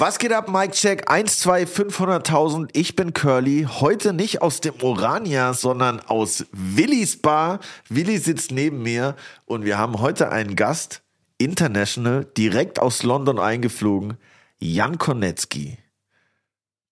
Was geht ab, Mike Check? 1, 2, 500.000. Ich bin Curly. Heute nicht aus dem Orania, sondern aus Willis Bar. Willi sitzt neben mir und wir haben heute einen Gast, international, direkt aus London eingeflogen, Jan Konetzki.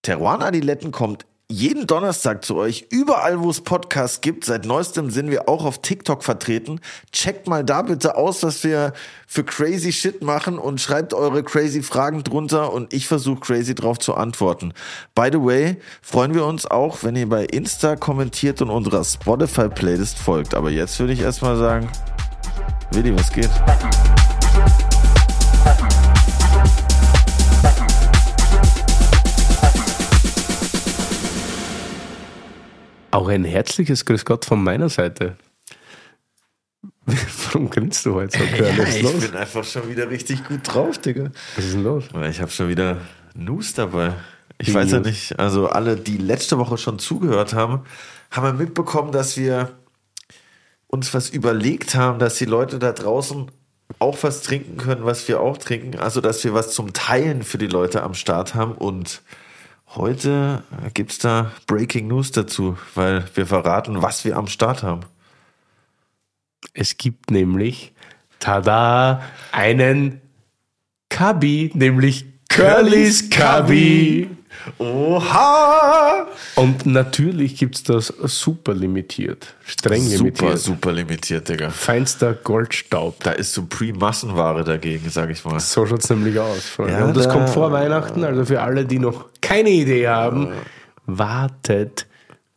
Teruan Adiletten kommt jeden Donnerstag zu euch, überall wo es Podcasts gibt. Seit neuestem sind wir auch auf TikTok vertreten. Checkt mal da bitte aus, was wir für crazy Shit machen und schreibt eure crazy Fragen drunter und ich versuche crazy drauf zu antworten. By the way, freuen wir uns auch, wenn ihr bei Insta kommentiert und unserer Spotify Playlist folgt. Aber jetzt würde ich erstmal sagen, Willi, was geht? Auch ein herzliches Grüß Gott von meiner Seite. Warum grinst du heute so? Ja, ich los? bin einfach schon wieder richtig gut drauf, Digga. Was ist denn los? Ich habe schon wieder News dabei. Ich die weiß ja nicht, also alle, die letzte Woche schon zugehört haben, haben wir mitbekommen, dass wir uns was überlegt haben, dass die Leute da draußen auch was trinken können, was wir auch trinken. Also, dass wir was zum Teilen für die Leute am Start haben und Heute gibt es da Breaking News dazu, weil wir verraten, was wir am Start haben. Es gibt nämlich, tada, einen Kabi, nämlich Curly's Kabi. Oha! Und natürlich gibt es das super limitiert. Streng super, limitiert. Super, super limitiert, Digga. Feinster Goldstaub. Da ist Supreme-Massenware dagegen, sag ich mal. So schaut es nämlich aus. Ja, Und das da, kommt vor Weihnachten, also für alle, die noch keine Idee haben, wartet,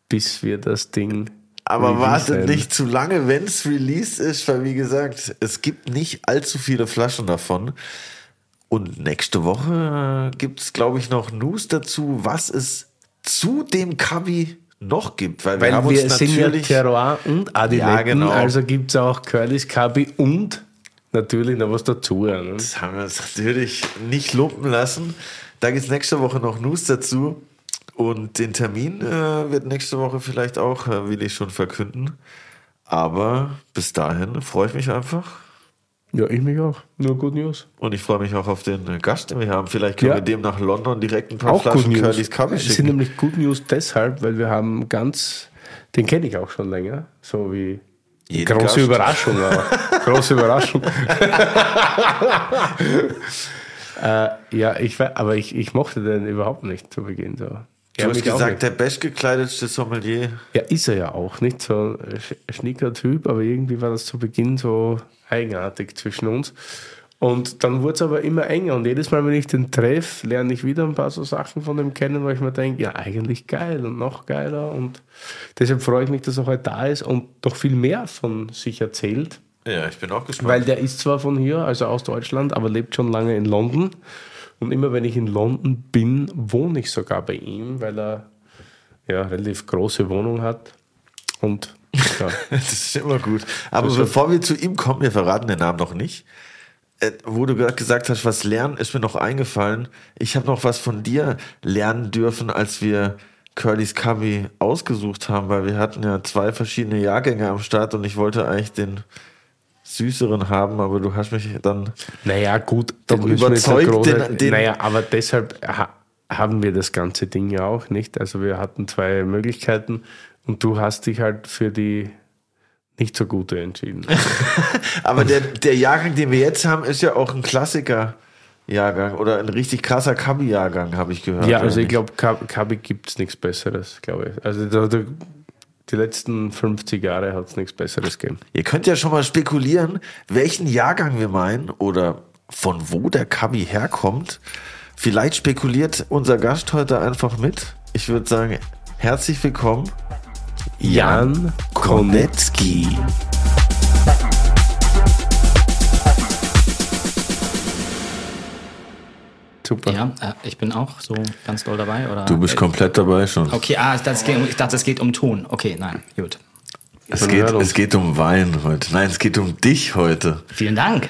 bis wir das Ding aber wartet nicht zu lange, wenn es released ist, weil wie gesagt, es gibt nicht allzu viele Flaschen davon. Und nächste Woche gibt es, glaube ich, noch News dazu, was es zu dem Kabi noch gibt. Weil, weil wir, wir sind ja Terroir und Adiletten, ja, genau. also gibt es auch Curly's Kabi und natürlich noch was dazu. Ne? Das haben wir uns natürlich nicht lumpen lassen. Da gibt es nächste Woche noch News dazu. Und den Termin äh, wird nächste Woche vielleicht auch, äh, will ich schon verkünden. Aber bis dahin freue ich mich einfach ja, ich mich auch. Nur Good News. Und ich freue mich auch auf den Gast, den wir haben. Vielleicht können ja. wir dem nach London direkt ein paar auch Flaschen Curly's Kaffee schicken. Das sind nämlich Good News deshalb, weil wir haben ganz, den kenne ich auch schon länger, so wie Jeden große Gast. Überraschung, aber große Überraschung. äh, ja, ich, aber ich, ich mochte den überhaupt nicht zu Beginn so. Du hast gesagt, der bestgekleidetste Sommelier. Ja, ist er ja auch. Nicht so ein schnicker Typ, aber irgendwie war das zu Beginn so eigenartig zwischen uns. Und dann wurde es aber immer enger. Und jedes Mal, wenn ich den treffe, lerne ich wieder ein paar so Sachen von dem kennen, weil ich mir denke, ja, eigentlich geil und noch geiler. Und deshalb freue ich mich, dass er heute da ist und doch viel mehr von sich erzählt. Ja, ich bin auch gespannt. Weil der ist zwar von hier, also aus Deutschland, aber lebt schon lange in London. Und immer wenn ich in London bin, wohne ich sogar bei ihm, weil er ja relativ große Wohnung hat. Und ja. das ist immer gut. Aber bevor wir zu ihm kommen, wir verraten den Namen noch nicht. Äh, wo du gerade gesagt hast, was lernen, ist mir noch eingefallen. Ich habe noch was von dir lernen dürfen, als wir Curly's Cubby ausgesucht haben, weil wir hatten ja zwei verschiedene Jahrgänge am Start und ich wollte eigentlich den süßeren haben, aber du hast mich dann naja, gut, doch überzeugt. Große, den, den naja, aber deshalb ha haben wir das ganze Ding ja auch nicht. Also wir hatten zwei Möglichkeiten und du hast dich halt für die nicht so gute entschieden. aber der, der Jahrgang, den wir jetzt haben, ist ja auch ein Klassiker. Jahrgang oder ein richtig krasser Kabi-Jahrgang, habe ich gehört. Ja, also ich glaube, Kabi gibt es nichts Besseres, glaube ich. Also da, da die letzten 50 Jahre hat es nichts Besseres gegeben. Ihr könnt ja schon mal spekulieren, welchen Jahrgang wir meinen oder von wo der Kabi herkommt. Vielleicht spekuliert unser Gast heute einfach mit. Ich würde sagen, herzlich willkommen, Jan Konetzki. Super. Ja, äh, ich bin auch so ganz doll dabei. Oder? Du bist komplett dabei schon. Okay, ah, ich dachte, ich dachte, es geht um Ton. Okay, nein, gut. Es geht, es geht um Wein heute. Nein, es geht um dich heute. Vielen Dank.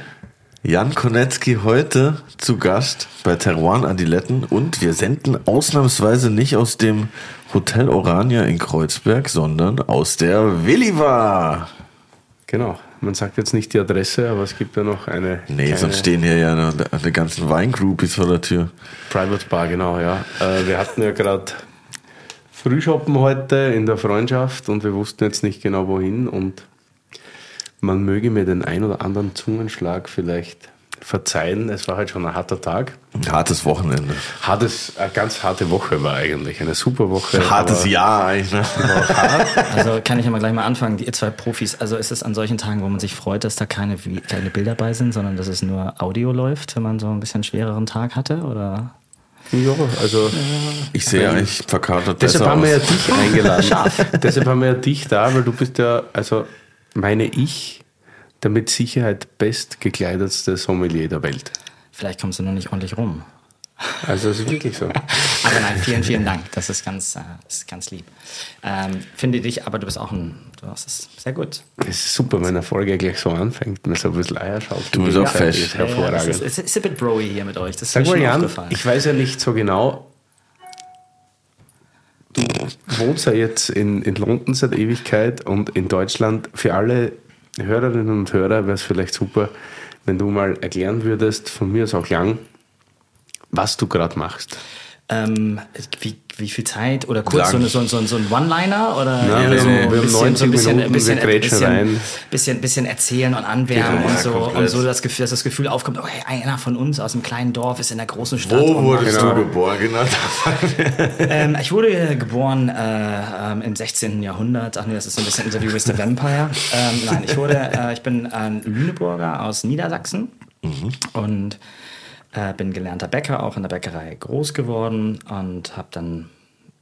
Jan Konetzki heute zu Gast bei Teruan Adiletten und wir senden ausnahmsweise nicht aus dem Hotel Orania in Kreuzberg, sondern aus der Williva. Genau. Man sagt jetzt nicht die Adresse, aber es gibt ja noch eine. Nee, sonst stehen hier ja noch die ganzen Weingroupies vor der Tür. Private Bar, genau, ja. Äh, wir hatten ja gerade Frühshoppen heute in der Freundschaft und wir wussten jetzt nicht genau wohin und man möge mir den ein oder anderen Zungenschlag vielleicht verzeihen. Es war halt schon ein harter Tag. Ein hartes Wochenende. Hartes, eine ganz harte Woche war eigentlich. Eine super Woche. Ein hartes Jahr eigentlich. Ne? Also kann ich ja mal gleich mal anfangen. Ihr zwei Profis, also ist es an solchen Tagen, wo man sich freut, dass da keine, keine Bilder bei sind, sondern dass es nur Audio läuft, wenn man so ein bisschen schwereren Tag hatte? Oder? Ja, also ich sehe eigentlich verkatert Deshalb haben wir ja dich eingeladen. deshalb haben wir ja dich da, weil du bist ja, also meine ich, der mit Sicherheit bestgekleidetste Sommelier der Welt. Vielleicht kommst du noch nicht ordentlich rum. Also das ist wirklich so. aber nein, vielen, vielen Dank. Das ist ganz, äh, das ist ganz lieb. Ähm, finde dich, aber du bist auch ein, du hast es sehr gut. Das ist super, wenn eine Folge gleich so anfängt, man so ein bisschen Eierschauf. Du bist auch fest. Hervorragend. Ja, es ist, ist, ein bit broy hier mit euch. Das ist Sag mir mal, Jan, ich weiß ja nicht so genau, du wohnst ja jetzt in, in London seit Ewigkeit und in Deutschland. Für alle Hörerinnen und Hörer wäre es vielleicht super, wenn du mal erklären würdest, von mir aus auch lang, was du gerade machst. Ähm, wie, wie viel Zeit oder kurz so, so, so, so, ein One-Liner oder ja, so, wir, wir bisschen, haben 90 bisschen, Minuten, bisschen, bisschen, bisschen, bisschen erzählen und anwärmen Genau, und so komplett. und so das Gefühl, dass das Gefühl aufkommt, oh, hey, einer von uns aus einem kleinen Dorf ist in der großen Stadt. Wo wurdest macht- du geboren? Genau. ähm, ich wurde geboren äh, ähm, im 16. Jahrhundert. Ach nee, das ist so ein bisschen Interview with the Vampire. Ähm, nein, ich wurde, äh, ich bin ein Lüneburger aus Niedersachsen und äh, bin gelernter Bäcker, auch in der Bäckerei groß geworden und habe dann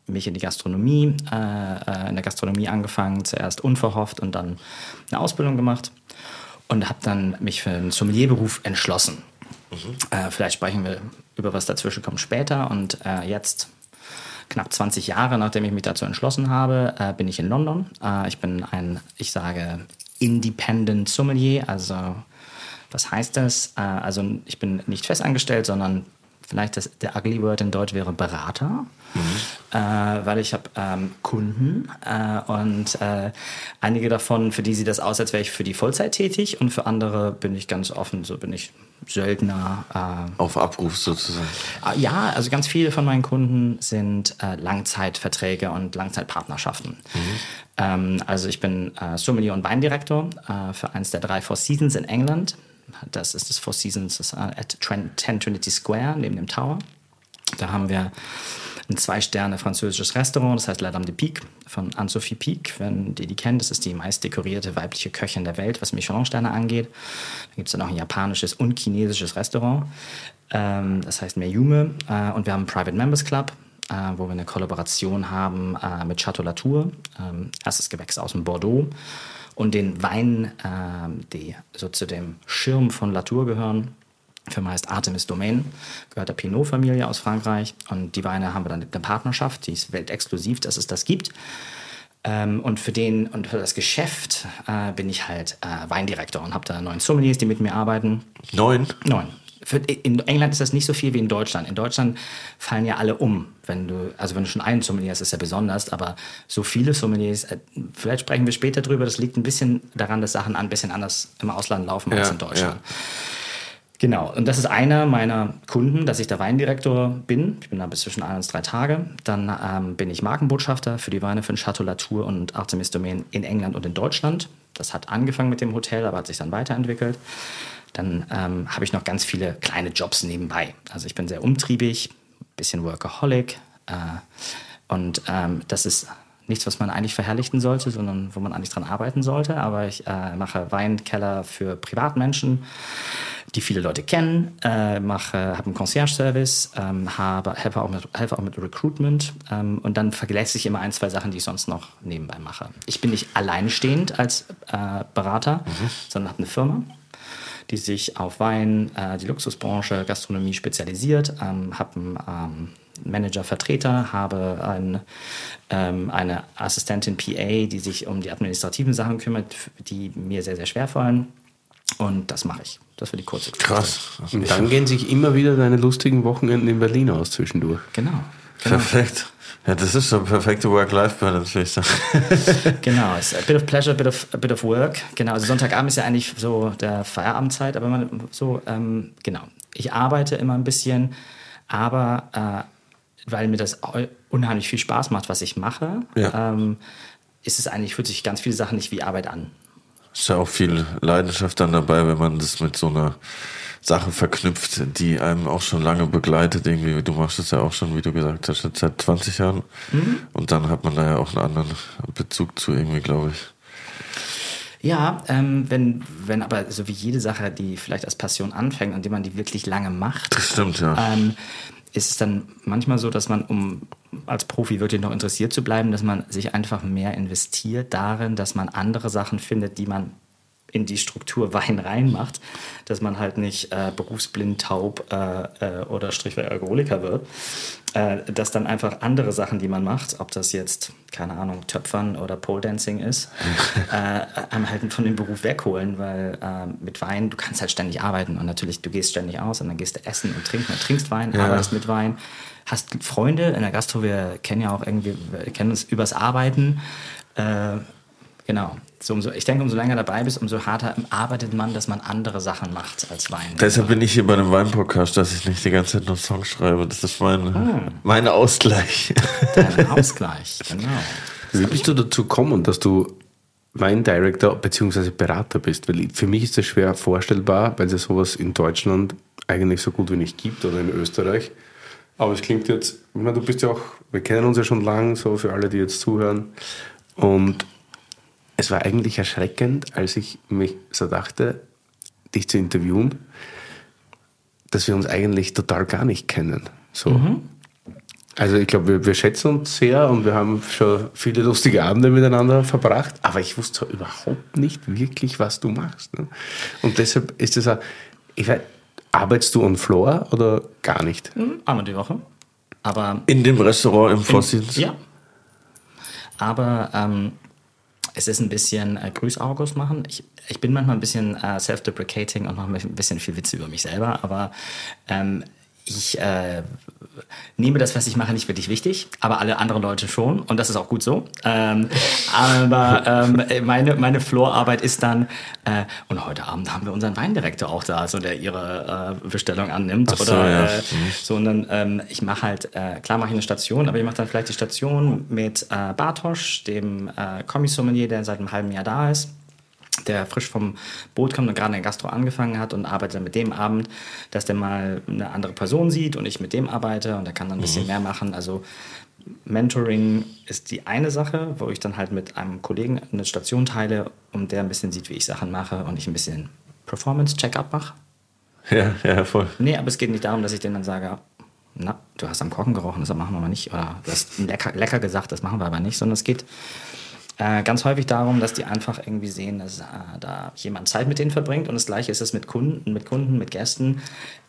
mich in die Gastronomie, äh, äh, in der Gastronomie angefangen, zuerst unverhofft und dann eine Ausbildung gemacht und habe dann mich für einen Sommelierberuf entschlossen. Äh, vielleicht sprechen wir über was dazwischen kommt später und äh, jetzt knapp 20 Jahre, nachdem ich mich dazu entschlossen habe, äh, bin ich in London. Äh, ich bin ein, ich sage, Independent Sommelier, also was heißt das? Äh, also ich bin nicht festangestellt, sondern vielleicht das, der ugly word in Deutsch wäre Berater, äh, weil ich habe ähm, Kunden äh, und äh, einige davon, für die sieht das aus, als wäre ich für die Vollzeit tätig und für andere bin ich ganz offen, so bin ich Söldner. Äh, Auf Abruf sozusagen. Ah, Ja, also ganz viele von meinen Kunden sind äh, Langzeitverträge und Langzeitpartnerschaften. Ähm, also ich bin Sommelier und Weindirektor für eines der drei Four Seasons in England. Das ist das Four Seasons äh, at Tren- 10 Trinity Square neben dem Tower. Da haben wir ein zwei-Sterne französisches Restaurant, das heißt La Dame de Pique von Anne-Sophie Pique. Wenn die die kennt, das ist die meist dekorierte weibliche Köchin der Welt, was Michelin-Sterne angeht. Da gibt es dann auch ein japanisches und chinesisches Restaurant. Ähm, das heißt Meyume. Äh, und wir haben einen Private Members Club, äh, wo wir eine Kollaboration haben äh, mit Chateau Latour, ähm, erstes Gewächs aus dem Bordeaux. Und den Weinen, ähm, die so zu dem Schirm von Latour gehören, Firma heißt Artemis Domain, gehört der Pinot-Familie aus Frankreich. Und die Weine haben wir dann eine Partnerschaft, die ist weltexklusiv, dass es das gibt. Ähm, und für den und für das Geschäft äh, bin ich halt äh, Weindirektor und habe da neun Sommeliers, die mit mir arbeiten. Neun? Neun. Für, in England ist das nicht so viel wie in Deutschland. In Deutschland fallen ja alle um, wenn du, also wenn du schon einen Sommelier hast, ist ja besonders, aber so viele Sommeliers, äh, vielleicht sprechen wir später drüber, das liegt ein bisschen daran, dass Sachen ein bisschen anders im Ausland laufen als Ja, in Deutschland. Genau, und das ist einer meiner Kunden, dass ich der Weindirektor bin. Ich bin da bis zwischen ein und drei Tage. Dann ähm, bin ich Markenbotschafter für die Weine von Chateau Latour und Artemis Domain in England und in Deutschland. Das hat angefangen mit dem Hotel, aber hat sich dann weiterentwickelt. Dann ähm, habe ich noch ganz viele kleine Jobs nebenbei. Also ich bin sehr umtriebig, bisschen Workaholic. Äh, und ähm, das ist nichts, was man eigentlich verherrlichen sollte, sondern wo man eigentlich dran arbeiten sollte. Aber ich äh, mache Weinkeller für Privatmenschen, die viele Leute kennen, äh, mache, habe einen Concierge-Service, ähm, habe, helfe, auch mit, helfe auch mit Recruitment ähm, und dann vergleiche ich immer ein, zwei Sachen, die ich sonst noch nebenbei mache. Ich bin nicht alleinstehend als äh, Berater, sondern habe eine Firma die sich auf Wein, äh, die Luxusbranche, Gastronomie spezialisiert, ähm, habe einen ähm, Manager, Vertreter, habe ein, ähm, eine Assistentin PA, die sich um die administrativen Sachen kümmert, die mir sehr, sehr schwer fallen. Und das mache ich. Das war die kurze Geschichte. Krass. Und dann gehen sich immer wieder deine lustigen Wochenenden in Berlin aus zwischendurch. Genau. Perfekt. Ja, das ist so perfekte Work-Life-Balance, würde ich sagen. genau, es ist a bit of pleasure, a bit of, a bit of work. Genau, also Sonntagabend ist ja eigentlich so der Feierabendzeit, aber man so, ähm, genau. Ich arbeite immer ein bisschen, aber äh, weil mir das unheimlich viel Spaß macht, was ich mache, ja. ähm, ist es eigentlich, fühlt sich ganz viele Sachen nicht wie Arbeit an. Ist ja auch viel Leidenschaft dann dabei, wenn man das mit so einer Sache verknüpft, die einem auch schon lange begleitet. Irgendwie, du machst es ja auch schon, wie du gesagt hast, seit 20 Jahren. Mhm. Und dann hat man da ja auch einen anderen Bezug zu irgendwie, glaube ich. Ja, ähm, wenn, wenn aber so wie jede Sache, die vielleicht als Passion anfängt und die man die wirklich lange macht. Das stimmt, ja. Ähm, ist es dann manchmal so, dass man, um als Profi wirklich noch interessiert zu bleiben, dass man sich einfach mehr investiert darin, dass man andere Sachen findet, die man in die Struktur Wein reinmacht, dass man halt nicht äh, berufsblind, taub äh, äh, oder strichweg Alkoholiker wird, äh, dass dann einfach andere Sachen, die man macht, ob das jetzt, keine Ahnung, Töpfern oder Pole Dancing ist, äh, einem halt von dem Beruf wegholen, weil äh, mit Wein, du kannst halt ständig arbeiten und natürlich, du gehst ständig aus und dann gehst du essen und trinken und trinkst Wein, ja. arbeitest mit Wein, hast Freunde in der Gastro, wir kennen ja auch irgendwie, wir kennen uns übers Arbeiten, Genau. So, umso, ich denke, umso länger dabei bist, umso harter arbeitet man, dass man andere Sachen macht als Wein. Deshalb bin ich hier bei einem Weinpodcast, dass ich nicht die ganze Zeit nur Songs schreibe. Das ist mein, hm. mein Ausgleich. Dein Ausgleich, genau. Wie bist du dazu gekommen, dass du Weindirektor bzw. Berater bist? Weil für mich ist das schwer vorstellbar, weil es sowas in Deutschland eigentlich so gut wie nicht gibt oder in Österreich. Aber es klingt jetzt, ich meine, du bist ja auch, wir kennen uns ja schon lang, so für alle, die jetzt zuhören. Und es war eigentlich erschreckend, als ich mich so dachte, dich zu interviewen, dass wir uns eigentlich total gar nicht kennen. So. Mhm. Also ich glaube, wir, wir, schätzen uns sehr und wir haben schon viele lustige Abende miteinander verbracht, aber ich wusste überhaupt nicht wirklich, was du machst. Ne? Und deshalb ist es auch, ich weiß, arbeitest du on Floor oder gar nicht? Mhm, einmal die Woche. Aber in dem Restaurant im Fossils? Ja. Aber ähm, es ist ein bisschen äh, Grüß August machen. Ich, ich bin manchmal ein bisschen äh, self-deprecating und mache ein bisschen viel Witze über mich selber, aber ähm, ich äh, nehme das, was ich mache, nicht wirklich wichtig, aber alle anderen Leute schon und das ist auch gut so. Ähm, aber ähm, meine, meine Florarbeit ist dann, äh, und heute Abend haben wir unseren Weindirektor auch da, so der ihre äh, Bestellung annimmt. So, oder ja. äh, so, und dann, ähm, ich mache halt, äh, klar mache ich eine Station, aber ich mache dann vielleicht die Station mit äh, Bartosch, dem äh, Kommissommelier, der seit einem halben Jahr da ist der frisch vom Boot kommt und gerade in der Gastro angefangen hat und arbeitet dann mit dem Abend, dass der mal eine andere Person sieht und ich mit dem arbeite und der kann dann ein bisschen mhm. mehr machen. Also Mentoring ist die eine Sache, wo ich dann halt mit einem Kollegen eine Station teile und der ein bisschen sieht, wie ich Sachen mache und ich ein bisschen Performance-Check-up mache. Ja, ja, voll. Nee, aber es geht nicht darum, dass ich denen dann sage, na, du hast am Kochen gerochen, das machen wir mal nicht. Oder du hast lecker, lecker gesagt, das machen wir aber nicht. Sondern es geht äh, ganz häufig darum, dass die einfach irgendwie sehen, dass äh, da jemand Zeit mit denen verbringt. Und das Gleiche ist es mit Kunden, mit Kunden, mit Gästen.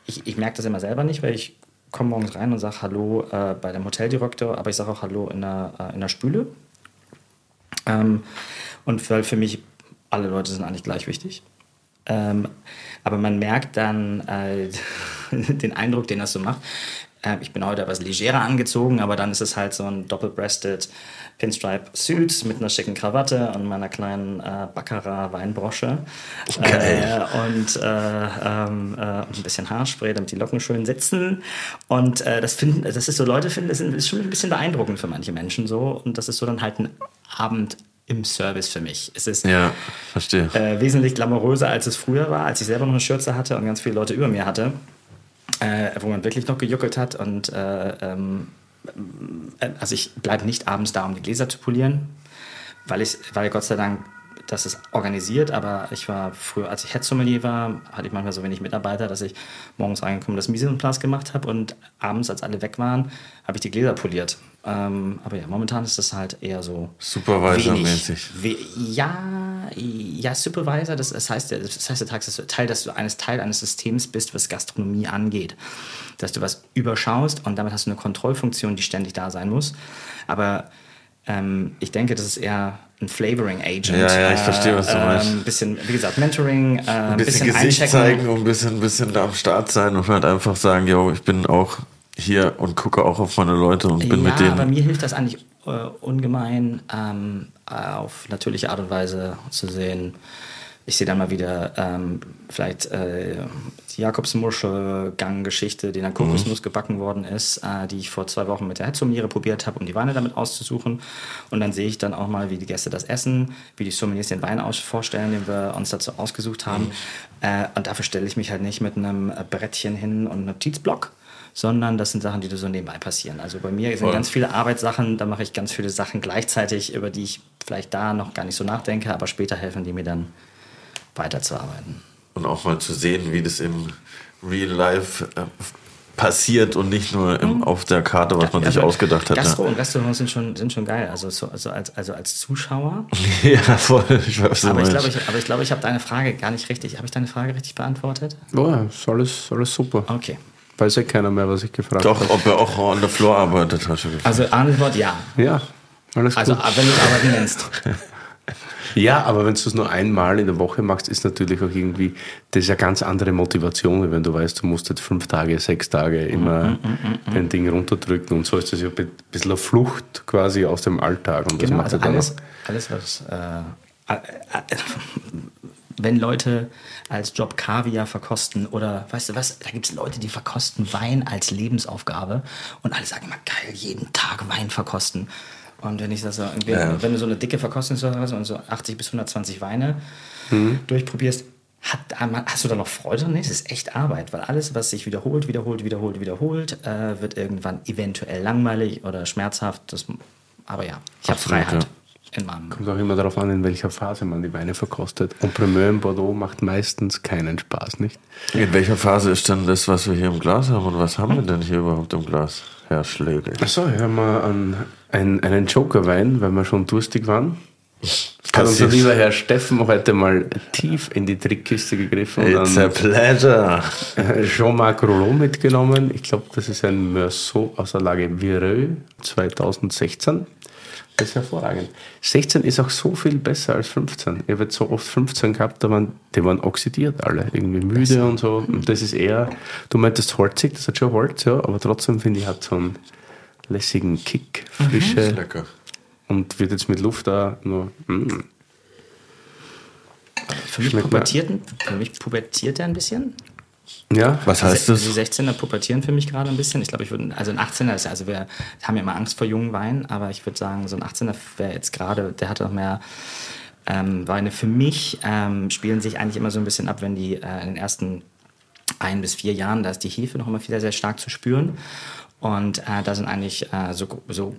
Ich, ich merke das immer selber nicht, weil ich komme morgens rein und sage Hallo äh, bei dem Hoteldirektor, aber ich sage auch Hallo in der, äh, in der Spüle. Ähm, und weil für mich alle Leute sind eigentlich gleich wichtig. Ähm, aber man merkt dann äh, den Eindruck, den das so macht. Äh, ich bin heute etwas legerer angezogen, aber dann ist es halt so ein doppelbreasted Pinstripe-Suit mit einer schicken Krawatte und meiner kleinen äh, Baccarat-Weinbrosche. Äh, und äh, ähm, äh, ein bisschen Haarspray, damit die Locken schön sitzen. Und äh, das finden, das ist so, Leute finden, das ist schon ein bisschen beeindruckend für manche Menschen so. Und das ist so dann halt ein Abend im Service für mich. Es ist ja. Äh, wesentlich glamouröser, als es früher war, als ich selber noch eine Schürze hatte und ganz viele Leute über mir hatte. Äh, wo man wirklich noch gejuckelt hat und äh, ähm, äh, also ich bleibe nicht abends da, um die Gläser zu polieren, weil ich, weil Gott sei Dank das ist organisiert, aber ich war früher, als ich Head Sommelier war, hatte ich manchmal so wenig Mitarbeiter, dass ich morgens reingekommen das Mise en place gemacht habe und abends, als alle weg waren, habe ich die Gläser poliert. Ähm, aber ja, momentan ist das halt eher so. Supervisor-mäßig. Ja, ja, Supervisor, das, das heißt, das heißt, das ist Teil, dass du eines Teil eines Systems bist, was Gastronomie angeht. Dass du was überschaust und damit hast du eine Kontrollfunktion, die ständig da sein muss. Aber ähm, ich denke, das ist eher ein Flavoring Agent. Ja, ja, ich verstehe, was du äh, meinst. Ein bisschen, wie gesagt, Mentoring, äh, ein bisschen, bisschen Gesicht einchecken. zeigen und ein bisschen, bisschen da am Start sein und halt einfach sagen, yo, ich bin auch hier und gucke auch auf meine Leute und bin ja, mit denen. aber mir hilft das eigentlich äh, ungemein, ähm, auf natürliche Art und Weise zu sehen. Ich sehe dann mal wieder ähm, vielleicht äh, die Jakobsmuschel-Gang-Geschichte, die in der Kokosnuss gebacken worden ist, äh, die ich vor zwei Wochen mit der Hetzsommeliere probiert habe, um die Weine damit auszusuchen. Und dann sehe ich dann auch mal, wie die Gäste das essen, wie die Sommeliers den Wein aus vorstellen, den wir uns dazu ausgesucht haben. Äh, und dafür stelle ich mich halt nicht mit einem Brettchen hin und einem Notizblock, sondern das sind Sachen, die so nebenbei passieren. Also bei mir sind Voll. ganz viele Arbeitssachen, da mache ich ganz viele Sachen gleichzeitig, über die ich vielleicht da noch gar nicht so nachdenke, aber später helfen die mir dann weiterzuarbeiten. Und auch mal zu sehen, wie das im Real Life äh, passiert und nicht nur im, auf der Karte, was man sich Also ausgedacht hat. Gastro Ne? und Restaurants sind schon, sind schon geil. Also, so, also, als, also als Zuschauer. Ja, voll. Ich weiß, Aber ich glaube, ich, aber ich, glaube, ich habe deine Frage gar nicht richtig. Habe ich deine Frage richtig beantwortet? Oh, ja, ist alles, alles super. Okay. Weiß ja keiner mehr, was ich gefragt Doch, habe. ob er auch on the floor arbeitet, hast du gefragt. Also Antwort ja. Ja, alles Also gut. wenn du es arbeiten nennst. Ja, aber wenn du es nur einmal in der Woche machst, ist natürlich auch irgendwie, das ist ja ganz andere Motivation, wenn du weißt, du musst jetzt fünf Tage, sechs Tage immer dein Ding runterdrücken und so ist das ja ein bisschen eine Flucht quasi aus dem Alltag und das Genau, macht also ja dann alles, alles was. Äh, wenn Leute als Job Kaviar verkosten oder weißt du was, da gibt es Leute, die verkosten Wein als Lebensaufgabe und alle sagen immer geil, jeden Tag Wein verkosten. Und wenn ich das so, Ja. wenn du so eine dicke Verkostung hast und so 80 bis 120 Weine Mhm. durchprobierst, hat, hast du da noch Freude? Nee, das ist echt Arbeit, weil alles, was sich wiederholt, wiederholt, wiederholt, wiederholt, äh, wird irgendwann eventuell langweilig oder schmerzhaft. Das, aber ja, ich habe Freiheit ja. in meinem. kommt auch immer darauf an, in welcher Phase man die Weine verkostet. Und Primeur in Bordeaux macht meistens keinen Spaß, nicht? In welcher Phase ist denn das, was wir hier im Glas haben? Und was haben wir denn hier überhaupt im Glas, Herr Schlegel? Achso, hören wir an einen, einen Joker-Wein, weil wir schon durstig waren. Hat unser lieber Herr Steffen heute mal tief in die Trickkiste gegriffen und It's a pleasure. Jean-Marc Rouleau mitgenommen. Ich glaube, das ist ein Meursault aus der Lage Vireux 2016. Das ist hervorragend. 16 ist auch so viel besser als 15. Ich habe jetzt so oft 15 gehabt, da waren, die waren oxidiert alle, irgendwie müde und so. Und das ist eher, du meintest holzig, das hat schon Holz, ja, aber trotzdem finde ich, hat so einen lässigen Kick, Frische Lecker. und wird jetzt mit Luft da nur. Mm. Für mich, pubertierten, für mich pubertiert er ein bisschen. Ja, Was heißt Die das? 16er pubertieren für mich gerade ein bisschen. Ich glaube, ich würde, also ein 18er ist, also wir haben ja immer Angst vor jungen Weinen, aber ich würde sagen, so ein 18er wäre jetzt gerade, der hat noch mehr ähm, Weine. Für mich ähm, spielen sich eigentlich immer so ein bisschen ab, wenn die äh, in den ersten ein bis vier Jahren, da ist die Hefe noch immer wieder sehr stark zu spüren. Und äh, da sind eigentlich äh, so, so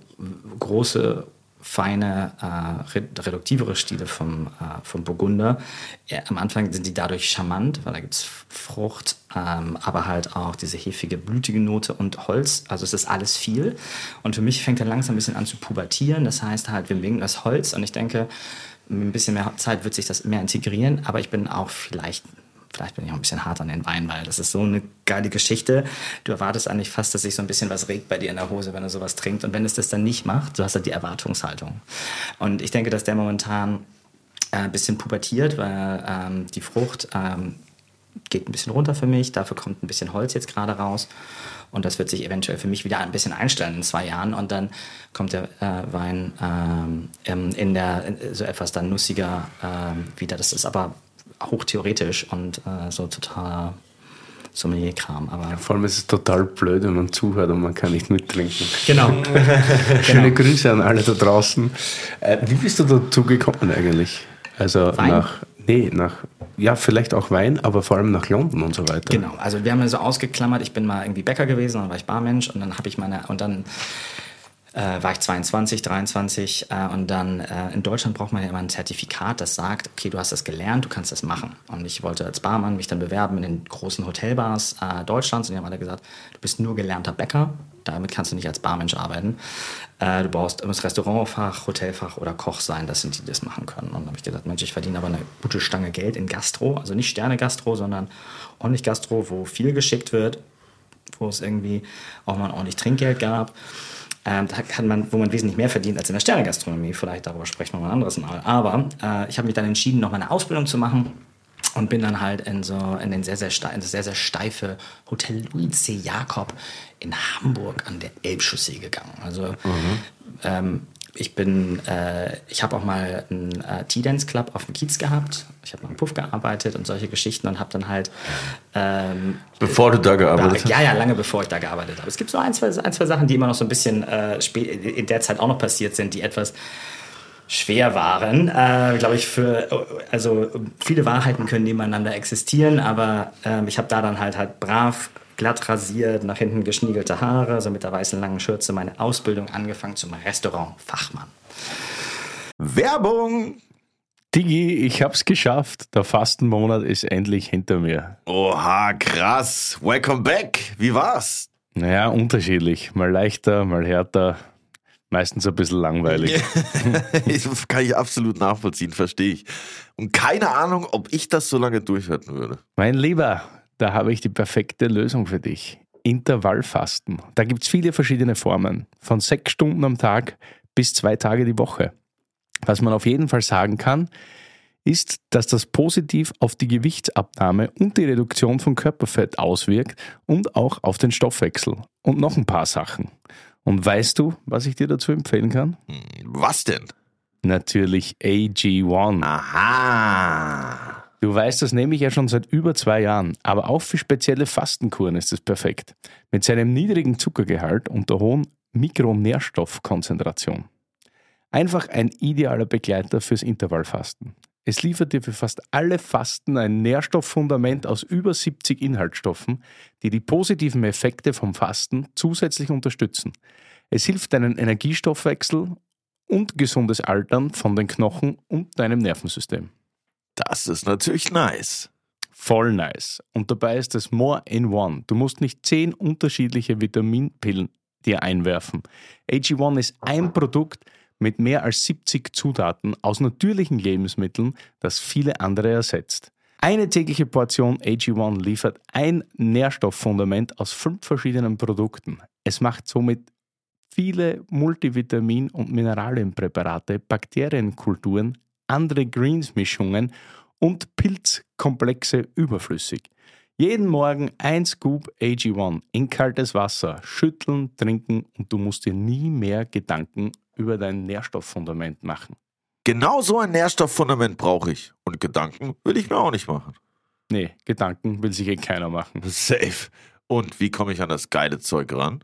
große, feine, äh, red- reduktivere Stile vom, äh, vom Burgunder. Äh, am Anfang sind die dadurch charmant, weil da gibt es Frucht, ähm, aber halt auch diese hefige, blütige Note und Holz. Also es ist alles viel. Und für mich fängt er langsam ein bisschen an zu pubertieren. Das heißt halt, wir mengen das Holz und ich denke, mit ein bisschen mehr Zeit wird sich das mehr integrieren, aber ich bin auch vielleicht, vielleicht bin ich auch ein bisschen hart an den Wein, weil das ist so eine geile Geschichte. Du erwartest eigentlich fast, dass sich so ein bisschen was regt bei dir in der Hose, wenn du sowas trinkst. Und wenn es das dann nicht macht, du hast halt die Erwartungshaltung. Und ich denke, dass der momentan äh, ein bisschen pubertiert, weil ähm, die Frucht ähm, geht ein bisschen runter für mich, dafür kommt ein bisschen Holz jetzt gerade raus. Und das wird sich eventuell für mich wieder ein bisschen einstellen in zwei Jahren. Und dann kommt der äh, Wein ähm, in der in, so etwas dann nussiger ähm, wieder. Das ist aber hochtheoretisch und äh, so total Sommelier-Kram. Aber vor allem ist es total blöd, wenn man zuhört und man kann nicht mittrinken. genau. Schöne Grüße an alle da draußen. Äh, wie bist du dazu gekommen eigentlich? Also Wein? nach, nee, nach, ja, vielleicht auch Wein, aber vor allem nach London und so weiter. Genau, also wir haben ja so ausgeklammert, ich bin mal irgendwie Bäcker gewesen, dann war ich Barmensch und dann habe ich meine, und dann äh, war ich 22, 23 äh, und dann äh, in Deutschland braucht man ja immer ein Zertifikat, das sagt, okay, du hast das gelernt, du kannst das machen. Und ich wollte als Barmann mich dann bewerben in den großen Hotelbars äh, Deutschlands und die haben alle gesagt, du bist nur gelernter Bäcker, damit kannst du nicht als Barmensch arbeiten. Äh, du brauchst muss Restaurantfach, Hotelfach oder Koch sein, das sind die, die das machen können. Und dann habe ich gesagt, Mensch, ich verdiene aber eine gute Stange Geld in Gastro, also nicht Sterne-Gastro, sondern ordentlich Gastro, wo viel geschickt wird, wo es irgendwie auch mal ordentlich Trinkgeld gab. Ähm, da kann man, wo man wesentlich mehr verdient als in der Sternegastronomie. Vielleicht darüber sprechen wir mal ein anderes Mal. Aber äh, ich habe mich dann entschieden, noch mal eine Ausbildung zu machen und bin dann halt in so in den sehr sehr, steif, in das sehr sehr steife Hotel Louis C. Jakob in Hamburg an der Elbchaussee gegangen. Also ähm, ich bin, äh, ich habe auch mal einen äh, T-Dance Club auf dem Kiez gehabt. Ich habe mal im Puff gearbeitet und solche Geschichten und habe dann halt ähm, Bevor du da gearbeitet hast? ja, ja, lange bevor ich da gearbeitet habe. Es gibt so ein, zwei, ein, zwei Sachen, die immer noch so ein bisschen äh, in der Zeit auch noch passiert sind, die etwas schwer waren. Äh, Glaube ich, für, also viele Wahrheiten können nebeneinander existieren, aber ähm, ich habe da dann halt halt brav glatt rasiert, nach hinten geschniegelte Haare, so mit der weißen langen Schürze meine Ausbildung angefangen zum Restaurantfachmann. Werbung! Digi, ich hab's geschafft. Der Fastenmonat ist endlich hinter mir. Oha, krass. Welcome back. Wie war's? Naja, unterschiedlich. Mal leichter, mal härter. Meistens ein bisschen langweilig. das kann ich absolut nachvollziehen, verstehe ich. Und keine Ahnung, ob ich das so lange durchhalten würde. Mein Lieber, da habe ich die perfekte Lösung für dich. Intervallfasten. Da gibt's viele verschiedene Formen. Von sechs Stunden am Tag bis zwei Tage die Woche. Was man auf jeden Fall sagen kann, ist, dass das positiv auf die Gewichtsabnahme und die Reduktion von Körperfett auswirkt und auch auf den Stoffwechsel. Und noch ein paar Sachen. Und weißt du, was ich dir dazu empfehlen kann? Was denn? Natürlich AG1. Aha. Du weißt, das nehme ich ja schon seit über zwei Jahren, aber auch für spezielle Fastenkuren ist es perfekt. Mit seinem niedrigen Zuckergehalt und der hohen Mikronährstoffkonzentration. Einfach ein idealer Begleiter fürs Intervallfasten. Es liefert dir für fast alle Fasten ein Nährstofffundament aus über 70 Inhaltsstoffen, die die positiven Effekte vom Fasten zusätzlich unterstützen. Es hilft deinen Energiestoffwechsel und gesundes Altern von den Knochen und deinem Nervensystem. Das ist natürlich nice. Voll nice. Und dabei ist es more in one. Du musst nicht zehn unterschiedliche Vitaminpillen dir einwerfen. AG1 ist ein Produkt mit mehr als 70 Zutaten aus natürlichen Lebensmitteln, das viele andere ersetzt. Eine tägliche Portion AG1 liefert ein Nährstofffundament aus fünf verschiedenen Produkten. Es macht somit viele Multivitamin- und Mineralienpräparate, Bakterienkulturen, andere Greens-Mischungen und Pilzkomplexe überflüssig. Jeden Morgen ein Scoop AG1 in kaltes Wasser, schütteln, trinken und du musst dir nie mehr Gedanken über dein Nährstofffundament machen. Genau so ein Nährstofffundament brauche ich. Und Gedanken will ich mir auch nicht machen. Nee, Gedanken will sich eh keiner machen. Safe. Und wie komme ich an das geile Zeug ran?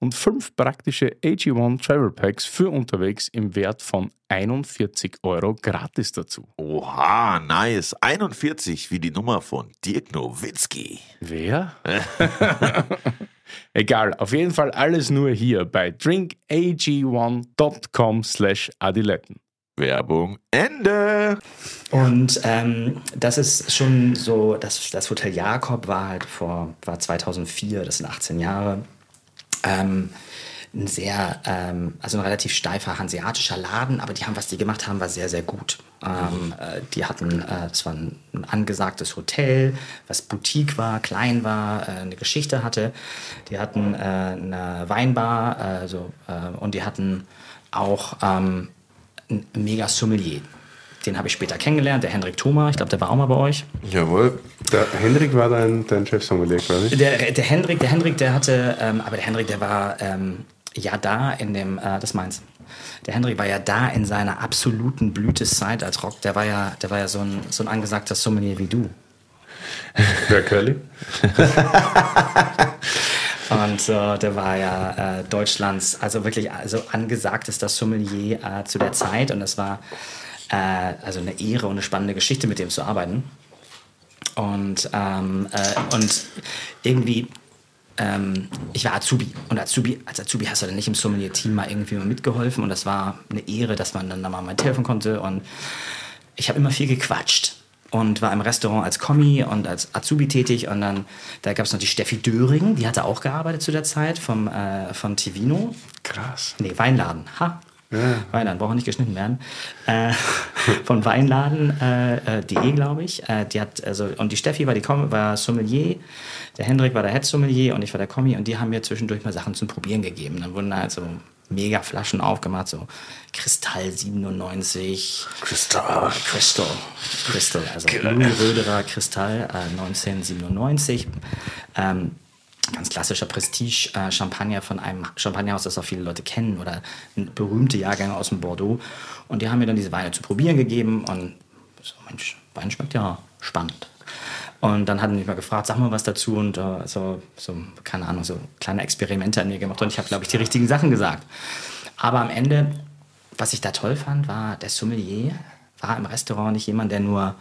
und fünf praktische AG1 Travel Packs für unterwegs im Wert von 41 Euro gratis dazu. Oha, nice. 41 wie die Nummer von Dirk Nowitzki. Wer? Egal, auf jeden Fall alles nur hier bei drinkag1.com slash adiletten. Werbung Ende. Und ähm, das ist schon so, das, das Hotel Jakob war halt vor, war 2004, das sind 18 Jahre. Ähm, ein sehr, ähm, also ein relativ steifer hanseatischer Laden, aber die haben, was die gemacht haben, war sehr, sehr gut. Ähm, äh, die hatten, äh, das war ein, ein angesagtes Hotel, was Boutique war, klein war, äh, eine Geschichte hatte. Die hatten äh, eine Weinbar, also, äh, und die hatten auch ähm, ein mega Sommelier. Den habe ich später kennengelernt, der Hendrik Thoma, ich glaube, der war auch mal bei euch. Jawohl. Der Hendrik war dein, dein Chefsommelier quasi. Der, der Hendrik, der Hendrik, der hatte, ähm, aber der Hendrik, der war ähm, ja da in dem, äh, das meins. Der Hendrik war ja da in seiner absoluten Blütezeit als Rock. Der war ja, der war ja so ein, so ein angesagter Sommelier wie du. Wer Curly? Und äh, der war ja äh, Deutschlands, also wirklich also angesagtester Sommelier äh, zu der Zeit. Und es war äh, also eine Ehre und eine spannende Geschichte, mit dem zu arbeiten. Und, ähm, äh, und irgendwie, ähm, ich war Azubi. Und Azubi, als Azubi hast du dann nicht im Sommelier-Team mal irgendwie mal mitgeholfen. Und das war eine Ehre, dass man dann da mal Telefon konnte. Und ich habe immer viel gequatscht. und war im Restaurant als Kommi und als Azubi tätig. Und dann da gab es noch die Steffi Döring, die hatte auch gearbeitet zu der Zeit vom, äh, von Tivino. Krass. Nee, Weinladen. Ha. Weinladen, braucht nicht geschnitten werden. Äh, von Weinladen.de, äh, äh, .de, glaube ich. Äh, die hat, also, und die Steffi war, die Com war Sommelier, der Hendrik war der Head Sommelier und ich war der Kommi und die haben mir zwischendurch mal Sachen zum Probieren gegeben. Dann wurden halt so mega Flaschen aufgemacht, so Kristall 97. Crystal. Crystal. Crystal, also Louis Röderer Kristall äh, 1997. Ähm, ganz klassischer Prestige-Champagner von einem Champagnerhaus, das auch viele Leute kennen oder berühmte Jahrgänge aus dem Bordeaux. Und die haben mir dann diese Weine zu probieren gegeben und so, Mensch, Wein schmeckt ja spannend. Und dann hatten die mal gefragt, sag mal was dazu und äh, so, so, keine Ahnung, so kleine Experimente an mir gemacht und ich habe, glaube ich, die richtigen Sachen gesagt. Aber am Ende, was ich da toll fand, war, der Sommelier war im Restaurant nicht jemand, der nur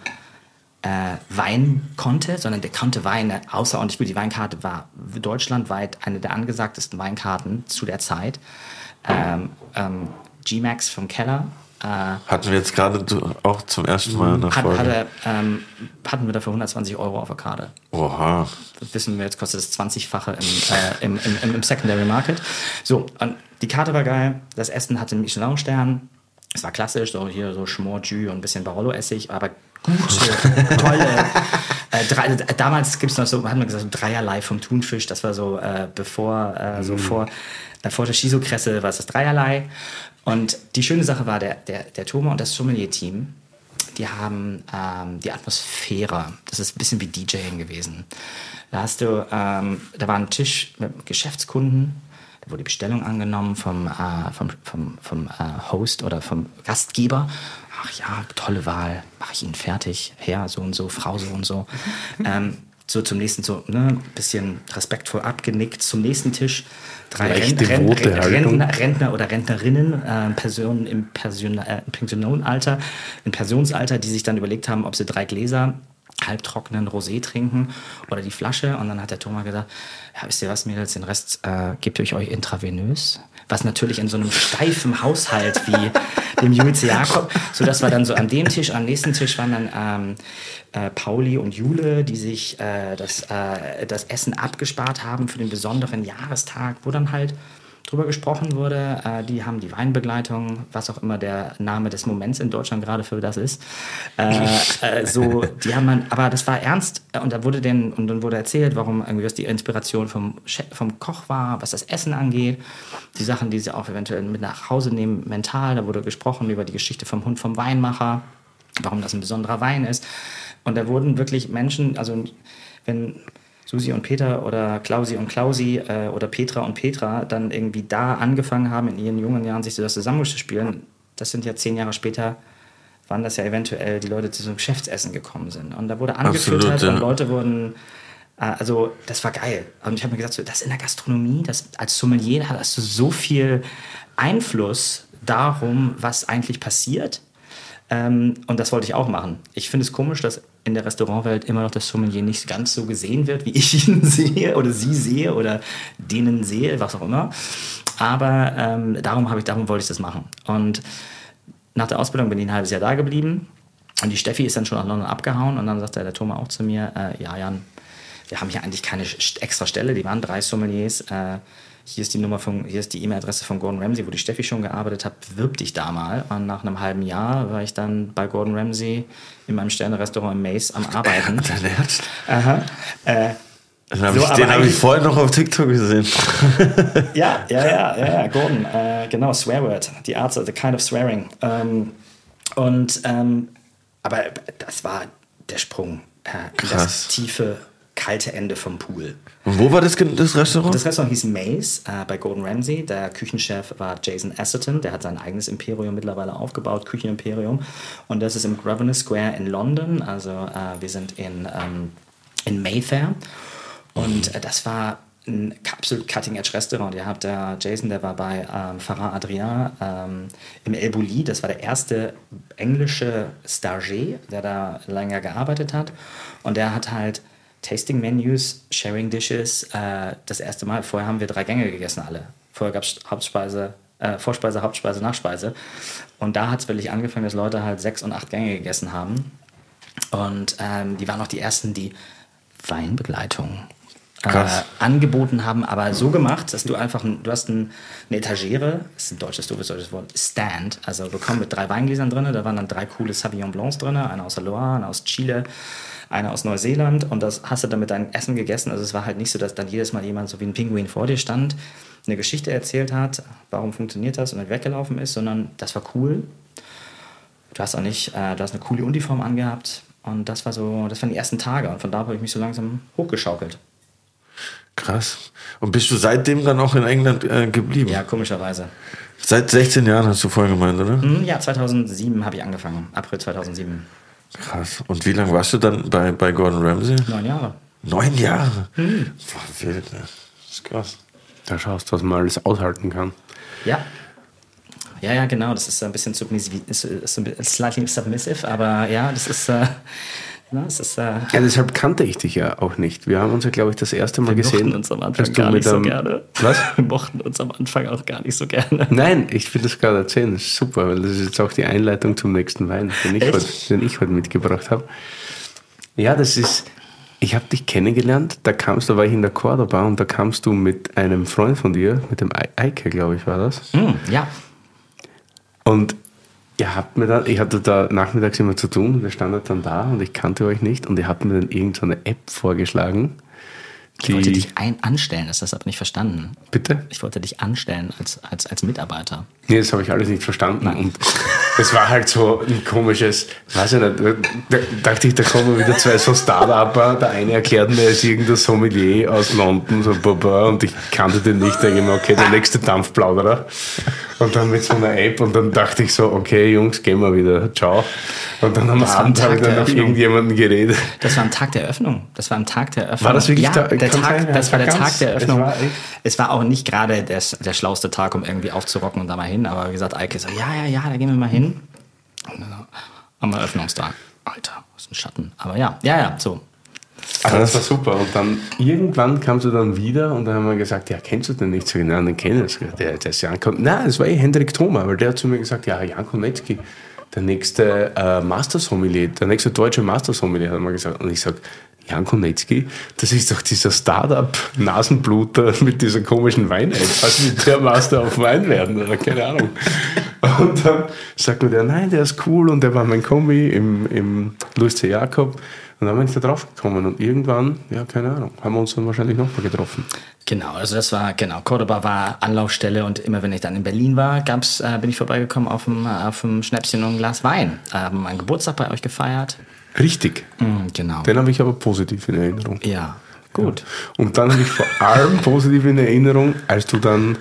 äh, Wein konnte, sondern der konnte Weine außerordentlich gut. Die Weinkarte war deutschlandweit eine der angesagtesten Weinkarten zu der Zeit. Ähm, ähm, G-Max vom Keller. Äh, Hatten wir jetzt gerade auch zum ersten Mal eine hat, Folge. hatte, ähm, hatten wir dafür 120 Euro auf der Karte. Oha. Das wissen wir, jetzt kostet es 20-fache im, äh, im, im, im Secondary Market. So, und die Karte war geil, das Essen hatte einen Michelin-Stern. Es war klassisch, so hier so Schmor, Jus und ein bisschen Barolo-Essig, aber gute, tolle. Äh, drei, damals gibt es noch so, hat man gesagt, so dreierlei vom Thunfisch. Das war so, äh, bevor, äh, so vor, äh, vor der Shiso-Kresse war es das dreierlei. Und die schöne Sache war, der, der, der Thomas und das Sommelier-Team, die haben ähm, die Atmosphäre. Das ist ein bisschen wie DJing gewesen. Da hast du, ähm, da war ein Tisch mit Geschäftskunden, wurde die Bestellung angenommen vom, äh, vom, vom, vom äh, Host oder vom Gastgeber. Ach ja, tolle Wahl, mache ich ihn fertig, Herr so und so, Frau so und so. Ähm, so zum nächsten, so ne, bisschen respektvoll abgenickt zum nächsten Tisch. Drei Ren- Ren-. Rentner, Rentner oder Rentnerinnen, äh, Personen im Pension, äh, Pensionalter, im Pensionsalter, die sich dann überlegt haben, ob sie drei Gläser halbtrockenen Rosé trinken oder die Flasche. Und dann hat der Thomas gesagt, ja, wisst ihr was, Mädels, den Rest äh, gebt ihr euch intravenös. Was natürlich in so einem steifen Haushalt wie dem Jules Jakob, so dass wir dann so an dem Tisch, am nächsten Tisch waren dann ähm, äh, Pauli und Jule, die sich äh, das, äh, das Essen abgespart haben für den besonderen Jahrestag, wo dann halt drüber gesprochen wurde. Äh, die haben die Weinbegleitung, was auch immer der Name des Moments in Deutschland gerade für das ist. Äh, äh, so, die haben man, aber das war ernst äh, und da wurde denn und dann wurde erzählt, warum irgendwie was die Inspiration vom Chef, vom Koch war, was das Essen angeht, die Sachen, die sie auch eventuell mit nach Hause nehmen, mental. Da wurde gesprochen über die Geschichte vom Hund vom Weinmacher, warum das ein besonderer Wein ist. Und da wurden wirklich Menschen, also wenn Susi und Peter oder Klausi und Klausi äh, oder Petra und Petra dann irgendwie da angefangen haben, in ihren jungen Jahren sich so das zusammenzuspielen, das sind ja zehn Jahre später, waren das ja eventuell die Leute, die zum Geschäftsessen gekommen sind. Und da wurde angefüttert Absolut, ja. und Leute wurden, äh, also das war geil. Und ich habe mir gesagt, so, das in der Gastronomie, das als Sommelier hast du so viel Einfluss darum, was eigentlich passiert. Ähm, und das wollte ich auch machen. Ich finde es komisch, dass in der Restaurantwelt immer noch das Sommelier nicht ganz so gesehen wird, wie ich ihn sehe oder sie sehe oder denen sehe, was auch immer. Aber ähm, darum, ich, darum wollte ich das machen. Und nach der Ausbildung bin ich ein halbes Jahr da geblieben. Und die Steffi ist dann schon nach London abgehauen. Und dann sagte der Thomas auch zu mir, äh, ja, Jan, wir haben hier eigentlich keine extra Stelle. Die waren drei Sommeliers. Äh, hier ist die Nummer von, hier ist die E-Mail-Adresse von Gordon Ramsay, wo die Steffi schon gearbeitet hat. Bewirb dich da mal. Und nach einem halben Jahr war ich dann bei Gordon Ramsay in meinem Sterne-Restaurant im Mace am Arbeiten. Aha. Äh, Den habe So, ich, den hab ich vorher noch auf TikTok gesehen. ja, ja, ja, ja, ja, Gordon, äh, genau, Swearword, the art, the kind of swearing. Ähm, und, ähm, aber das war der Sprung äh, in Krass. das tiefe, kalte Ende vom Pool. Und wo war das, das Restaurant? Das Restaurant hieß Maze äh, bei Gordon Ramsay. Der Küchenchef war Jason Asserton. Der hat sein eigenes Imperium mittlerweile aufgebaut, Küchenimperium. Und das ist im Grosvenor Square in London. Also äh, wir sind in, ähm, in Mayfair. Und äh, das war ein absolut Cutting-Edge-Restaurant. Ihr habt da Jason, der war bei ähm, Farah Adrien ähm, im El Bulli. Das war der erste englische Stagiaire, der da länger gearbeitet hat. Und der hat halt Tasting Menus, Sharing Dishes, äh, das erste Mal. Vorher haben wir drei Gänge gegessen, alle. Vorher gab es Hauptspeise, äh, Vorspeise, Hauptspeise, Nachspeise. Und da hat es wirklich angefangen, dass Leute halt sechs und acht Gänge gegessen haben. Und ähm, die waren auch die ersten, die Weinbegleitung äh, angeboten haben, aber so gemacht, dass du einfach, ein, du hast ein, eine Etagere, das ist ein deutsches, doofes deutsches Wort, Stand, also bekommen mit drei Weingläsern drin, da waren dann drei coole Sauvignon Blancs drin, einer aus der Loire, einer aus Chile, einer aus Neuseeland und das hast du dann mit deinem Essen gegessen, also es war halt nicht so, dass dann jedes Mal jemand so wie ein Pinguin vor dir stand, eine Geschichte erzählt hat, warum funktioniert das und dann weggelaufen ist, sondern das war cool, du hast auch nicht, äh, du hast eine coole Uniform angehabt und das war so, das waren die ersten Tage und von da habe ich mich so langsam hochgeschaukelt. Krass. Und bist du seitdem dann auch in England äh, geblieben? Ja, komischerweise. Seit 16 Jahren hast du vorher gemeint, oder? Hm, Ja, 2007 habe ich angefangen. April 2007. Krass. Und wie lange warst du dann bei, bei Gordon Ramsay? Neun Jahre. Neun Jahre. Boah, wild, ne? Das ist krass. Da schaust du, was man alles aushalten kann. Ja. Ja, ja, genau. Das ist ein bisschen submissiv, slightly submissive, aber ja, das ist, äh, das ist, äh, Ja, deshalb kannte ich dich ja auch nicht. Wir haben uns ja, glaube ich, das erste Mal wir gesehen. mochten uns am Anfang du gar nicht so einem- gerne. Was? Wir mochten uns am Anfang auch gar nicht so gerne. Nein, ich will das gerade erzählen. Das ist super, weil das ist jetzt auch die Einleitung zum nächsten Wein, den ich, heute, den ich heute mitgebracht habe. Ja, das ist. Ich habe dich kennengelernt, da kamst, da war ich in der Cordoba und da kamst du mit einem Freund von dir, mit dem Ei- Eike, glaube ich, war das. Hm, ja. Und ihr habt mir dann, ich hatte da nachmittags immer zu tun, und wir standen dann da und ich kannte euch nicht und ihr habt mir dann irgendeine App vorgeschlagen. Ich wollte dich ein anstellen, das hast du aber nicht verstanden. Bitte? Ich wollte dich anstellen als, als, als Mitarbeiter. Nee, das habe ich alles nicht verstanden. Und es war halt so ein komisches, weiß ich nicht, da dachte ich, da kommen wieder zwei so Start-Upper. Der eine erklärt mir, er ist irgendein Sommelier aus London, so baba, und ich kannte den nicht. Denke mir, okay, der nächste Dampfplauderer. Und dann mit so einer App und dann dachte ich so, okay, Jungs, gehen wir wieder, ciao. Und dann am Das Abend habe ich dann noch Eröffnung. irgendjemanden geredet. Das war am Tag der Eröffnung. Das war am Tag der Eröffnung. War das wirklich ja, da- der Tag, sein, das war der Tag der Eröffnung. war Es war auch nicht gerade der, der schlauste Tag, um irgendwie aufzurocken und da mal hin. Aber wie gesagt, Eike so, ja, ja, ja, da gehen wir mal hin. Und dann am Eröffnungstag. Alter, was ist ein Schatten. Aber ja, ja, ja, so. Aber das war super. Und dann irgendwann kamst du dann wieder und dann haben wir gesagt, ja, kennst du den nicht? Ich, nein, den kenne ich. Der, der ist Jan Kon Nein, das war eh Hendrik Thoma, weil der hat zu mir gesagt, ja, Jan Konetzki, der nächste äh, Master Sommelier, der nächste deutsche Master Sommelier, hat mal gesagt. Und ich sag, Jan Konetzki, das ist doch dieser Startup-Nasenbluter mit dieser komischen Wein-App. Was wird der Master auf Wein werden? Oder keine Ahnung. Und dann sagt mir der, nein, der ist cool und der war mein Kombi im, im Louis C. Jakob. Und dann bin ich da drauf gekommen und irgendwann, ja, keine Ahnung, haben wir uns dann wahrscheinlich nochmal getroffen. Genau, also das war, genau, Cordoba war Anlaufstelle und immer wenn ich dann in Berlin war, gab's, äh, bin ich vorbeigekommen auf dem, auf dem Schnäpschen und ein Glas Wein. Äh, haben meinen Geburtstag bei euch gefeiert. Richtig. Mm, genau. Den habe ich aber positiv in Erinnerung. Ja, gut. Und dann habe ich vor allem positiv in Erinnerung, als du dann,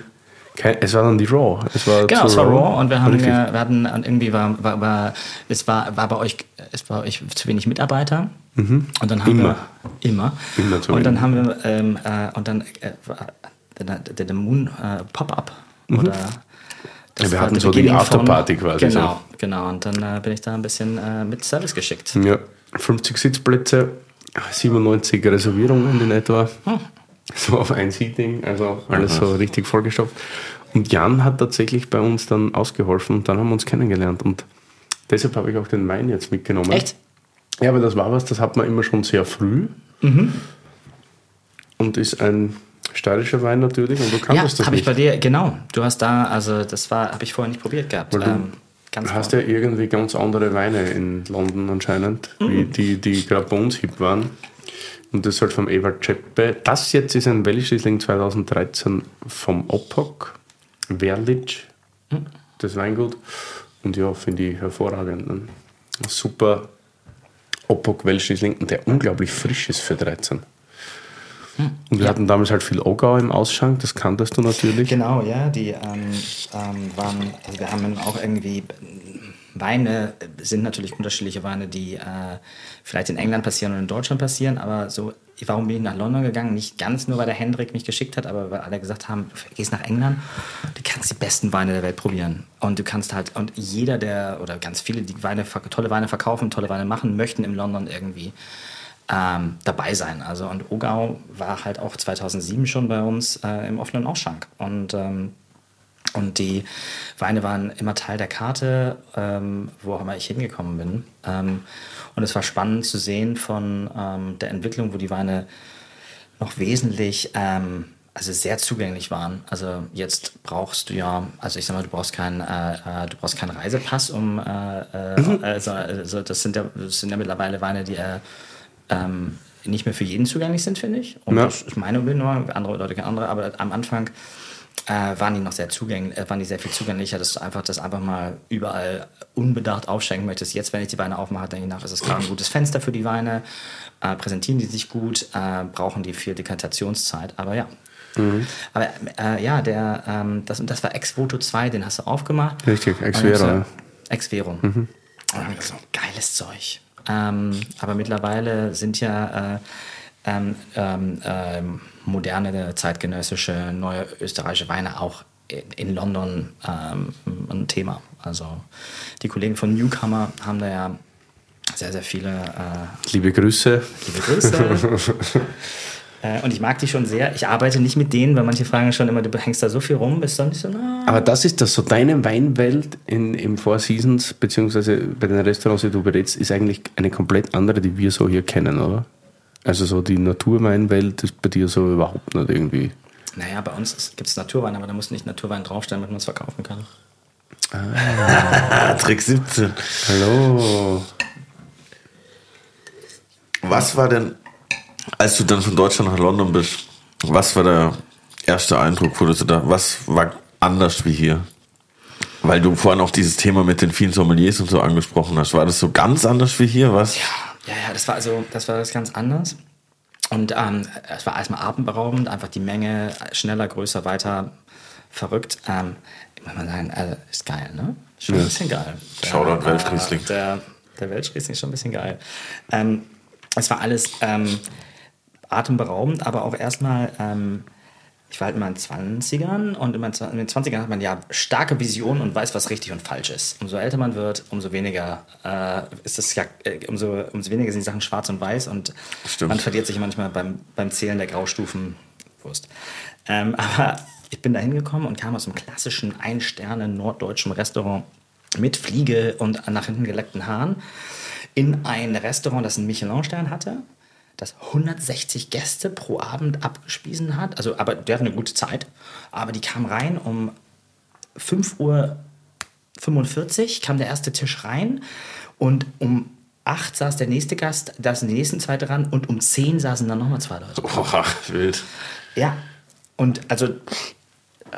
es war dann die Raw. Es war Genau, es war Raw und wir haben, Richtig. äh, wir hatten und irgendwie war, war, war es war, war bei euch es war bei euch zu wenig Mitarbeiter und dann haben Mhm. Immer. wir immer Immer zu und dann haben wir ähm, äh, und dann äh, der, der, der Moon äh, Pop-up oder das Mhm. Ja, wir hatten so die Afterparty quasi Genau, genau und dann äh, bin ich da ein bisschen äh, mit Service geschickt. Ja, 50 Sitzplätze, 97 Reservierungen in etwa. Hm. So auf ein Seating, also alles so richtig vollgestopft. Und Jan hat tatsächlich bei uns dann ausgeholfen und dann haben wir uns kennengelernt. Und deshalb habe ich auch den Wein jetzt mitgenommen. Echt? Ja, aber das war was, das hat man immer schon sehr früh. Mhm. Und ist ein steirischer Wein natürlich. Und du Ja, kanntest das habe ich nicht. bei dir, genau. Du hast da, also das war, habe ich vorher nicht probiert gehabt. Weil du Ähm, Du hast ja irgendwie ganz andere Weine in London anscheinend, Mhm. wie die, die gerade bei uns hip waren. Und das ist halt vom Ewald Czeppe. Das jetzt ist ein Welschriesling 2013 vom Opok, Werlitsch, Mhm. das Weingut. Und ja, finde ich hervorragend. Super Opok Welschriesling, und der unglaublich frisch ist für 13. Mhm. Und wir hatten damals halt viel Ogau im Ausschank, das kanntest du natürlich. Genau, ja, die ähm, ähm, waren, also wir haben auch irgendwie Weine sind natürlich unterschiedliche Weine, die äh, vielleicht in England passieren und in Deutschland passieren, aber so, warum bin ich nach London gegangen? Nicht ganz nur, weil der Hendrik mich geschickt hat, aber weil alle gesagt haben, du gehst nach England, du kannst die besten Weine der Welt probieren. Und du kannst halt, und jeder, der, oder ganz viele, die Weine, tolle Weine verkaufen, tolle Weine machen, möchten in London irgendwie ähm, dabei sein. Also und Ogau war halt auch 2007 schon bei uns äh, im offenen Ausschank. Und ähm, Und die Weine waren immer Teil der Karte, ähm, wo auch immer ich hingekommen bin. Ähm, und es war spannend zu sehen von ähm, der Entwicklung, wo die Weine noch wesentlich, ähm, also sehr zugänglich waren. Also jetzt brauchst du ja, also ich sag mal, du brauchst keinen, äh, äh, du brauchst keinen Reisepass, um, äh, äh, also, also das sind ja, das sind ja mittlerweile Weine, die äh, ähm, nicht mehr für jeden zugänglich sind, finde ich. Und Ja. das ist meine Meinung, andere Leute andere, aber am Anfang äh, waren die noch sehr zugänglich, äh, waren die sehr viel zugänglicher, dass du einfach das einfach mal überall unbedacht aufschenken möchtest. Jetzt, wenn ich die Weine aufmache, denke ich nach, ist es klar ein gutes Fenster für die Weine, äh, präsentieren die sich gut, äh, brauchen die viel Dekantatationszeit, aber ja. Aber äh, ja, der, ähm, das, das war Ex-Voto 2, den hast du aufgemacht. Richtig, Ex Und dann Vero, du- ja. Ex-Vero. Und dann hab ich so, geiles Zeug. Ähm, aber mittlerweile sind ja äh, ähm, ähm, ähm, moderne, zeitgenössische, neue österreichische Weine auch in, London ähm, ein Thema. Also die Kollegen von Newcomer haben da ja sehr, sehr viele äh, Liebe Grüße. Liebe Grüße. äh, und ich mag die schon sehr. Ich arbeite nicht mit denen, weil manche fragen schon immer, du hängst da so viel rum, bist du nicht so, na, Aber das ist das so, deine Weinwelt in, im Four Seasons, beziehungsweise bei den Restaurants, die du berätst, ist eigentlich eine komplett andere, die wir so hier kennen, oder? Also so die Naturweinwelt ist bei dir so überhaupt nicht irgendwie. Naja, bei uns gibt es Naturwein, aber da muss nicht Naturwein draufstehen, damit man es verkaufen kann. Ah, Trick 17. Hallo. Was war denn, als du dann von Deutschland nach London bist, was war der erste Eindruck, wo du da, was war anders wie hier? Weil du vorhin auch dieses Thema mit den vielen Sommeliers und so angesprochen hast. War das so ganz anders wie hier? Was? Ja, ja, das war also, das war das ganz anders. Und ähm, es war erstmal atemberaubend, einfach die Menge schneller, größer, weiter, verrückt. Ähm, ich muss mal sagen, äh, ist geil, ne? Schon ein bisschen geil. Shoutout Der, äh, Der, der Weltriesling ist schon ein bisschen geil. Ähm, es war alles ähm, atemberaubend, aber auch erstmal, ähm, ich war halt in meinen 20ern und in, den 20ern hat man ja starke Visionen und weiß, was richtig und falsch ist. Umso älter man wird, umso weniger äh, ist das ja, äh, umso, umso weniger sind die Sachen schwarz und weiß und Stimmt. man verliert sich manchmal beim, beim Zählen der Graustufen. Wurst. Ähm, aber ich bin da hingekommen und kam aus einem klassischen Ein-Sterne-norddeutschen Restaurant mit Fliege und nach hinten geleckten Haaren in ein Restaurant, das einen Michelin-Stern hatte, das 160 Gäste pro Abend abgespiesen hat. Also, aber der hatte eine gute Zeit. Aber die kam rein um 5 Uhr 45 kam der erste Tisch rein und um 8 saß der nächste Gast, da sind die nächsten zwei dran und um 10 saßen dann nochmal zwei Leute. Boah, wild. Ja, und also, äh,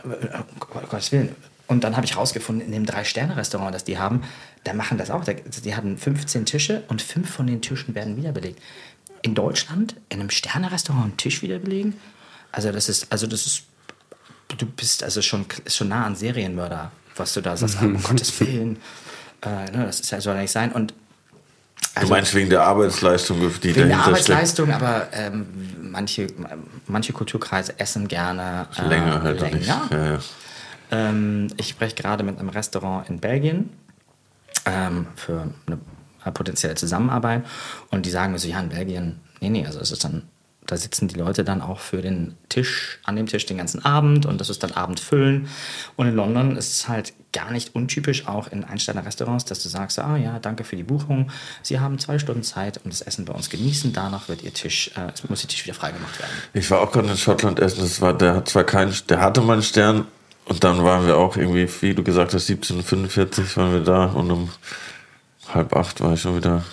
um Gottes Willen. Und dann habe ich rausgefunden, in dem Drei-Sterne-Restaurant, das die haben, da machen das auch. Die hatten 15 Tische und fünf von den Tischen werden wiederbelegt. In Deutschland, in einem Sterne-Restaurant einen Tisch wiederbelegen? Also das ist, also das ist, du bist also schon, schon nah an Serienmörder, was du da sagst, um Gottes Willen. Äh, ne, das ist ja, soll ja nicht sein. Und Du meinst wegen der Arbeitsleistung, die Also Wegen der dahinter steckt? Arbeitsleistung, aber ähm, manche, manche Kulturkreise essen gerne äh, Länger halt auch nicht. länger. Ja, ja. Ähm, ich spreche gerade mit einem Restaurant in Belgien ähm, für eine potenzielle Zusammenarbeit und die sagen mir so, ja, in Belgien, nee, nee, also es ist dann, da sitzen die Leute dann auch für den Tisch, an dem Tisch den ganzen Abend und das ist dann Abendfüllen. Und in London ist es halt gar nicht untypisch, auch in Einsteiner-Restaurants, dass du sagst, ah ja, danke für die Buchung, Sie haben zwei Stunden Zeit und das Essen bei uns genießen, danach wird Ihr Tisch, äh, muss Ihr Tisch wieder freigemacht werden. Ich war auch gerade in Schottland essen. Das war, der hat zwar keinen, der hatte mal einen Stern und dann waren wir auch irgendwie, wie du gesagt hast, 17:45 waren wir da und um halb acht war ich schon wieder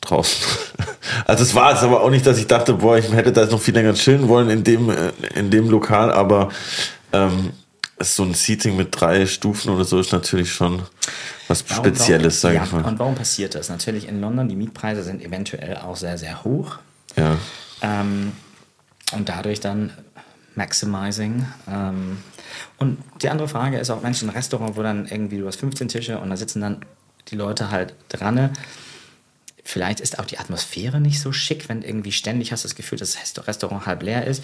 draußen. Also es war es aber auch nicht, dass ich dachte, boah, ich hätte da jetzt noch viel länger chillen wollen in dem äh, in dem Lokal, aber ähm, so ein Seating mit drei Stufen oder so ist natürlich schon was Warum- Spezielles, sage ja, ich mal. Und warum passiert das? Natürlich in London, die Mietpreise sind eventuell auch sehr, sehr hoch. Ja. Ähm, und dadurch dann Maximizing. Ähm, und die andere Frage ist auch, Mensch, ein Restaurant, wo dann irgendwie du hast 15 Tische und da sitzen dann die Leute halt dran. Vielleicht ist auch die Atmosphäre nicht so schick, wenn irgendwie ständig hast du das Gefühl, dass das Restaurant halb leer ist.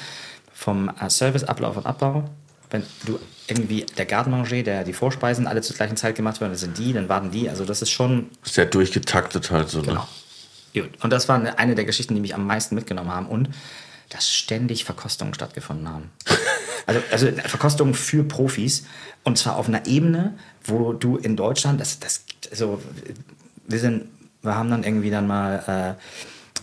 Vom äh, Serviceablauf und Abbau. Wenn du irgendwie der Garde-Manger, der die Vorspeisen alle zur gleichen Zeit gemacht werden, das sind die, dann warten die. Also das ist schon Sehr durchgetaktet halt so, ne? Genau. Gut. Und das war eine, eine der Geschichten, die mich am meisten mitgenommen haben. Und dass ständig Verkostungen stattgefunden haben. Also, also Verkostungen für Profis und zwar auf einer Ebene, wo du in Deutschland, das, das, also, wir sind, wir haben dann irgendwie dann mal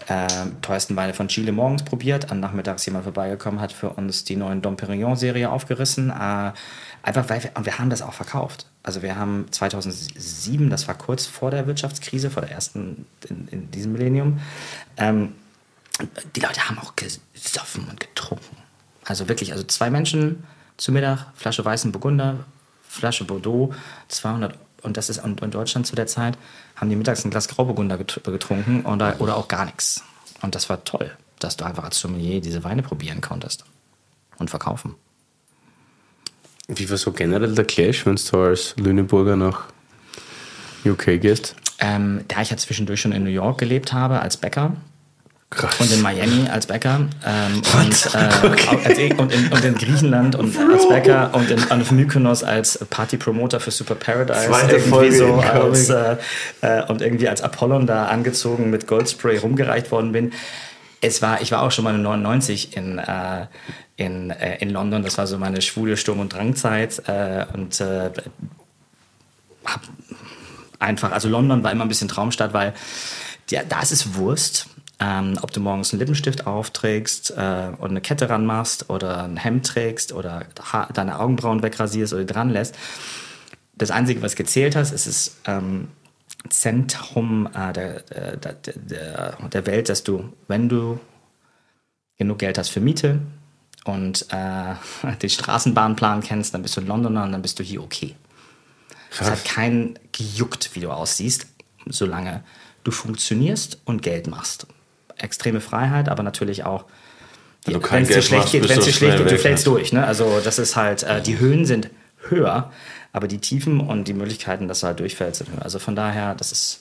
äh, äh, teuersten Weine von Chile morgens probiert. Am Nachmittag ist jemand vorbeigekommen, hat für uns die neuen Dom Perignon Serie aufgerissen. Äh, einfach weil wir, und wir haben das auch verkauft. Also wir haben 2007, das war kurz vor der Wirtschaftskrise, vor der ersten in, in diesem Millennium, ähm, die Leute haben auch gesoffen und getrunken. Also wirklich, also zwei Menschen zu Mittag, Flasche weißen Burgunder, Flasche Bordeaux, 200 und das ist und in Deutschland zu der Zeit haben die mittags ein Glas Grauburgunder getrunken oder, oder auch gar nichts. Und das war toll, dass du einfach als Sommelier diese Weine probieren konntest und verkaufen. Wie war so generell der Clash, wenn du als Lüneburger nach UK gehst? Ähm, da ich ja zwischendurch schon in New York gelebt habe als Bäcker, Krass. Und in Miami als Bäcker ähm, und, äh, okay. und, in, und, in, Griechenland und als Bäcker und in, auf Mykonos als Party-Promoter für Super Paradise. Zweite irgendwie Folge so als, äh, äh, und irgendwie als Apollon da angezogen mit Goldspray rumgereicht worden bin. Es war, ich war auch schon mal in 99 in, äh, in, äh, in London. Das war so meine schwule Sturm- und Drangzeit. Äh, und hab einfach, also London war immer ein bisschen Traumstadt, weil ja, da ist es Wurst ähm, ob du morgens einen Lippenstift aufträgst äh, und eine Kette ranmachst oder ein Hemd trägst oder deine Augenbrauen wegrasierst oder dran lässt. Das Einzige, was gezählt hast, ist das ähm, Zentrum äh, der, der, der, der Welt, dass du, wenn du genug Geld hast für Miete und äh, den Straßenbahnplan kennst, dann bist du in Londoner und dann bist du hier okay. Es hat keinen gejuckt, wie du aussiehst, solange du funktionierst und Geld machst extreme Freiheit, aber natürlich auch, wenn es dir schlecht geht, wenn es dir schlecht geht, du fällst durch. Ne? Also das ist halt, äh, die Höhen sind höher, aber die Tiefen und die Möglichkeiten, dass du halt durchfällst, sind höher. Also von daher, das ist.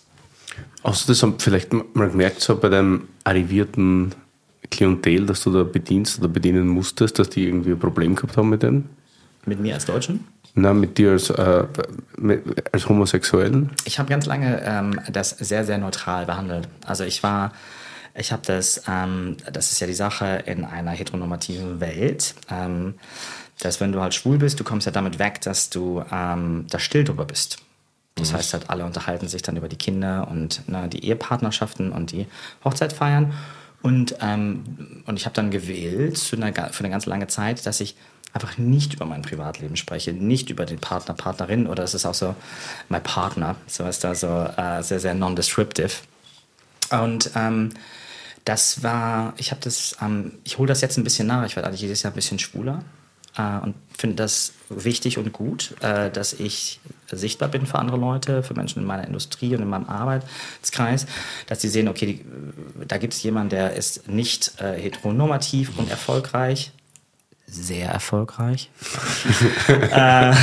Hast du das vielleicht mal gemerkt, so bei deinem arrivierten Klientel, dass du da bedienst oder bedienen musstest, dass die irgendwie ein Problem gehabt haben mit dem? Mit mir als Deutschen? Na, mit dir als, äh, mit, als Homosexuellen? Ich habe ganz lange ähm, das sehr, sehr neutral behandelt. Also ich war ich habe das, ähm, das ist ja die Sache in einer heteronormativen Welt, ähm, dass wenn du halt schwul bist, du kommst ja damit weg, dass du ähm, da still drüber bist. Das mhm. heißt halt, alle unterhalten sich dann über die Kinder und ne, die Ehepartnerschaften und die Hochzeitfeiern. Und, ähm, und ich habe dann gewählt für eine, für eine ganz lange Zeit, dass ich einfach nicht über mein Privatleben spreche, nicht über den Partner, Partnerin oder es ist auch so my partner, so ist da so äh, sehr, sehr non-descriptive. Und ähm, das war, ich habe das, ähm, ich hole das jetzt ein bisschen nach. Ich werde eigentlich jedes Jahr ein bisschen schwuler äh, und finde das wichtig und gut, äh, dass ich sichtbar bin für andere Leute, für Menschen in meiner Industrie und in meinem Arbeitskreis, dass sie sehen, okay, die, da gibt es jemanden, der ist nicht äh, heteronormativ und erfolgreich, sehr erfolgreich. äh,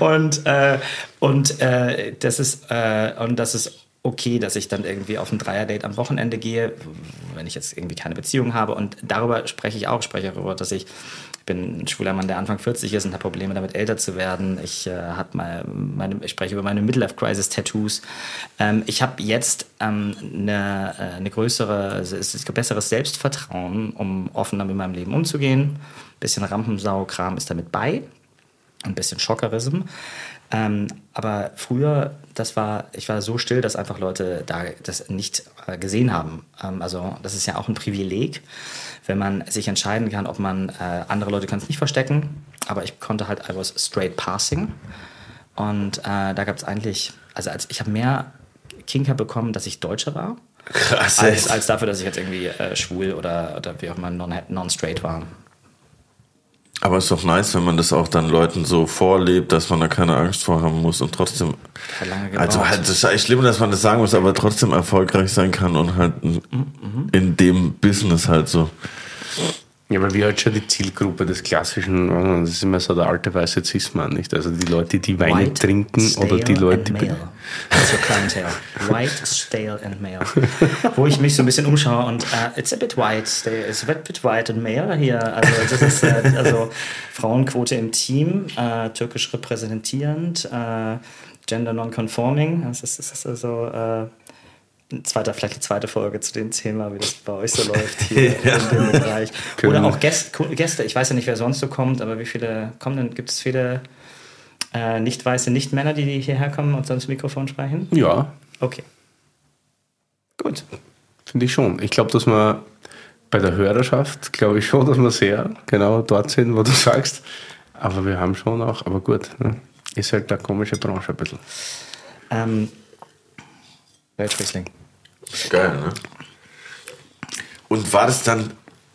und äh, und äh, das ist äh, und das ist okay, dass ich dann irgendwie auf ein Dreier-Date am Wochenende gehe, wenn ich jetzt irgendwie keine Beziehung habe. Und darüber spreche ich auch. Spreche darüber, dass ich, ich bin ein schwuler Mann, der Anfang 40 ist und habe Probleme damit, älter zu werden. Ich, äh, mal meine, ich spreche über meine Midlife-Crisis-Tattoos. Ähm, ich habe jetzt ähm, eine, äh, eine größere, besseres Selbstvertrauen, um offener mit meinem Leben umzugehen. Ein bisschen Rampensau-Kram ist damit bei. Ein bisschen Schockerism. Ähm, aber früher, das war, ich war so still, dass einfach Leute da das nicht äh, gesehen haben. Ähm, also das ist ja auch ein Privileg, wenn man sich entscheiden kann, ob man, äh, andere Leute können es nicht verstecken, aber ich konnte halt, I was straight passing. Und äh, da gab es eigentlich, also als, ich habe mehr Kinker bekommen, dass ich Deutscher war. Krass. Als, als dafür, dass ich jetzt irgendwie äh, schwul oder, oder wie auch immer non-straight war. Aber es ist doch nice, wenn man das auch dann Leuten so vorlebt, dass man da keine Angst vor haben muss und trotzdem. Also halt, das ist echt schlimm, dass man das sagen muss, aber trotzdem erfolgreich sein kann und halt mhm. in dem Business halt so. Ja, weil wir halt schon die Zielgruppe des klassischen, das ist immer so der alte weiße Cis-Mann, nicht? Also die Leute, die Weine White, trinken oder die Leute, die. That's your clientele. White, stale and male. Wo ich mich so ein bisschen umschaue und uh, it's a bit white, stale, it's a bit white and male hier. Also das ist uh, also Frauenquote im Team, uh, türkisch repräsentierend, gender non-conforming. Das ist, das ist also zweiter, vielleicht die zweite Folge zu dem Thema, wie das bei euch so läuft hier ja. in dem Bereich. Oder auch Gäste, ich weiß ja nicht, wer sonst so kommt, aber wie viele kommen denn? Gibt es viele äh, nicht weiße Nicht-Männer, die hierher kommen und sonst Mikrofon sprechen? Ja. Okay. Gut. Finde ich schon. Ich glaube, dass man bei der Hörerschaft, glaube ich schon, dass wir sehr genau dort sind, wo du sagst. Aber wir haben schon auch, aber gut, ne? ist halt eine komische Branche ein bisschen. Ähm, Weltschwissling. Geil, ne? Und war das dann,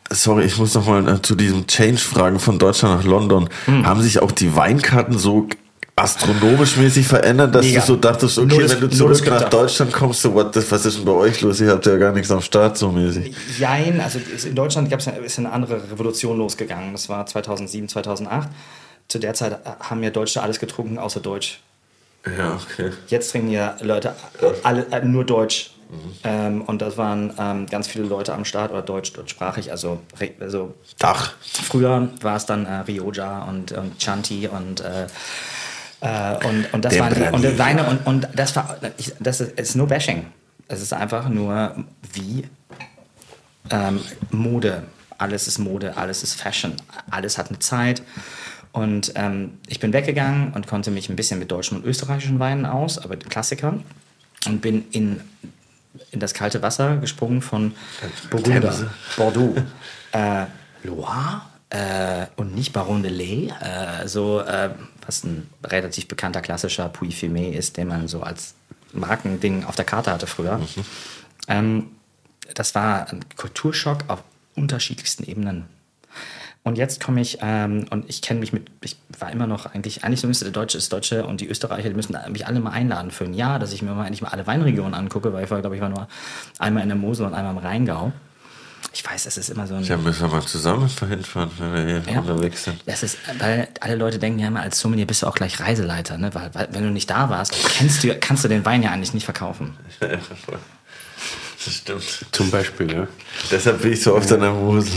sorry, ich muss noch mal äh, zu diesem Change fragen von Deutschland nach London. Hm. Haben sich auch die Weinkarten so astronomisch mäßig verändert, dass Mega. du so dachtest, okay, das, wenn du zurück nach Deutschland kommst, so, what, was ist denn bei euch los? Ihr habt ja gar nichts am Start so mäßig. Jein, also in Deutschland gab's ist eine andere Revolution losgegangen. Das war 2007, 2008. Zu der Zeit haben ja Deutsche alles getrunken, außer Deutsch. Ja, okay. Jetzt trinken ja Leute alle, äh, nur Deutsch. Mhm. Ähm, und das waren ähm, ganz viele Leute am Start oder deutsch, deutschsprachig, also, also Dach. Früher war es dann äh, Rioja und, und Chanti und äh, äh, und, und das waren die, und Weine und, und das war, das ist, ist nur Bashing. Es ist einfach nur wie ähm, Mode. Alles ist Mode, alles ist Fashion, alles hat eine Zeit. Und ähm, ich bin weggegangen und konnte mich ein bisschen mit deutschen und österreichischen Weinen aus, aber Klassikern. Und bin in, in das kalte Wasser gesprungen von Burgunder, Bordeaux, äh, Loire äh, und nicht Baron de Lay, äh, so äh, was ein relativ bekannter klassischer Puy Fumé ist, den man so als Markending auf der Karte hatte früher. Mhm. Ähm, das war ein Kulturschock auf unterschiedlichsten Ebenen. Und jetzt komme ich, ähm, und ich kenne mich mit, ich war immer noch eigentlich, eigentlich so müsste der Deutsche, das Deutsche und die Österreicher, die müssen mich alle mal einladen für ein Jahr, dass ich mir mal eigentlich mal alle Weinregionen angucke, weil ich war, glaube ich, war nur einmal in der Mosel und einmal im Rheingau. Ich weiß, es ist immer so ein. Ja, müssen wir mal zusammen hinfahren, wenn wir hier ja. unterwegs sind. Das ist, weil alle Leute denken ja immer, als Sommelier bist du auch gleich Reiseleiter, ne? Weil, weil wenn du nicht da warst, kennst du, kannst du den Wein ja eigentlich nicht verkaufen. Das stimmt. Zum Beispiel, ja. Deshalb bin ich so oft an der Mosel.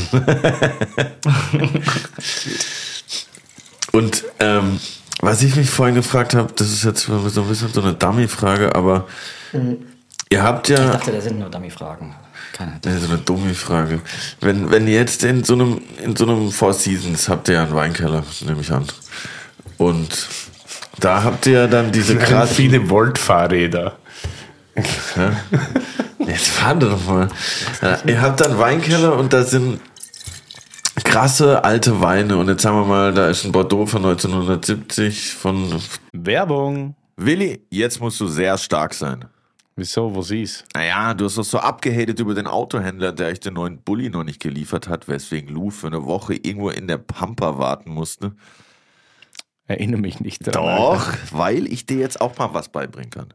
Und ähm, was ich mich vorhin gefragt habe, das ist jetzt so ein bisschen so eine Dummy-Frage, aber mhm. ihr habt ja. Ich dachte, da sind nur Dummy-Fragen. Keine Das ist so eine dumme Frage. Wenn, wenn ihr jetzt in so einem, in so einem Four Seasons habt ihr ja einen Weinkeller, nehme ich an. Und da habt ihr dann diese krassen... Viele Volt-Fahrräder. Jetzt fahren wir doch mal. Ja, ihr habt dann Weinkeller und da sind krasse alte Weine. Und jetzt sagen wir mal, da ist ein Bordeaux von 1970 von... Werbung. Willi, jetzt musst du sehr stark sein. Wieso, was ist? Naja, du hast doch so abgehatet über den Autohändler, der euch den neuen Bulli noch nicht geliefert hat, weswegen Lou für eine Woche irgendwo in der Pampa warten musste. Erinnere mich nicht daran. Doch, Alter. weil ich dir jetzt auch mal was beibringen kann.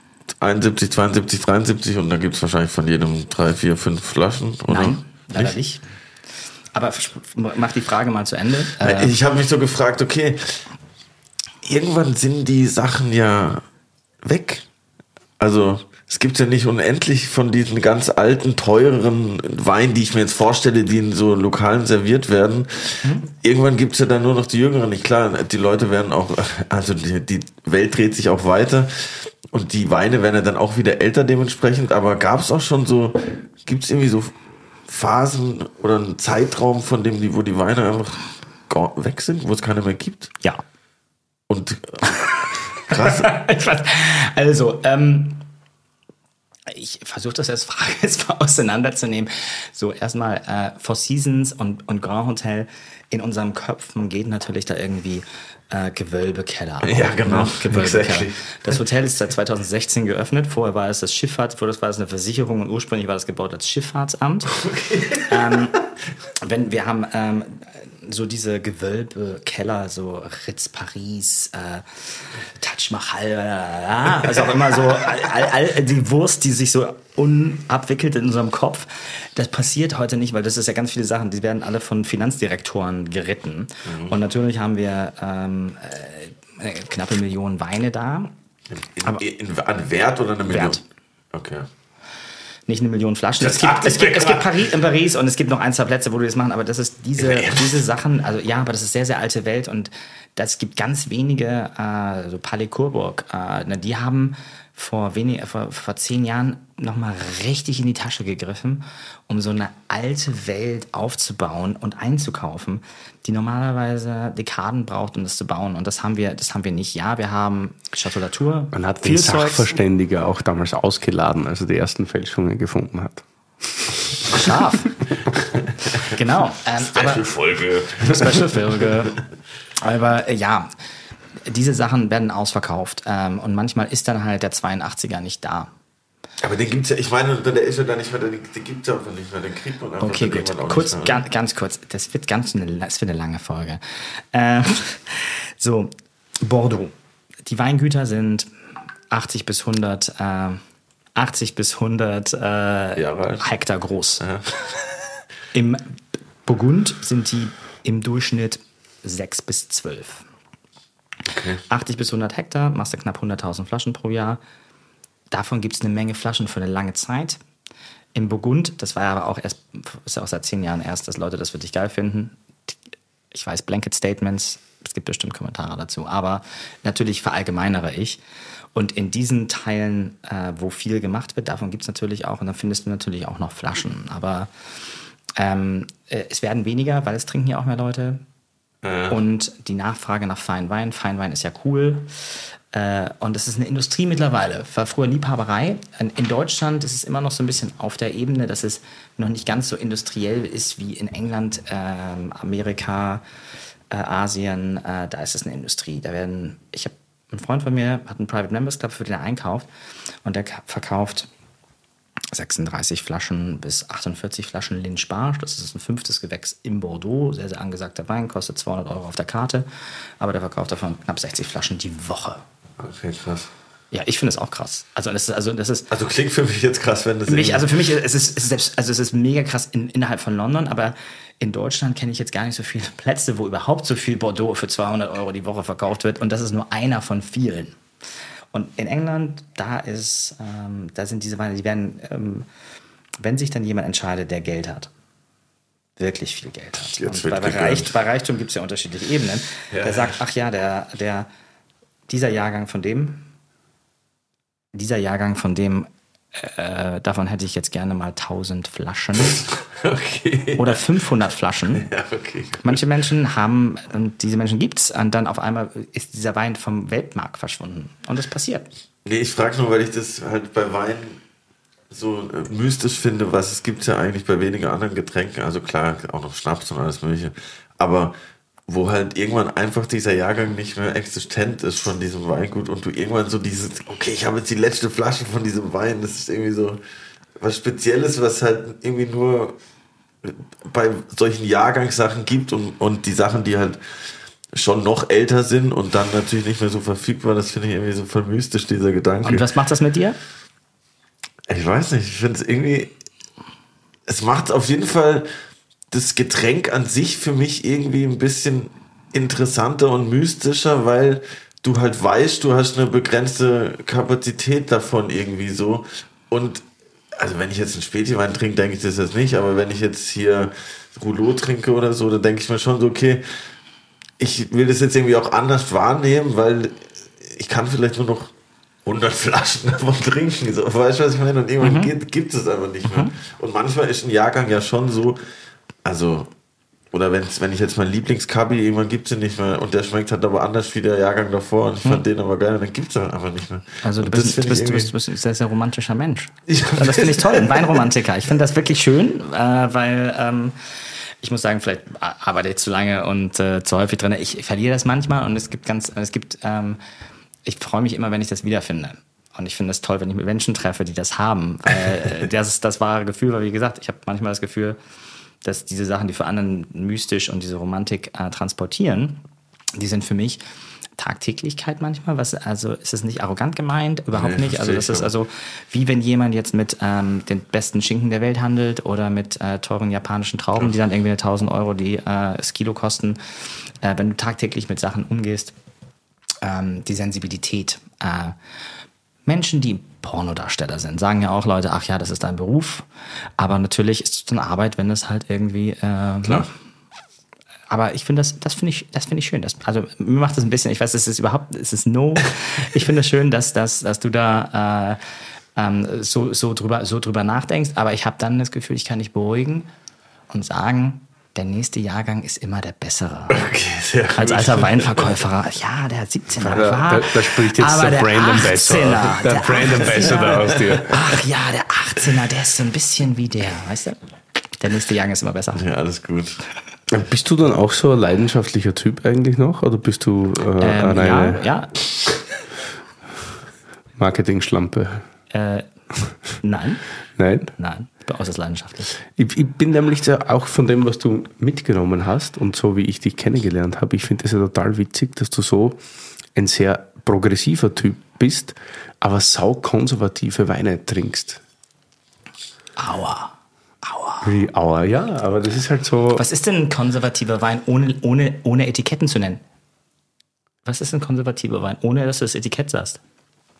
71, 72, 73 und da gibt es wahrscheinlich von jedem drei, vier, fünf Flaschen, oder? Nein, leider nicht. Aber mach die Frage mal zu Ende. Äh, ich habe mich so gefragt, okay, irgendwann sind die Sachen ja weg. Also es gibt ja nicht unendlich von diesen ganz alten, teureren Weinen, die ich mir jetzt vorstelle, die in so Lokalen serviert werden. Mhm. Irgendwann gibt es ja dann nur noch die Jüngeren. Nicht klar, die Leute werden auch, also die, die Welt dreht sich auch weiter. Und die Weine werden ja dann auch wieder älter dementsprechend, aber gab es auch schon so, gibt es irgendwie so Phasen oder einen Zeitraum, von dem die, wo die Weine einfach weg sind, wo es keine mehr gibt? Ja. Und äh, krass. also, ähm, ich versuche das als Frage jetzt mal auseinanderzunehmen. So erstmal äh, Four Seasons und, und Grand Hotel in unserem Köpfen geht natürlich da irgendwie äh, Gewölbekeller. Ja, genau. Gewölbekeller. Exactly. Das Hotel ist seit 2016 geöffnet. Vorher war es das Schifffahrt, vorher war es eine Versicherung und ursprünglich war das gebaut als Schifffahrtsamt. Okay. Ähm, wenn wir haben ähm, so diese Gewölbekeller, so Ritz Paris, äh, Taj Mahal, äh, also auch immer so all, all, die Wurst, die sich so unabwickelt in unserem Kopf. Das passiert heute nicht, weil das ist ja ganz viele Sachen, die werden alle von Finanzdirektoren geritten. Mhm. Und natürlich haben wir ähm, äh, knappe Millionen Weine da. In, in, in, an Wert oder eine Million? Wert. Okay nicht eine Million Flaschen. Es gibt, es gibt, es gibt Paris, in Paris und es gibt noch ein, zwei Plätze, wo du das machen, aber das ist diese, diese Sachen, also ja, aber das ist sehr, sehr alte Welt und das gibt ganz wenige, äh, so Palais Coburg, äh, die haben vor, wenig, vor, vor zehn Jahren nochmal richtig in die Tasche gegriffen, um so eine alte Welt aufzubauen und einzukaufen, die normalerweise Dekaden braucht, um das zu bauen. Und das haben wir, das haben wir nicht. Ja, wir haben Chateau Latour. Man hat den Sachverständiger auch damals ausgeladen, als er die ersten Fälschungen gefunden hat. Scharf. genau. Ähm, Special-Folge. Special-Folge. Aber äh, ja, diese Sachen werden ausverkauft. Ähm, und manchmal ist dann halt der 82er nicht da. Aber den gibt es ja, ich meine, der ist ja da nicht mehr, den, den gibt es ja einfach nicht mehr, den kriegt man einfach Okay, gut. Kurz, mehr, ganz, ganz kurz, das wird ganz eine, das wird eine lange Folge. Ähm, so, Bordeaux. Die Weingüter sind 80 bis 100, äh, 80 bis 100 äh, Hektar groß. Ja. Im Burgund sind die im Durchschnitt 6 bis 12. Okay. 80 bis 100 Hektar, machst du knapp 100.000 Flaschen pro Jahr. Davon gibt es eine Menge Flaschen für eine lange Zeit. Im Burgund, das war aber auch erst, ist ja auch seit zehn Jahren erst, dass Leute das wirklich geil finden. Ich weiß, Blanket Statements, es gibt bestimmt Kommentare dazu, aber natürlich verallgemeinere ich. Und in diesen Teilen, äh, wo viel gemacht wird, davon gibt es natürlich auch, und dann findest du natürlich auch noch Flaschen. Aber ähm, äh, es werden weniger, weil es trinken ja auch mehr Leute. Ja. Und die Nachfrage nach Feinwein, Feinwein ist ja cool. Äh, und es ist eine Industrie mittlerweile. War früher Liebhaberei. In Deutschland ist es immer noch so ein bisschen auf der Ebene, dass es noch nicht ganz so industriell ist wie in England, äh, Amerika, äh, Asien. Äh, da ist es eine Industrie. Da werden, ich habe ein Freund von mir hat einen Private Members Club, für den er einkauft und der verkauft 36 Flaschen bis 48 Flaschen Linge Barsch. Das ist ein fünftes Gewächs im Bordeaux. Sehr, sehr angesagter Wein, kostet 200 Euro auf der Karte. Aber der verkauft davon knapp 60 Flaschen die Woche. Okay, krass. Ja, ich finde es auch krass. Also das ist, also das ist. Also klingt für mich jetzt krass, wenn das. Mich, also für mich ist es, ist selbst, also es ist mega krass in, innerhalb von London, aber in Deutschland kenne ich jetzt gar nicht so viele Plätze, wo überhaupt so viel Bordeaux für 200 Euro die Woche verkauft wird. Und das ist nur einer von vielen. Und in England, da ist, ähm, da sind diese Weine, die werden, ähm, wenn sich dann jemand entscheidet, der Geld hat, wirklich viel Geld hat. Jetzt bei, bei, Reich, bei, Reichtum gibt es ja unterschiedliche Ebenen. Ja, der sagt, ach ja, der, der dieser Jahrgang von dem, dieser Jahrgang von dem, äh, davon hätte ich jetzt gerne mal 1000 Flaschen. Okay. Oder 500 Flaschen. Ja, okay. Manche Menschen haben, und diese Menschen gibt es, und dann auf einmal ist dieser Wein vom Weltmarkt verschwunden. Und das passiert. Nee, ich frage nur, weil ich das halt bei Wein so äh, mystisch finde, was es gibt ja eigentlich bei wenigen anderen Getränken, also klar, auch noch Schnaps und alles mögliche, aber wo halt irgendwann einfach dieser Jahrgang nicht mehr existent ist von diesem Weingut und du irgendwann so dieses, okay, ich habe jetzt die letzte Flasche von diesem Wein, das ist irgendwie so was Spezielles, was halt irgendwie nur bei solchen Jahrgangssachen gibt und, und die Sachen, die halt schon noch älter sind und dann natürlich nicht mehr so verfügbar, das finde ich irgendwie so voll mystisch, dieser Gedanke. Und was macht das mit dir? Ich weiß nicht, ich finde es irgendwie, es macht auf jeden Fall das Getränk an sich für mich irgendwie ein bisschen interessanter und mystischer, weil du halt weißt, du hast eine begrenzte Kapazität davon irgendwie so. Und also wenn ich jetzt einen Spätiwein trinke, denke ich das jetzt nicht, aber wenn ich jetzt hier Rouleau trinke oder so, dann denke ich mir schon so, okay, ich will das jetzt irgendwie auch anders wahrnehmen, weil ich kann vielleicht nur noch 100 Flaschen davon trinken. So, weißt du, was ich meine? Und irgendwann Mhm. gibt, gibt es aber nicht mehr. Und manchmal ist ein Jahrgang ja schon so, also, oder wenn's, wenn ich jetzt meinen Lieblingskabi, irgendwann gibt es ihn nicht mehr und der schmeckt halt aber anders wie der Jahrgang davor und ich fand den aber geil, dann gibt es ihn einfach nicht mehr. Mhm. Also du bist, du bist, du, bist, du bist ein sehr, sehr romantischer Mensch. Ja. Das finde ich toll, ein Weinromantiker. Ich finde das wirklich schön, äh, weil ähm, ich muss sagen, vielleicht arbeite ich zu lange und äh, zu häufig drin. Ich, verliere das manchmal und es gibt ganz, es gibt, ähm, ich freue mich immer, wenn ich das wiederfinde. Und ich finde es toll, wenn ich mit Menschen treffe, die das haben. Weil äh, das ist das wahre Gefühl, weil wie gesagt, ich habe manchmal das Gefühl, dass diese Sachen, die für anderen mystisch und diese Romantik äh, transportieren, die sind für mich Tagtäglichkeit manchmal. Was, also ist es nicht arrogant gemeint? Überhaupt Nee, nicht. Also das ist also wie wenn jemand jetzt mit ähm, den besten Schinken der Welt handelt oder mit äh, teuren japanischen Trauben, die dann irgendwie eine 1000 Euro die äh, das Kilo kosten. Äh, wenn du tagtäglich mit Sachen umgehst, ähm, die Sensibilität. Äh, Menschen, die Pornodarsteller sind, sagen ja auch Leute, ach ja, das ist dein Beruf. Aber natürlich ist es eine Arbeit, wenn es halt irgendwie. Äh, Klar. Aber ich finde das, das finde ich, das finde ich schön. Das, also mir macht das ein bisschen, ich weiß, es ist überhaupt, es ist no. Ich finde es schön, dass, dass, dass du da äh, ähm, so, so, drüber, so drüber nachdenkst. Aber ich habe dann das Gefühl, ich kann dich beruhigen und sagen, der nächste Jahrgang ist immer der bessere. Okay, sehr gut. Als alter Weinverkäufer, ja, der 17er Da, war. da, da spricht jetzt aber der, Brand 18er, Ambassador. Der, Brand Ambassador aus dir. Ach ja, der 18er, der ist so ein bisschen wie der, weißt du? Der nächste Jahrgang ist immer besser. Ja, alles gut. Bist du dann auch so ein leidenschaftlicher Typ eigentlich noch? Oder bist du äh, Ähm, eine ja, ja, Marketing-Schlampe? äh, nein, Nein? nein, äußerst leidenschaftlich. Ich, ich bin nämlich auch von dem, was du mitgenommen hast und so wie ich dich kennengelernt habe, ich finde es ja total witzig, dass du so ein sehr progressiver Typ bist, aber saukonservative Weine trinkst. Aua, aua. Wie Auer, ja, aber das ist halt so. Was ist denn ein konservativer Wein, ohne, ohne, ohne Etiketten zu nennen? Was ist ein konservativer Wein, ohne dass du das Etikett sagst?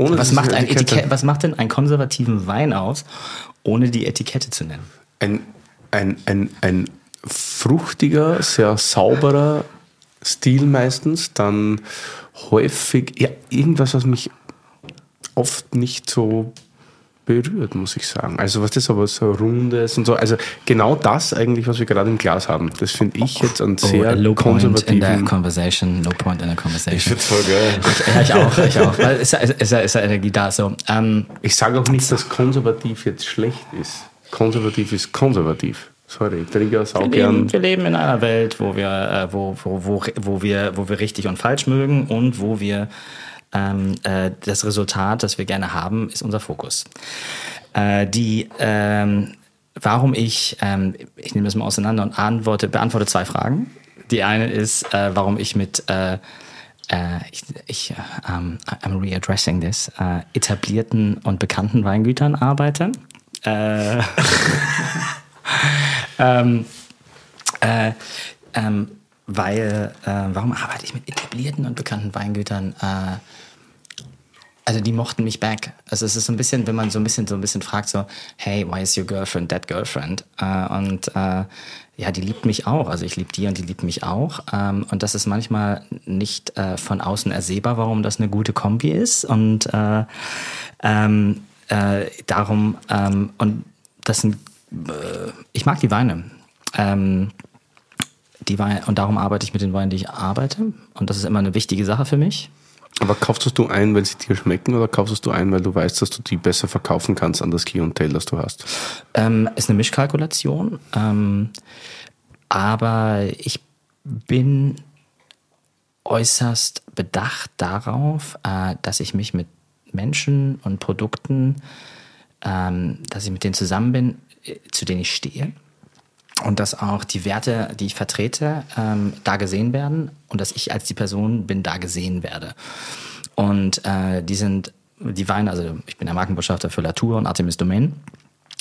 ohne Was macht, ein Etikett was macht denn einen konservativen Wein aus, ohne die Etikette zu nennen? Ein, ein, ein, ein fruchtiger, sehr sauberer Stil meistens, dann häufig, ja, irgendwas, was mich oft nicht so berührt, muss ich sagen. Also was das aber so rundes und so, also genau das eigentlich, was wir gerade im Glas haben, das finde ich jetzt einen sehr Oh, a low point in konservativen... conversation, low point in the conversation. Ich find's voll geil. Ja, ich auch, ich auch. Weil ist, ja- ist, ja- ist Energie da. So. Ähm, Ich sage auch nicht, dass konservativ jetzt schlecht ist. Konservativ ist konservativ. Sorry, ich trinke das auch wir, gern. leben, wir leben in einer Welt, wo wir, äh, wo, wo, wo, wo, wir, wo wir richtig und falsch mögen und wo wir ähm, äh, das Resultat, das wir gerne haben, ist unser Fokus. Äh, die, ähm, warum ich, ähm, ich nehme das mal auseinander und antworte, beantworte zwei Fragen. Die eine ist, äh, warum ich mit äh, äh, ich, ich äh, um, I'm readdressing this, äh, etablierten und bekannten Weingütern arbeite. Äh, ähm, äh, ähm, weil, äh, warum arbeite ich mit etablierten und bekannten Weingütern? Äh, also die mochten mich back. Also es ist so ein bisschen, wenn man so ein bisschen so ein bisschen fragt, so, hey, why is your girlfriend that girlfriend? Äh, und äh, ja, die liebt mich auch. Also ich liebe die und die liebt mich auch. Ähm, und das ist manchmal nicht äh, von außen ersehbar, warum das eine gute Kombi ist. Und äh, ähm, äh, darum, ähm, und das sind, äh, ich mag die Weine. Ähm, die Weine, und darum arbeite ich mit den Weinen, die ich arbeite. Und das ist immer eine wichtige Sache für mich. Aber kaufst du ein, weil sie dir schmecken oder kaufst du ein, weil du weißt, dass du die besser verkaufen kannst an das Klientel, das du hast? Ähm, ist eine Mischkalkulation. Ähm, aber ich bin äußerst bedacht darauf, äh, dass ich mich mit Menschen und Produkten, ähm, dass ich mit denen zusammen bin, äh, zu denen ich stehe. Und dass auch die Werte, die ich vertrete, ähm, da gesehen werden und dass ich als die Person bin, da gesehen werde. Und äh, die sind, die Weine, also ich bin der Markenbotschafter für Latour und Artemis Domain.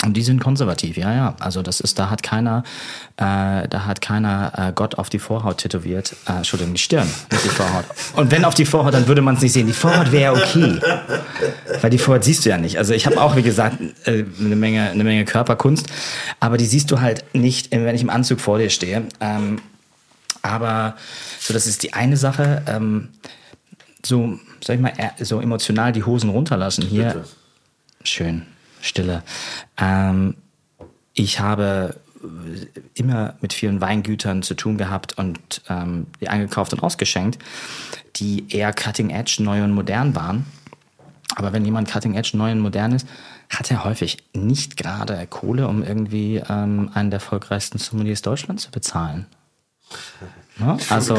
Und die sind konservativ, ja, ja. Also das ist, da hat keiner, äh, da hat keiner äh, Gott auf die Vorhaut tätowiert. Äh, Entschuldigung, die Stirn, nicht die Vorhaut. Und wenn auf die Vorhaut, dann würde man es nicht sehen. Die Vorhaut wäre okay, weil die Vorhaut siehst du ja nicht. Also ich habe auch, wie gesagt, äh, eine Menge, eine Menge Körperkunst, aber die siehst du halt nicht, wenn ich im Anzug vor dir stehe. Ähm, aber so, das ist die eine Sache. Ähm, so, sag ich mal, so emotional die Hosen runterlassen hier. Bitte. Schön. Stille. Ähm, ich habe immer mit vielen Weingütern zu tun gehabt und ähm, die eingekauft und ausgeschenkt, die eher Cutting Edge, neu und modern waren. Aber wenn jemand Cutting Edge, neu und modern ist, hat er häufig nicht gerade Kohle, um irgendwie ähm, einen der erfolgreichsten Sommeliers Deutschlands zu bezahlen. Ja, also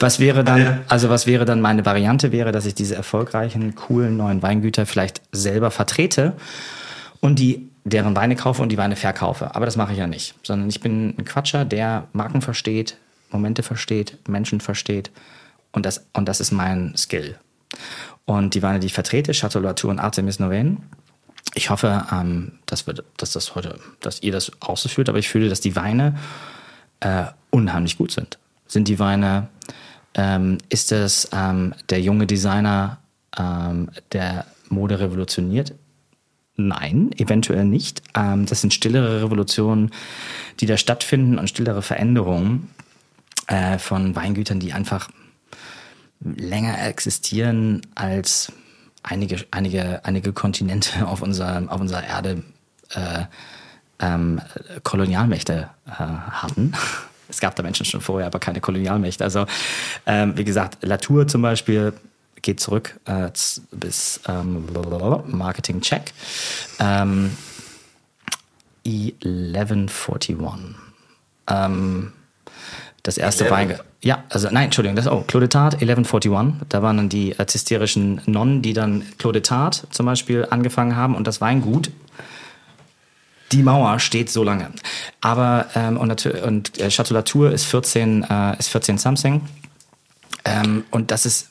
was wäre dann, also was wäre dann meine Variante wäre, dass ich diese erfolgreichen, coolen neuen Weingüter vielleicht selber vertrete und die deren Weine kaufe und die Weine verkaufe. Aber das mache ich ja nicht, sondern ich bin ein Quatscher, der Marken versteht, Momente versteht, Menschen versteht und das, und das ist mein Skill. Und die Weine, die ich vertrete, Chateau Latour und Artemis Noven, ich hoffe, ähm, dass, wir, dass das heute, dass ihr das auch so fühlt, aber ich fühle, dass die Weine äh, unheimlich gut sind. Sind die Weine, ähm, ist es ähm, der junge Designer, ähm, der Mode revolutioniert? Nein, eventuell nicht. Ähm, das sind stillere Revolutionen, die da stattfinden und stillere Veränderungen äh, von Weingütern, die einfach länger existieren als einige, einige, einige Kontinente auf unserer, auf unserer Erde äh, ähm, Kolonialmächte äh, hatten. Es gab da Menschen schon vorher, aber keine Kolonialmächte. Also, ähm, wie gesagt, Latour zum Beispiel geht zurück äh, bis ähm, Marketing Check. Ähm, E1141. Ähm, das erste war ja, also nein, Entschuldigung, das oh, Claudetat 1141. Da waren dann die äh, zisterischen Nonnen, die dann Claudetat zum Beispiel angefangen haben und das Weingut die Mauer steht so lange. Aber ähm, und, und äh, ist 14, äh, ist 14 something. Ähm, und das ist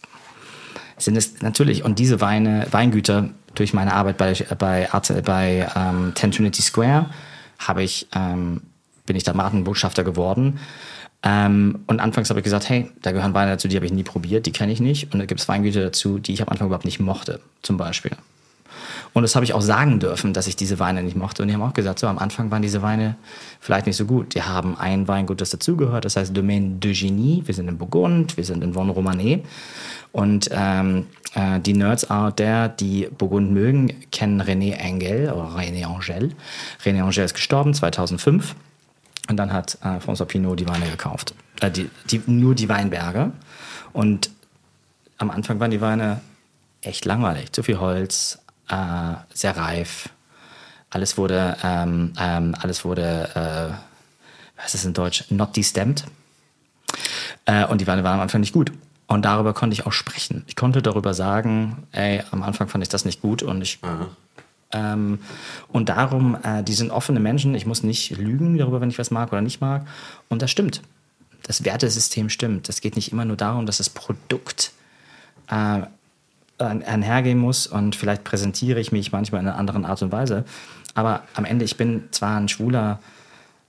sind es natürlich, und diese Weine, Weingüter, durch meine Arbeit bei, bei, bei ähm, 10 Trinity Square, habe ich, ähm, bin ich da Markenbotschafter geworden. Ähm, und anfangs habe ich gesagt, hey, da gehören Weine dazu, die habe ich nie probiert, die kenne ich nicht. Und da gibt es Weingüter dazu, die ich am Anfang überhaupt nicht mochte, zum Beispiel. Und das habe ich auch sagen dürfen, dass ich diese Weine nicht mochte. Und die haben auch gesagt, so am Anfang waren diese Weine vielleicht nicht so gut. Die haben ein Weingut, das dazugehört, das heißt Domaine de Genie. Wir sind in Burgund, wir sind in Von Romanée. Und ähm, äh, die Nerds out there, die Burgund mögen, kennen René Engel oder René Angel. René Angel ist gestorben 2005 und dann hat äh, François Pinot die Weine gekauft. Äh, die, die, nur die Weinberge. Und am Anfang waren die Weine echt langweilig. Zu viel Holz, äh, sehr reif. Alles wurde, ähm, ähm, alles wurde, äh, was ist das in Deutsch, not destemmed. Äh, und die Weine waren am Anfang nicht gut. Und darüber konnte ich auch sprechen. Ich konnte darüber sagen, ey, am Anfang fand ich das nicht gut und ich. Ähm, und darum, äh, die sind offene Menschen. Ich muss nicht lügen darüber, wenn ich was mag oder nicht mag. Und das stimmt. Das Wertesystem stimmt. Es geht nicht immer nur darum, dass das Produkt äh, einhergehen muss und vielleicht präsentiere ich mich manchmal in einer anderen Art und Weise. Aber am Ende, ich bin zwar ein schwuler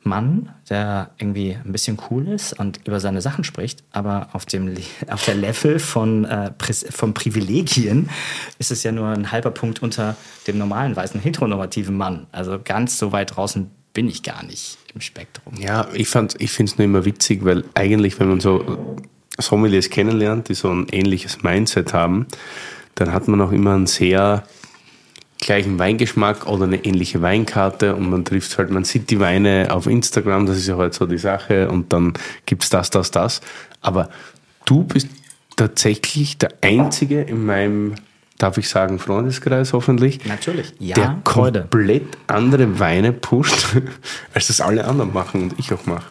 Mann, der irgendwie ein bisschen cool ist und über seine Sachen spricht, aber auf dem auf der Level von, äh, von Privilegien ist es ja nur ein halber Punkt unter dem normalen weißen heteronormativen Mann. Also ganz so weit draußen bin ich gar nicht im Spektrum. Ja, ich, ich finde es nur immer witzig, weil eigentlich, wenn man so Sommeliers kennenlernt, die so ein ähnliches Mindset haben, dann hat man auch immer ein sehr gleichen Weingeschmack oder eine ähnliche Weinkarte und man trifft halt, man sieht die Weine auf Instagram, das ist ja halt so die Sache und dann gibt's das, das, das. Aber du bist tatsächlich der einzige in meinem, darf ich sagen, Freundeskreis hoffentlich, Natürlich. Ja, der komplett andere Weine pusht, als das alle anderen machen und ich auch mache.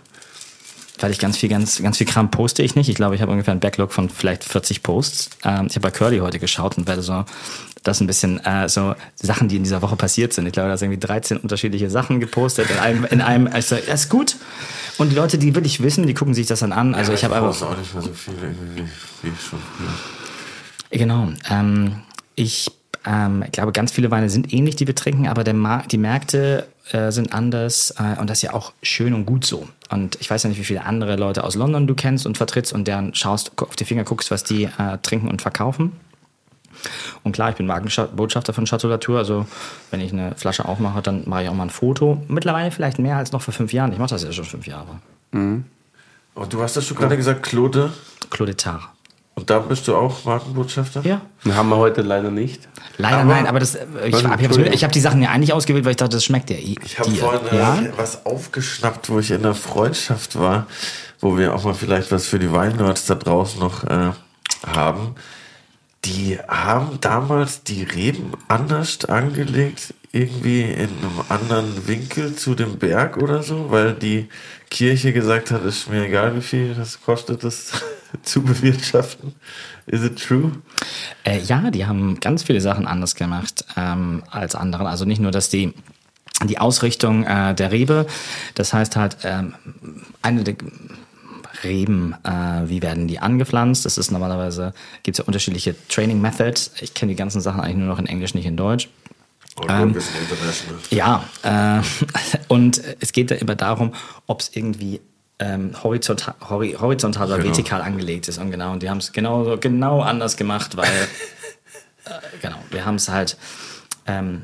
Weil ich ganz viel, ganz, ganz viel Kram poste ich nicht. Ich glaube, ich habe ungefähr einen Backlog von vielleicht 40 Posts. Ähm, ich habe bei Curly heute geschaut und werde so das ein bisschen äh, so Sachen, die in dieser Woche passiert sind. Ich glaube, da sind irgendwie 13 unterschiedliche Sachen gepostet in einem, in einem, also das ist gut. Und die Leute, die wirklich wissen, die gucken sich das dann an. Also ich habe einfach, auch nicht mehr so viel irgendwie wie, wie schon. Ja. genau. Ähm, ich ähm, ich glaube, ganz viele Weine sind ähnlich, die wir trinken, aber der Mar die Märkte äh, sind anders äh, und das ist ja auch schön und gut so. Und ich weiß ja nicht, wie viele andere Leute aus London du kennst und vertrittst und deren schaust, auf die Finger guckst, was die äh, trinken und verkaufen. Und klar, ich bin Markenbotschafter von Chateau Latour. Also, wenn ich eine Flasche aufmache, dann mache ich auch mal ein Foto. Mittlerweile vielleicht mehr als noch vor fünf Jahren. Ich mache das ja schon fünf Jahre. Und du hast das schon gerade gesagt, Claude. Claude Tar. Und da bist du auch Markenbotschafter? Ja. Den haben wir heute leider nicht. Leider Aber- nein, aber das, äh, ich, habe hab die Sachen ja eigentlich ausgewählt, weil ich dachte, das schmeckt dir. Ich habe vorhin äh, ja? was aufgeschnappt, wo ich in der Freundschaft war, wo wir auch mal vielleicht was für die Weinnerds da draußen noch äh, haben. Die haben damals die Reben anders angelegt, irgendwie in einem anderen Winkel zu dem Berg oder so, weil die Kirche gesagt hat, ist mir egal, wie viel das kostet, das zu bewirtschaften. Is it true? Äh, ja, die haben ganz viele Sachen anders gemacht ähm, als andere. Also nicht nur, dass die die Ausrichtung äh, der Rebe, das heißt halt ähm, eine der Reben, äh, wie werden die angepflanzt? Das ist normalerweise, gibt es ja unterschiedliche Training Methods. Ich kenne die ganzen Sachen eigentlich nur noch in Englisch, nicht in Deutsch. Ähm. Ja, äh, und es geht da immer darum, ob es irgendwie ähm, horizontal, hori horizontal oder Genau. vertikal angelegt ist. Und genau, und die haben es genau, genau anders gemacht, weil, äh, genau, wir haben es halt, ähm,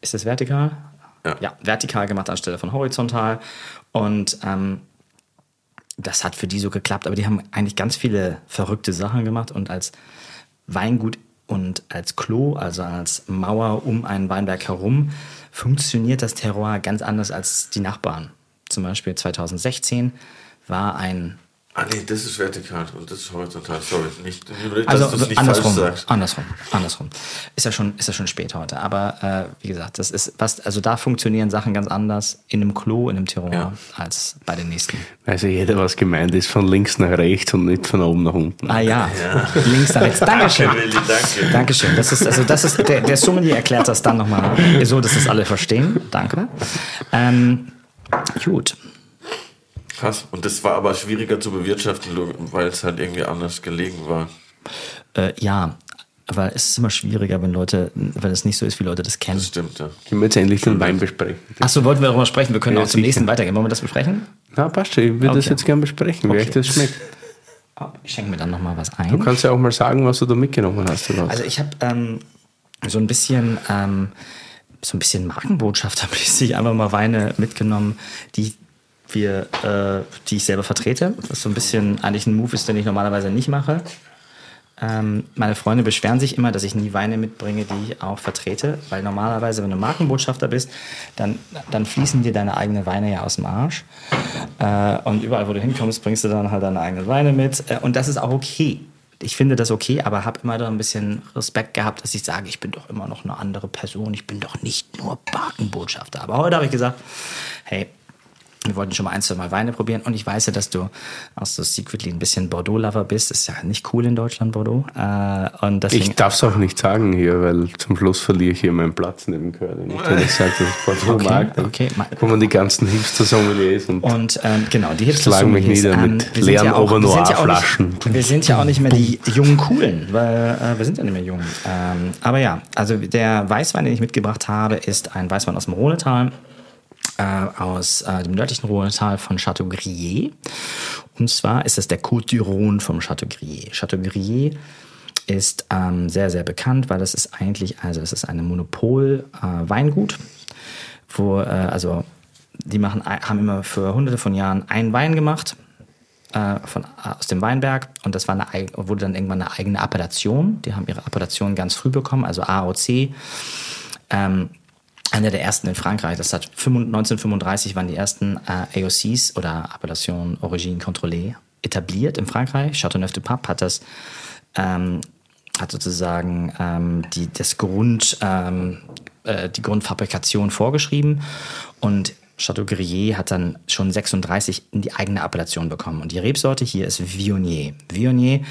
ist es vertikal? Ja. vertikal gemacht anstelle von horizontal. Und ähm, das hat für die so geklappt, aber die haben eigentlich ganz viele verrückte Sachen gemacht und als Weingut und als Klo, also als Mauer um einen Weinberg herum, funktioniert das Terroir ganz anders als die Nachbarn. Zum Beispiel 2016 war ein Ah nee, das ist vertikal und das ist horizontal. Sorry, nicht, dass also du es nicht andersrum, falsch sagst. andersrum, andersrum. Ist ja schon, ist ja schon spät heute. Aber äh, wie gesagt, das ist was, also da funktionieren Sachen ganz anders in einem Klo, in einem Terroir Ja. als bei den nächsten. Weiß ja jeder, was gemeint ist, von links nach rechts und nicht von oben nach unten. Ah ja, links nach rechts. Dankeschön. Danke, Willi, danke. Dankeschön. Das ist, also das ist, der, der Sommelier erklärt das dann nochmal so, dass das alle verstehen. Danke. Ähm, gut. Krass. Und das war aber schwieriger zu bewirtschaften, weil es halt irgendwie anders gelegen war. Äh, ja, aber es ist immer schwieriger, wenn Leute, weil es nicht so ist, wie Leute das kennen. Das stimmt, ja. Können wir jetzt endlich den Wein besprechen? Achso, wollten wir darüber sprechen? Wir können Ja, auch zum sicher. nächsten weitergehen. Wollen wir das besprechen? Na, passt schon. Ich würde das Okay. jetzt gerne besprechen, wie Okay. euch das schmeckt. Ich schenke mir dann nochmal was Du ein. kannst ja auch mal sagen, was du da mitgenommen hast. Oder? was. Also ich habe ähm, so ein bisschen, ähm, so ein bisschen Markenbotschaftermäßig einfach mal Weine mitgenommen, die wir, äh, die ich selber vertrete. Was so ein bisschen eigentlich ein Move ist, den ich normalerweise nicht mache. Ähm, meine Freunde beschweren sich immer, dass ich nie Weine mitbringe, die ich auch vertrete, weil normalerweise, wenn du Markenbotschafter bist, dann, dann fließen dir deine eigenen Weine ja aus dem Arsch. Äh, und überall, wo du hinkommst, bringst du dann halt deine eigenen Weine mit. Äh, und das ist auch okay. Ich finde das okay, aber habe immer da ein bisschen Respekt gehabt, dass ich sage, ich bin doch immer noch eine andere Person. Ich bin doch nicht nur Markenbotschafter. Aber heute habe ich gesagt, hey, wir wollten schon mal ein, zwei Mal Weine probieren und ich weiß ja, dass du auch so secretly ein bisschen Bordeaux-Lover bist. Ist ja nicht cool in Deutschland, Bordeaux. Äh, und deswegen, ich darf es auch nicht sagen hier, weil zum Schluss verliere ich hier meinen Platz neben Curly. Ich sage, dass ich Bordeaux Okay, mag, dann okay. kommen die ganzen Hipster-Sommeliers und, Und ähm, genau, die Hipster Schlagen mich nieder mit wir sind leeren wir ja auch Overnoir-Flaschen. nicht- Wir sind ja auch nicht mehr die jungen Coolen, weil äh, wir sind ja nicht mehr jung. Ähm, aber ja, also der Weißwein, den ich mitgebracht habe, ist ein Weißwein aus dem Rhonetal. Äh, aus äh, dem nördlichen Rhonetal von Chateau Grier. Und zwar ist es der Côte du Rhône vom Chateau Grier. Ist ähm, sehr, sehr bekannt, weil das ist eigentlich, also es ist eine Monopol-Weingut, wo, äh, also die machen, haben immer für hunderte von Jahren einen Wein gemacht äh, von, aus dem Weinberg und das war eine, wurde dann irgendwann eine eigene Appellation. Die haben ihre Appellation ganz früh bekommen, also AOC. Ähm, einer der ersten in Frankreich, das hat 1935 waren die ersten äh, AOCs oder Appellation Origine Contrôlée etabliert in Frankreich. Châteauneuf du Pape hat das ähm, hat sozusagen ähm, die, das Grund, ähm, äh, die Grundfabrikation vorgeschrieben und Chateau Grillé hat dann schon 36 in die eigene Appellation bekommen. Und die Rebsorte hier ist Viognier. Viognier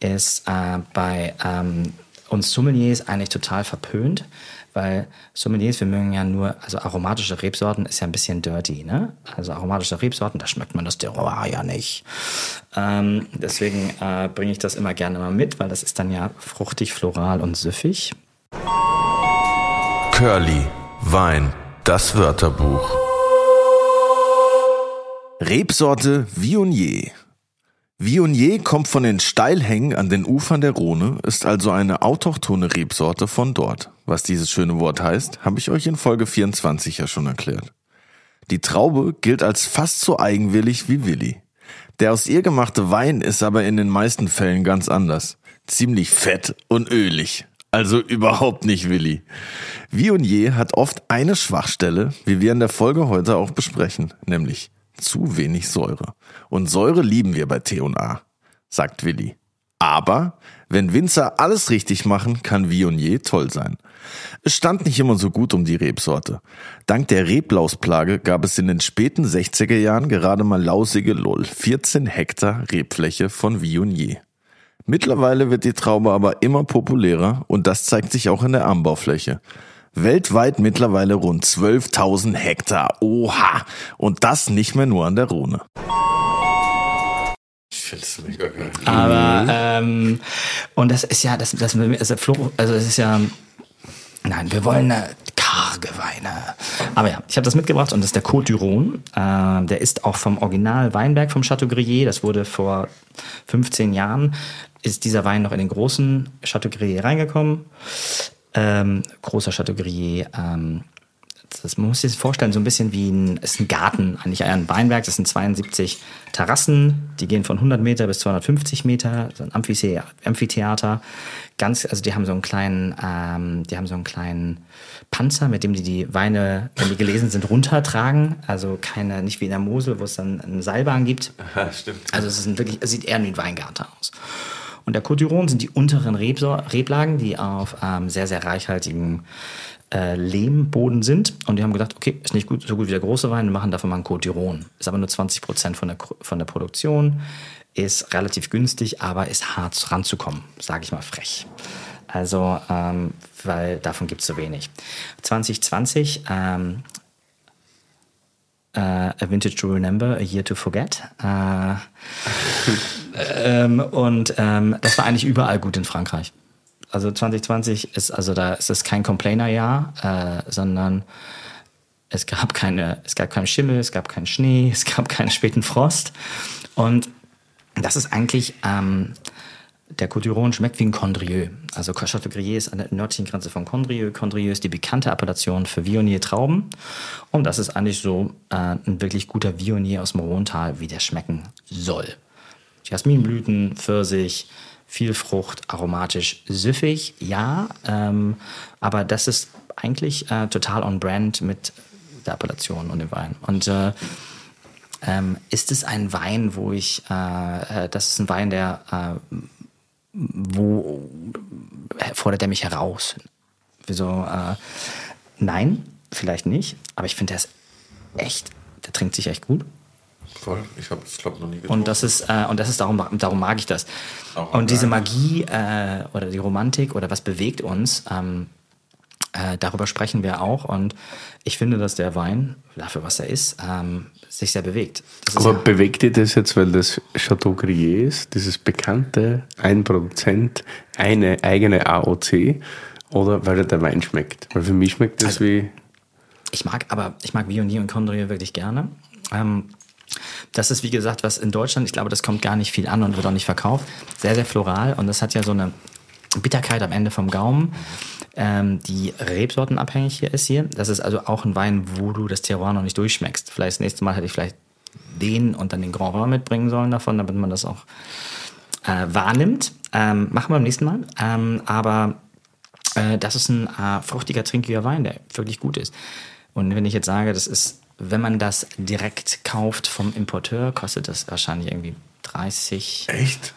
ist äh, bei ähm, uns Sommeliers eigentlich total verpönt, weil Sommeliers, wir mögen ja nur, also aromatische Rebsorten ist ja ein bisschen dirty, ne? Also aromatische Rebsorten, da schmeckt man das Terroir ja nicht. Ähm, deswegen äh, bringe ich das immer gerne mal mit, weil das ist dann ja fruchtig, floral und süffig. Curly, Wein, das Wörterbuch. Rebsorte Viognier. Viognier kommt von den Steilhängen an den Ufern der Rhone, ist also eine autochthone Rebsorte von dort. Was dieses schöne Wort heißt, habe ich euch in Folge 24 ja schon erklärt. Die Traube gilt als fast so eigenwillig wie Willi. Der aus ihr gemachte Wein ist aber in den meisten Fällen ganz anders. Ziemlich fett und ölig. Also überhaupt nicht Willi. Viognier hat oft eine Schwachstelle, wie wir in der Folge heute auch besprechen, nämlich zu wenig Säure. Und Säure lieben wir bei T&A, sagt Willi. Aber wenn Winzer alles richtig machen, kann Viognier toll sein. Es stand nicht immer so gut um die Rebsorte. Dank der Reblausplage gab es in den späten 60er Jahren gerade mal lausige Lull, 14 Hektar Rebfläche von Viognier. Mittlerweile wird die Traube aber immer populärer und das zeigt sich auch in der Anbaufläche. Weltweit mittlerweile rund 12.000 Hektar. Oha! Und das nicht mehr nur an der Rhone. Ich finde es mega geil. Aber, ähm, und das ist ja, das, das, also, Flo, also das ist ja, nein, wir wollen eine karge Weine. Aber ja, ich habe das mitgebracht und das ist der Côte du Rhône. Äh, der ist auch vom Original Weinberg vom Chateau Grillé. Das wurde vor 15 Jahren, ist dieser Wein noch in den großen Chateau Grillé reingekommen. Ähm, großer Chateau Grillé, ähm, das, man muss sich das vorstellen, so ein bisschen wie ein, ist ein Garten, eigentlich ein Weinberg. Das sind 72 Terrassen, die gehen von 100 Meter bis 250 Meter, so ein Amphithea- Amphitheater. Ganz, also die haben so einen kleinen, ähm, die haben so einen kleinen Panzer, mit dem die die Weine, wenn die gelesen sind, runtertragen. Also keine, nicht wie in der Mosel, wo es dann eine Seilbahn gibt. stimmt. Also es ist ein wirklich, es sieht eher wie ein Weingarten aus. Und der Rhône sind die unteren Reblagen, die auf ähm, sehr, sehr reichhaltigen äh, Lehmboden sind. Und die haben gedacht, okay, ist nicht gut, so gut wie der große Wein, wir machen davon mal einen Rhône. Ist aber nur 20 Prozent von der, von der Produktion, ist relativ günstig, aber ist hart ranzukommen, sage ich mal frech. Also, ähm, weil davon gibt es so wenig. 2020 ähm, äh, A Vintage to Remember, A Year to Forget. Äh, ähm, und ähm, das war eigentlich überall gut in Frankreich. Also 2020 ist, also da ist es kein Complainer-Jahr, äh, sondern es gab keine, es gab keinen Schimmel, es gab keinen Schnee, es gab keinen späten Frost. Und das ist eigentlich, ähm, der Rhône schmeckt wie ein Condrieu. Also Chateau Grillé ist an der nördlichen Grenze von Condrieu. Condrieu ist die bekannte Appellation für Viognier Trauben. Und das ist eigentlich so äh, ein wirklich guter Viognier aus dem Rhontal, wie der schmecken soll. Jasminblüten, Pfirsich, viel Frucht, aromatisch, süffig, ja. Ähm, aber das ist eigentlich äh, total on brand mit der Appellation und dem Wein. Und äh, ähm, ist es ein Wein, wo ich, äh, äh, das ist ein Wein, der, äh, wo fordert er mich heraus? Wieso? Äh, nein, vielleicht nicht, aber ich finde, der ist echt, der trinkt sich echt gut. Voll. Ich habe es, glaube noch nie getrunken. Und das ist, äh, und das ist darum, darum mag ich das. Auch und diese. Magie äh, oder die Romantik oder was bewegt uns, ähm, äh, darüber sprechen wir auch. Und ich finde, dass der Wein, dafür was er ist, ähm, sich sehr bewegt. Das Aber ja, bewegt dir das jetzt, weil das Chateau Grillé ist, dieses bekannte, ein Produzent, eine eigene AOC, oder weil der Wein schmeckt? Weil für mich schmeckt das Also- wie. ich mag aber, ich mag Viognier und Condrieu wirklich gerne. Ähm, das ist, wie gesagt, was in Deutschland, ich glaube, das kommt gar nicht viel an und wird auch nicht verkauft. Sehr, sehr floral und das hat ja so eine Bitterkeit am Ende vom Gaumen, ähm, die rebsortenabhängig hier ist hier. Das ist also auch ein Wein, wo du das Terroir noch nicht durchschmeckst. Vielleicht das nächste Mal hätte ich vielleicht den und dann den Grand Vin mitbringen sollen davon, damit man das auch äh, wahrnimmt. Ähm, machen wir beim nächsten Mal. Ähm, aber äh, das ist ein äh, fruchtiger, trinkiger Wein, der wirklich gut ist. Und wenn ich jetzt sage, das ist, wenn man das direkt kauft vom Importeur, kostet das wahrscheinlich irgendwie 30. Echt?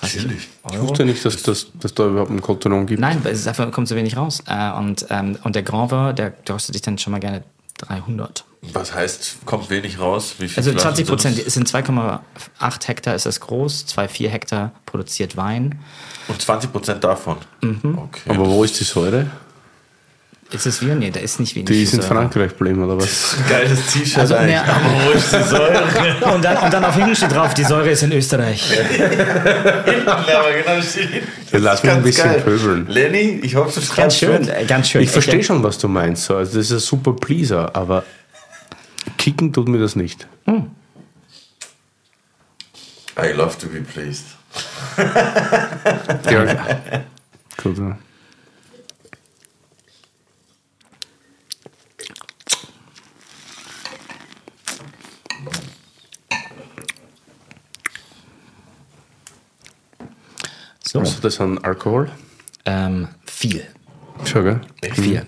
30 Chillig. Ich wusste nicht, dass, dass, dass da überhaupt einen Cotonon gibt. Nein, weil es ist einfach kommt so wenig raus. Äh, und, ähm, und der Grand Vin, der kostet dich dann schon mal gerne 300. Was heißt, kommt wenig raus? Wie viel Also Flaschen 20 Prozent, sind es sind 2,8 Hektar ist das groß, 2,4 Hektar produziert Wein. Und 20 Prozent davon? Mhm. Okay. Aber wo ist die Säure? Ist es wie? Nee, da ist nicht wenig. Die ist in. Frankreich geblieben, oder was? Geiles T-Shirt Also, eigentlich. ne, Aber wo ist die Säure? Und dann, und dann auf hinten steht drauf, die Säure ist in Österreich. ja, aber genau steht. Ja, lass mich ein bisschen pöbeln. Lenny, ich hoffe, du schreibst Ganz schön, mit. äh, ganz schön. Ich verstehe schon, was du meinst. So. Also das ist ein super Pleaser, aber kicken tut mir das nicht. I love to be pleased. Ja. Gut, So, Was hat das an Alkohol? ähm, viel. Schon, gell? Viel.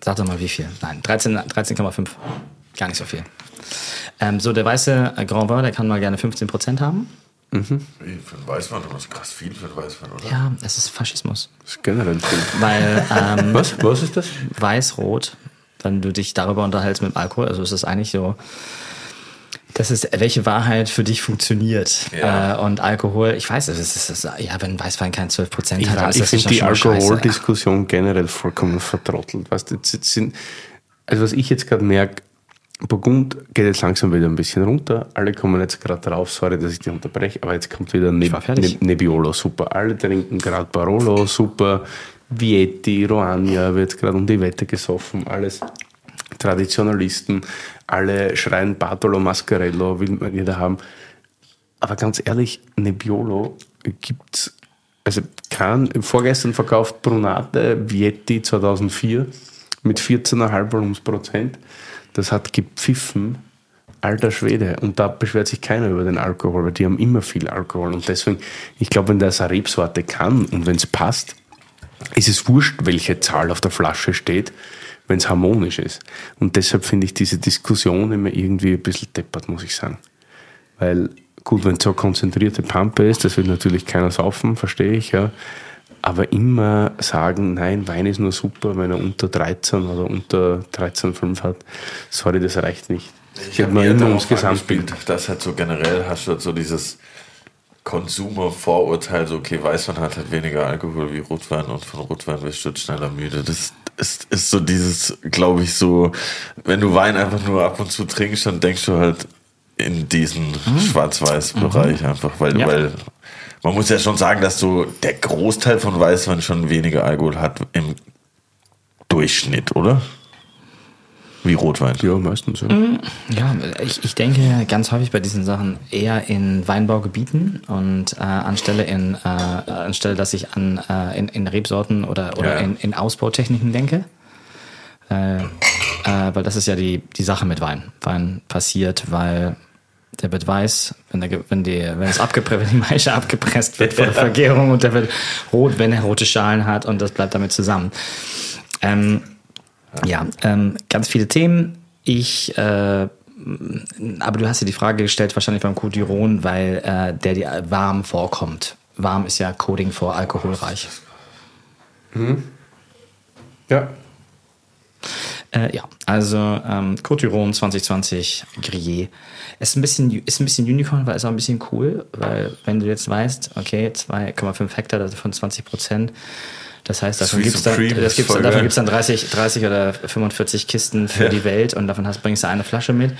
Sag doch mal, wie viel? Nein, 13 13,5. Gar nicht so viel. Ähm, so, der weiße äh, Grand Vin, der kann mal gerne 15% haben. Wie, für einen Weißwein, das ist krass viel für einen Weißwein, oder? Ja, es ist Faschismus. Das ist generell viel. Weil ähm, Was? Was ist das? weiß-rot, wenn du dich darüber unterhältst mit Alkohol, also es ist eigentlich so, das ist, welche Wahrheit für dich funktioniert. Ja. Äh, und Alkohol, ich weiß, es ist, ist, ja, wenn Weißwein kein 12% Ich, hat, ist ich das finde die. Alkoholdiskussion generell vollkommen vertrottelt. Weißt jetzt- jetzt sind, also was ich jetzt gerade merke, Burgund geht jetzt langsam wieder ein bisschen runter. Alle kommen jetzt gerade drauf, sorry, dass ich die unterbreche, aber jetzt kommt wieder ne war fertig. ne Nebbiolo, super. Alle trinken gerade Barolo, super. Vietti, Roania wird gerade um die Wette gesoffen, alles Traditionalisten, alle schreien Bartolo Mascarello, will man jeder haben. Aber ganz ehrlich, Nebbiolo gibt's, also kann, vorgestern verkauft Brunate Vietti 2004 mit 14,5 Volumensprozent. Das hat gepfiffen, alter Schwede. Und da beschwert sich keiner über den Alkohol, weil die haben immer viel Alkohol. Und deswegen, ich glaube, wenn das eine Rebsorte kann und wenn es passt, ist es wurscht, welche Zahl auf der Flasche steht, wenn es harmonisch ist. Und deshalb finde ich diese Diskussion immer irgendwie ein bisschen deppert, muss ich sagen. Weil, gut, wenn es so eine konzentrierte Pampe ist, das will natürlich keiner saufen, verstehe ich, ja. Aber immer sagen, nein, Wein ist nur super, wenn er unter 13 oder unter 13,5 hat. Sorry, das reicht nicht. Ich habe mir immer ums Gesamtbild. Das halt so generell hast du halt so dieses Konsumer-Vorurteil, so okay, Weißwein hat halt weniger Alkohol wie Rotwein und von Rotwein wirst du schneller müde. Das ist, ist so dieses, glaube ich, so, wenn du Wein einfach nur ab und zu trinkst, dann denkst du halt in diesen Schwarz-Weiß-Bereich einfach, weil, Ja. weil man muss ja schon sagen, dass so der Großteil von Weißwein schon weniger Alkohol hat im Durchschnitt, oder? Wie Rotwein. Ja, meistens. Ja. Ja, ich, ich denke ganz häufig bei diesen Sachen eher in Weinbaugebieten und äh, anstelle in äh, anstelle, dass ich an äh, in, in Rebsorten oder, oder Ja. in, in Ausbautechniken denke. Äh, äh, weil das ist ja die, die Sache mit Wein. Wein passiert, weil der wird weiß, wenn, der, wenn, die, wenn, es abgepre wenn die Maische abgepresst wird vor der Vergärung und der wird rot, wenn er rote Schalen hat und das bleibt damit zusammen. Ähm, ja, ähm, ganz viele Themen. Ich, äh, aber du hast dir die Frage gestellt, wahrscheinlich beim Codiron, weil äh, der dir warm vorkommt. Warm ist ja Coding vor alkoholreich. ja. Äh, ja, also ähm, Codiron 2020 Grillé ist ein bisschen ist ein bisschen Unicorn, weil ist auch ein bisschen cool, weil wenn du jetzt weißt, okay, 2,5 Hektar davon 20 Prozent, das heißt, davon gibt es dann, das gibt's, davon gibt's dann 30, 30 oder 45 Kisten für Ja. die Welt und davon hast, bringst du eine Flasche mit.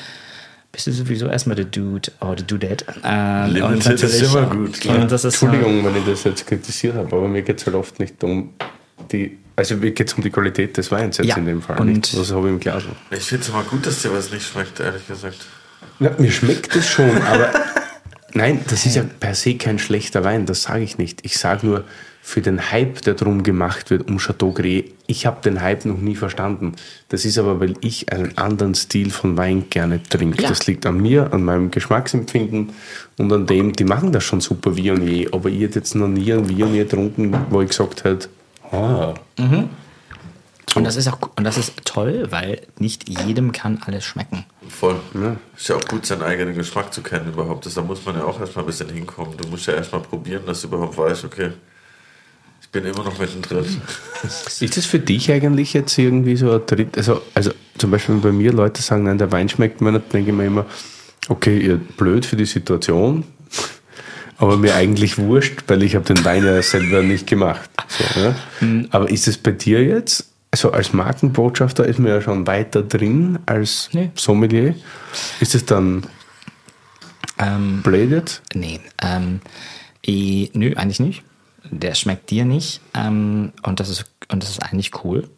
Bist du sowieso erstmal der Dude oder der Dudette. Ähm, Limited ist immer gut, das ist, Entschuldigung, wenn ich das jetzt kritisiert habe, aber mir geht es halt oft nicht um die, also mir geht es um die Qualität des Weins jetzt Ja, in dem Fall, und- nicht was habe ich im Glas. Ich finde es immer gut, dass dir was nicht schmeckt, ehrlich gesagt. Ja, mir schmeckt es schon, aber nein, das ist ja per se kein schlechter Wein, das sage ich nicht. Ich sage nur, für den Hype, der drum gemacht wird um Chateau Grey, ich habe den Hype noch nie verstanden. Das ist aber, weil ich einen anderen Stil von Wein gerne trinke. Ja. Das liegt an mir, an meinem Geschmacksempfinden und an dem, die machen das schon super wie und je, aber ich hätte jetzt noch nie ein je getrunken, wo ich gesagt hätte, ah, Und das ist auch und das ist toll, weil nicht jedem kann alles schmecken. Voll. Ist ja auch gut, seinen eigenen Geschmack zu kennen überhaupt. Das, da muss man ja auch erstmal ein bisschen hinkommen. Du musst ja erstmal probieren, dass du überhaupt weißt, okay, ich bin immer noch mittendrin. Ist das für dich eigentlich jetzt irgendwie so ein Tritt? Also, also zum Beispiel, wenn bei mir Leute sagen, nein, der Wein schmeckt mir nicht, denke ich mir immer, okay, ihr blöd für die Situation, aber mir eigentlich wurscht, weil ich habe den Wein ja selber nicht gemacht. So, ja? Aber ist es bei dir jetzt? Also als Markenbotschafter ist man ja schon weiter drin als Nee. Sommelier. Ist es dann Ähm, blöd jetzt? Nee, ähm, eh, nö, eigentlich nicht. Der schmeckt dir nicht. Ähm, und, das ist, und das ist eigentlich cool.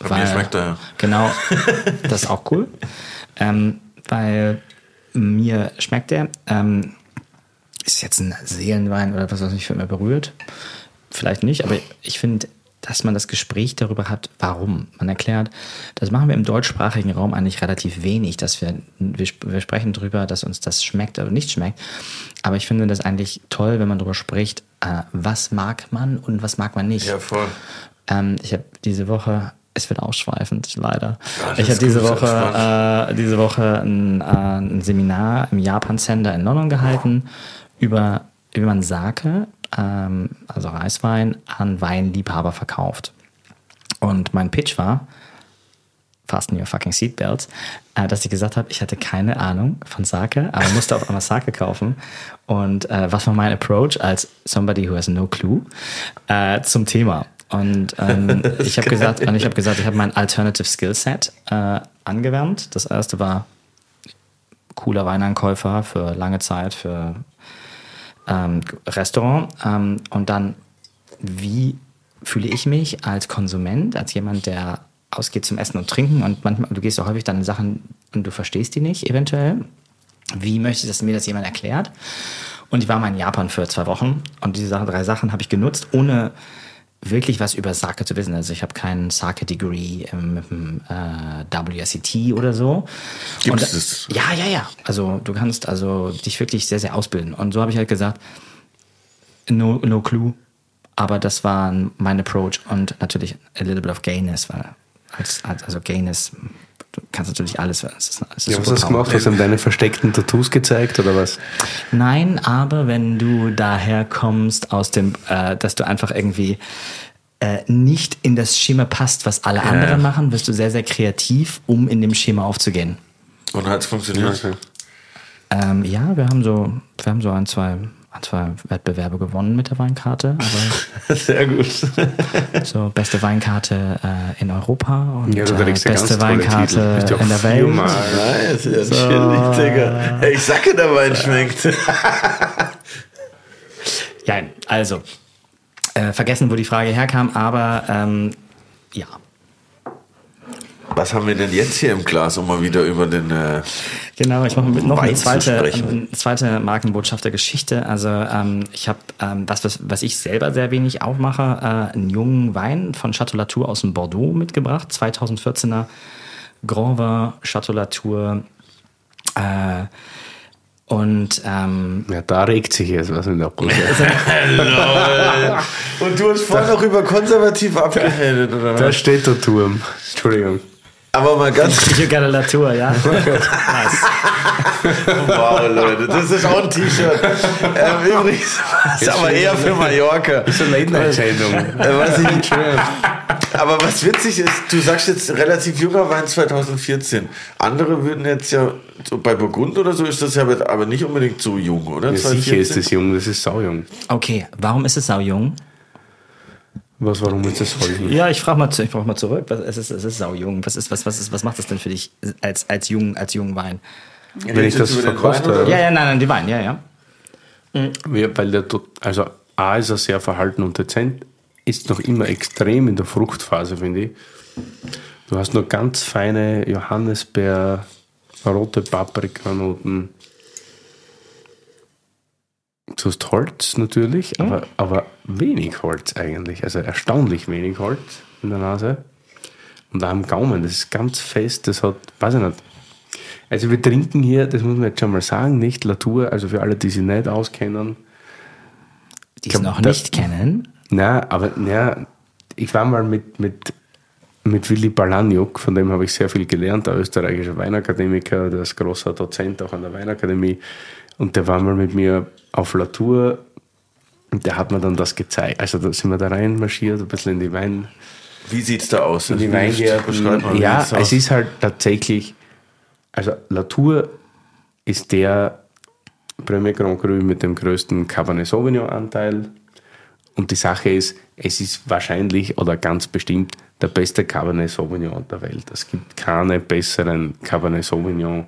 Aber mir schmeckt er ja. Genau, das ist auch cool. Ähm, weil mir schmeckt der. Ähm, ist jetzt ein Seelenwein oder was, was mich für immer berührt? Vielleicht nicht, aber ich finde, dass man das Gespräch darüber hat, warum. Man erklärt, das machen wir im deutschsprachigen Raum eigentlich relativ wenig, dass wir, wir, wir sprechen darüber, dass uns das schmeckt oder nicht schmeckt. Aber ich finde das eigentlich toll, wenn man darüber spricht, äh, was mag man und was mag man nicht. Ja, voll. Ähm, ich habe diese Woche, es wird ausschweifend, leider. Ja, ich habe diese Woche, äh, diese Woche ein, äh, ein Seminar im Japan Center in London gehalten über, wie man Sake, ähm, also Reiswein, an Weinliebhaber verkauft. Und mein Pitch war, fasten your fucking seatbelts, äh, dass ich gesagt habe, ich hatte keine Ahnung von Sake, aber musste auf einmal Sake kaufen. Und äh, was war mein Approach als somebody who has no clue äh, zum Thema? Und ähm, ich habe gesagt, und ich habe gesagt, ich habe mein Alternative Skill Set äh, angewandt. Das erste war cooler Weinankäufer für lange Zeit für ähm, Restaurant. Ähm, und dann, wie fühle ich mich als Konsument, als jemand, der ausgeht zum Essen und Trinken und manchmal, du gehst auch häufig dann in Sachen und du verstehst die nicht eventuell. Wie möchte ich, dass mir das jemand erklärt? Und ich war mal in Japan für zwei Wochen und diese Sachen, drei Sachen habe ich genutzt, ohne wirklich was über Sake zu wissen. Also ich habe keinen Sake-Degree ähm, mit dem äh, WSET oder so. Und, das? Ja, ja, ja. Also du kannst also dich wirklich sehr, sehr ausbilden. Und so habe ich halt gesagt, no, no clue. Aber das war mein Approach und natürlich a little bit of gayness, weil als, als also gayness, du kannst natürlich alles. Es ist, es ist Ja, was hast du gemacht? Hast du ihm deine versteckten Tattoos gezeigt oder was? Nein, aber wenn du daher kommst aus dem, äh, dass du einfach irgendwie äh, nicht in das Schema passt, was alle anderen machen, wirst du sehr, sehr kreativ, um in dem Schema aufzugehen. Und hat es funktioniert? Ähm, ja, wir haben so, wir haben so ein, zwei, ein, zwei Wettbewerbe gewonnen mit der Weinkarte. Aber Sehr gut. so beste Weinkarte äh, in Europa und Ja, äh, beste. Weinkarte in der Welt. viermal. Nice, ja, chillig, Digga. Ich sage, der Wein schmeckt. Ja, also, äh, vergessen, wo die Frage herkam, aber ähm, ja. Was haben wir denn jetzt hier im Glas, um mal wieder über den. Äh, Genau, ich mache noch Wein eine zweite, eine zweite Markenbotschaft der Geschichte. Also ähm, ich habe ähm, das, was, was ich selber sehr wenig aufmache, äh, einen jungen Wein von Chateau Latour aus dem Bordeaux mitgebracht, 2014er Grand Vin Chateau Latour. Äh, und ähm, Ja, da regt sich jetzt was in der Brust. Und du hast vorhin noch über konservativ abgehatet, oder da was? steht der Turm. Entschuldigung. Aber mal ganz you got a Latour, ja. wow, Leute, das ist auch ein T-Shirt. Ähm, übrigens, das ist aber eher für Mallorca. Das ist eine Late-Night-Sendung. Äh, was ich, aber was witzig ist, du sagst jetzt relativ junger Wein 2014. Andere würden jetzt ja, so bei Burgund oder so ist das ja aber nicht unbedingt so jung, oder? Ja, sicher ist das jung, das ist saujung. Okay, warum ist es sau jung? Was, warum ist das voll jung? Ja, ich frage mal, ich frag mal zurück. Was, es, ist, es ist sau jung. Was, ist, was, was, ist, was macht das denn für dich als, als, jungen, als jungen Wein? Wenn ich das verkoste. Ja, ja, nein, nein, die Wein, ja, ja. Ja, weil der, also A ist er sehr verhalten und dezent, ist noch immer extrem in der Fruchtphase, finde ich. Du hast nur ganz feine Johannisbeer, rote Paprikanoten. Du hast Holz natürlich, aber, aber wenig Holz eigentlich. Also erstaunlich wenig Holz in der Nase. Und auch am Gaumen, das ist ganz fest, das hat, weiß ich nicht. Also wir trinken hier, das muss man jetzt schon mal sagen, nicht Latour, also für alle, die sich nicht auskennen, Die es noch da- nicht kennen. na, aber na, ich war mal mit, mit mit Willy Balaniuk, von dem habe ich sehr viel gelernt, der österreichische Weinakademiker, der ist großer Dozent auch an der Weinakademie. Und der war mal mit mir auf La Tour und der hat mir dann das gezeigt. Also da sind wir da reinmarschiert, ein bisschen in die Wein, Wie sieht's da aus? in die mal, Weingärten. Ja, es aus? ist halt tatsächlich, also Latour ist der Premier Grand Cru mit dem größten Cabernet Sauvignon Anteil. Und die Sache ist, es ist wahrscheinlich oder ganz bestimmt der beste Cabernet Sauvignon der Welt. Es gibt keine besseren Cabernet Sauvignon.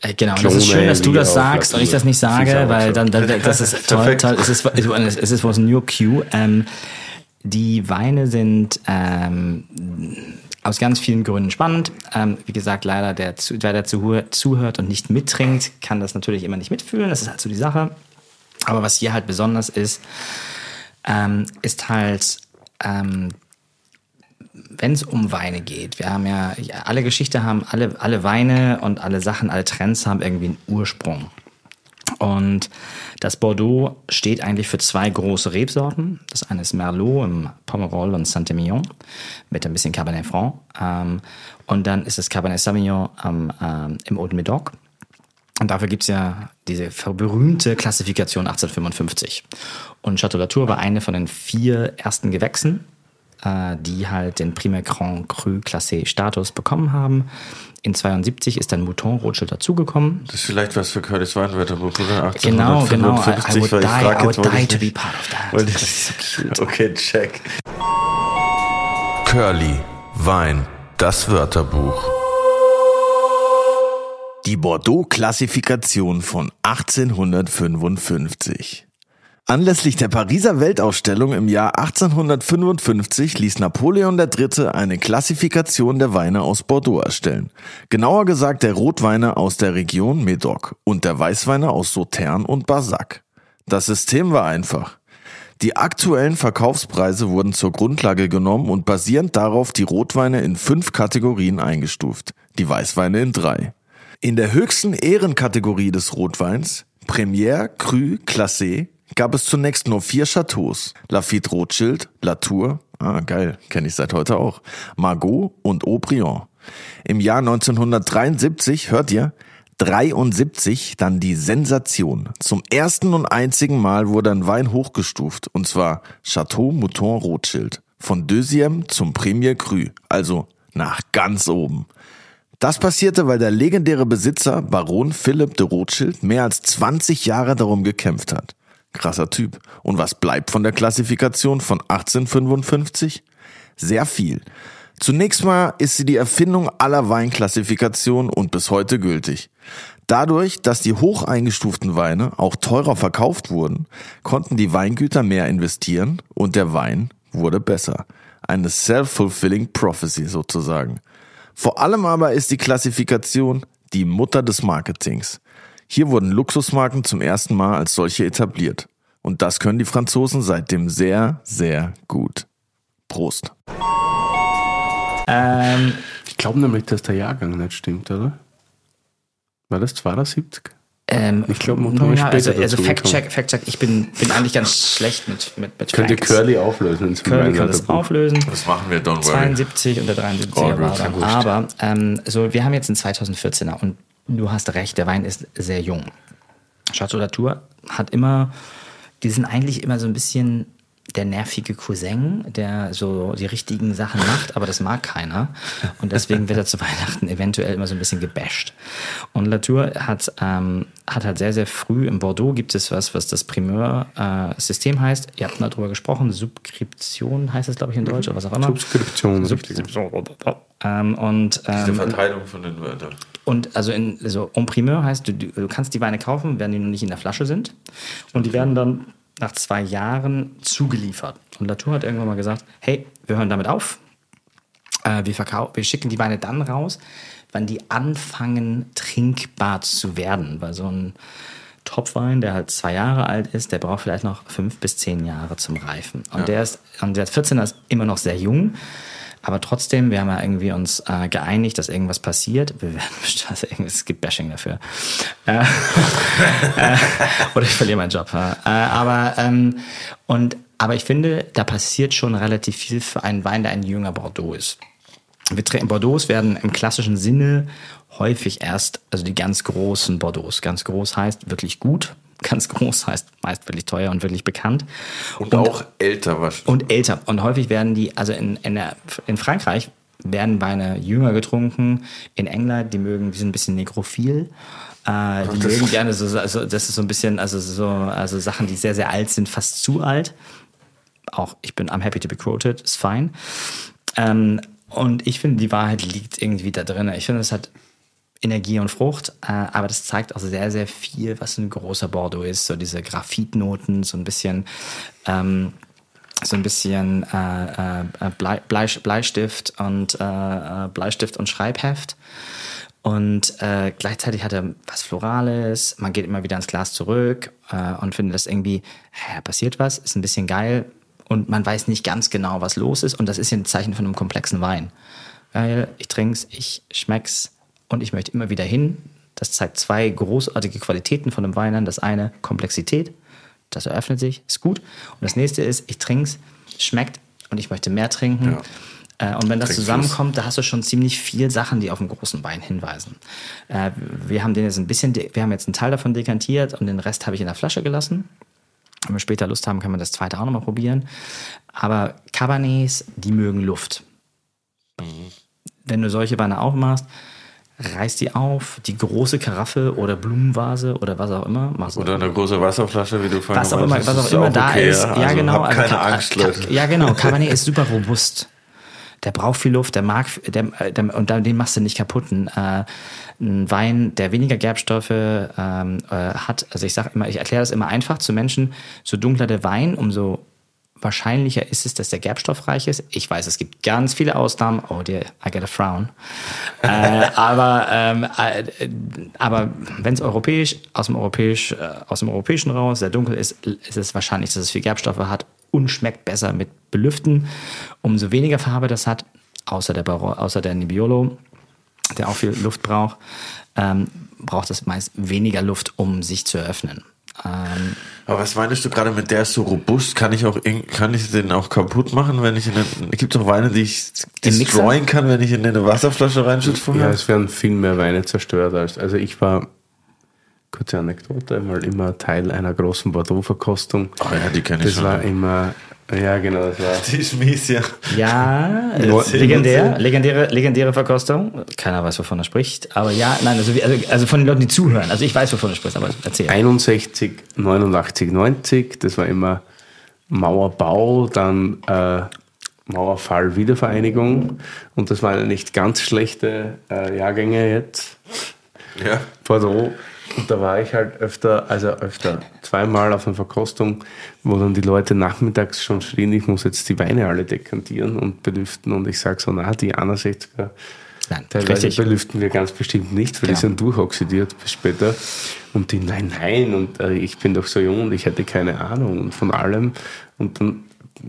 Äh, Genau, das Klone ist schön, dass du das sagst und ich das nicht sage, weil also. dann, dann das ist toll, toll. Es ist, es ist was New Q. Ähm, die Weine sind ähm, aus ganz vielen Gründen spannend. Ähm, wie gesagt, leider der, wer dazu zuhört und nicht mittrinkt, kann das natürlich immer nicht mitfühlen. Das ist halt so die Sache. Aber was hier halt besonders ist, ähm, ist halt ähm, wenn es um Weine geht, wir haben ja, alle Geschichte haben, alle, alle Weine und alle Sachen, alle Trends haben irgendwie einen Ursprung. Und das Bordeaux steht eigentlich für zwei große Rebsorten. Das eine ist Merlot im Pomerol und Saint-Emilion mit ein bisschen Cabernet Franc. Ähm, und dann ist es Cabernet Sauvignon ähm, im Haut Médoc. Und dafür gibt's ja diese berühmte Klassifikation 1855. Und Chateau Latour war eine von den vier ersten Gewächsen, die halt den Premier Grand Cru Classé Status bekommen haben. In 72 ist dann Mouton Rothschild dazugekommen. Das ist vielleicht was für Curtis Weinwörterbuch, oder? Genau, genau. I, I 1855, would die, I would die to be part of that. Das ist so cute. Okay, check. Curly, Wein, das Wörterbuch. Die Bordeaux-Klassifikation von 1855. Anlässlich der Pariser Weltausstellung im Jahr 1855 ließ Napoleon III. eine Klassifikation der Weine aus Bordeaux erstellen. Genauer gesagt der Rotweine aus der Region Médoc und der Weißweine aus Sauternes und Barsac. Das System war einfach. Die aktuellen Verkaufspreise wurden zur Grundlage genommen und basierend darauf die Rotweine in fünf Kategorien eingestuft, die Weißweine in drei. In der höchsten Ehrenkategorie des Rotweins, Première Cru Classé, gab es zunächst nur vier Chateaus. Lafitte Rothschild, Latour, ah geil, kenne ich seit heute auch, Margot und Aubryon. Im Jahr 1973, hört ihr, 73 dann die Sensation. Zum ersten und einzigen Mal wurde ein Wein hochgestuft, und zwar Chateau Mouton Rothschild. Von Deuxième zum Premier Cru, also nach ganz oben. Das passierte, weil der legendäre Besitzer Baron Philipp de Rothschild mehr als 20 Jahre darum gekämpft hat. Krasser Typ. Und was bleibt von der Klassifikation von 1855? Sehr viel. Zunächst mal ist sie die Erfindung aller Weinklassifikationen und bis heute gültig. Dadurch, dass die hoch eingestuften Weine auch teurer verkauft wurden, konnten die Weingüter mehr investieren und der Wein wurde besser. Eine self-fulfilling prophecy sozusagen. Vor allem aber ist die Klassifikation die Mutter des Marketings. Hier wurden Luxusmarken zum ersten Mal als solche etabliert. Und das können die Franzosen seitdem sehr, sehr gut. Prost. Ähm, Ich glaube nämlich, dass der Jahrgang nicht stimmt, oder? War das 72? ähm, Ich glaub, Mouton ist ja, später also, also Fact-Check, Fact-Check. Ich bin, bin eigentlich ganz schlecht mit, mit, mit Könnt ihr. Curly auflösen? Curly kann das auflösen. Das machen wir, don't worry. 72 und der 73er Oh, war wurscht. Aber ähm, so, wir haben jetzt einen 2014er und du hast recht, der Wein ist sehr jung. Chateau Latour hat immer, die sind eigentlich immer so ein bisschen der nervige Cousin, der so die richtigen Sachen macht, aber das mag keiner. Und deswegen wird er zu Weihnachten eventuell immer so ein bisschen gebasht. Und Latour hat, ähm, hat halt sehr, sehr früh im Bordeaux gibt es was, was das Primeur-System heißt. Ihr habt mal drüber gesprochen, Subskription heißt es, glaube ich, in Deutsch oder was auch immer. Subskription, Sub richtig. ähm, und Die ähm, Verteilung von den Wörtern. Und also in so en primeur heißt, du, du kannst die Weine kaufen, wenn die noch nicht in der Flasche sind. Und die werden dann nach zwei Jahren zugeliefert. Und Latour hat irgendwann mal gesagt, hey, wir hören damit auf. Äh, wir, verkau wir schicken die Weine dann raus, wenn die anfangen, trinkbar zu werden. Weil so ein Topwein, der halt zwei Jahre alt ist, der braucht vielleicht noch fünf bis zehn Jahre zum Reifen. Und der ist, und der 14er ist immer noch sehr jung. Aber trotzdem, wir haben ja irgendwie uns äh, geeinigt, dass irgendwas passiert. Wir werden also es gibt Bashing dafür. Äh, äh, oder ich verliere meinen Job. Äh, aber ähm, und aber ich finde, da passiert schon relativ viel für einen Wein, der ein jünger Bordeaux ist. Wir trinken Bordeaux werden im klassischen Sinne häufig erst, also die ganz großen Bordeaux. Ganz groß heißt wirklich gut, ganz groß heißt meist wirklich teuer und wirklich bekannt. Und, auch älter wahrscheinlich. Und älter. Und häufig werden die, also in, in, der, in Frankreich werden Weine jünger getrunken. In England, die mögen, die sind ein bisschen nekrophil. Äh, die mögen gerne so, also das ist so ein bisschen, also so, also Sachen, die sehr, sehr alt sind, fast zu alt. Auch ich bin I'm happy to be quoted, ist fein. Ähm, und ich finde, die Wahrheit liegt irgendwie da drin. Ich finde, es hat Energie und Frucht, äh, aber das zeigt auch sehr, sehr viel, was ein großer Bordeaux ist. So diese Graphitnoten, so ein bisschen, ähm, so ein bisschen äh, äh, Blei, Blei, Bleistift und äh, äh, Bleistift und Schreibheft. Und äh, gleichzeitig hat er was Florales, man geht immer wieder ins Glas zurück äh, und findet das irgendwie, hä, passiert was, ist ein bisschen geil und man weiß nicht ganz genau, was los ist. Und das ist ja ein Zeichen von einem komplexen Wein. Weil ich trink's, ich schmeck's und ich möchte immer wieder hin. Das zeigt zwei großartige Qualitäten von einem Wein an. Das eine Komplexität, das eröffnet sich, ist gut. Und das nächste ist, ich trink's, schmeckt und ich möchte mehr trinken. Ja. Äh, und wenn das zusammenkommt, da hast du schon ziemlich viel Sachen, die auf einen großen Wein hinweisen. Äh, wir haben den jetzt ein bisschen, wir haben jetzt einen Teil davon dekantiert und den Rest habe ich in der Flasche gelassen. Wenn wir später Lust haben, kann man das zweite auch nochmal probieren. Aber Cabernets, die mögen Luft. Mhm. Wenn du solche Weine auch machst, reiß die auf, die große Karaffe oder Blumenvase oder was auch immer. oder eine große Wasserflasche, wie du vorhin was auch immer, Was auch immer da okay, ist. Ja, also genau. Keine Angst, Leute. Ja, genau. Cabernet ist super robust der braucht viel Luft, der mag, der, der, und den machst du nicht kaputt. Ein, äh, ein Wein, der weniger Gerbstoffe ähm, äh, hat, also ich sage immer, ich erkläre das immer einfach zu Menschen, so dunkler der Wein, umso wahrscheinlicher ist es, dass der gerbstoffreich ist. Ich weiß, es gibt ganz viele Ausnahmen. Oh dear, I get a frown. äh, aber ähm, äh, aber wenn es europäisch aus dem europäisch äh, aus dem europäischen raus sehr dunkel ist, ist es wahrscheinlich, dass es viel Gerbstoffe hat und schmeckt besser mit Belüften. Umso weniger Farbe das hat, außer der, Baro, außer der Nebbiolo, der auch viel Luft braucht, ähm, braucht es meist weniger Luft, um sich zu eröffnen. Ähm, aber was meinst du gerade mit der ist so robust? Kann ich auch kann ich den auch kaputt machen, wenn ich in gibt es auch Weine, die ich destroyen kann, wenn ich in eine Wasserflasche reinschütte vorher? Ja, es werden viel mehr Weine zerstört als also ich war kurze Anekdote, mal immer Teil einer großen Bordeaux-Verkostung. Oh ja, die kenne ich das schon. Das war immer, ja genau, das war... Die ist mies, ja. Ja, legendär, legendäre, legendäre Verkostung. Keiner weiß, wovon er spricht. Aber ja, nein, also, also, also von den Leuten, die zuhören. Also ich weiß, wovon er spricht, aber erzähl. 61, 89, 90, das war immer Mauerbau, dann... Äh, Mauerfall Wiedervereinigung und das waren nicht ganz schlechte äh, Jahrgänge jetzt. Ja. Bordeaux und da war ich halt öfter, also öfter, zweimal auf einer Verkostung, wo dann die Leute nachmittags schon schrien, ich muss jetzt die Weine alle dekantieren und belüften. Und ich sage so, na, die 61er, Nein, teilweise richtig. belüften wir ganz bestimmt nicht, weil ja. die sind durchoxidiert bis später. Und die, nein, nein, und äh, ich bin doch so jung und ich hätte keine Ahnung von allem. Und dann,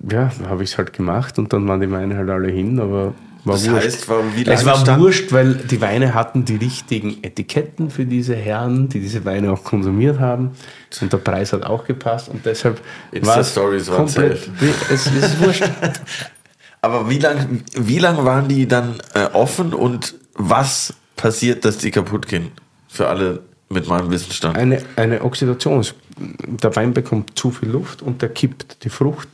ja, habe ich es halt gemacht und dann waren die Weine halt alle hin, aber war das wurscht. heißt, warum, wie es war stand? wurscht, weil die Weine hatten die richtigen Etiketten für diese Herren, die diese Weine auch konsumiert haben. Und der Preis hat auch gepasst und deshalb war es komplett. Es, es ist wurscht. Aber wie lange wie lang waren die dann äh, offen und was passiert, dass die kaputt gehen? Für alle mit meinem Wissensstand. Eine, eine Oxidation. Der Wein bekommt zu viel Luft und der kippt die Frucht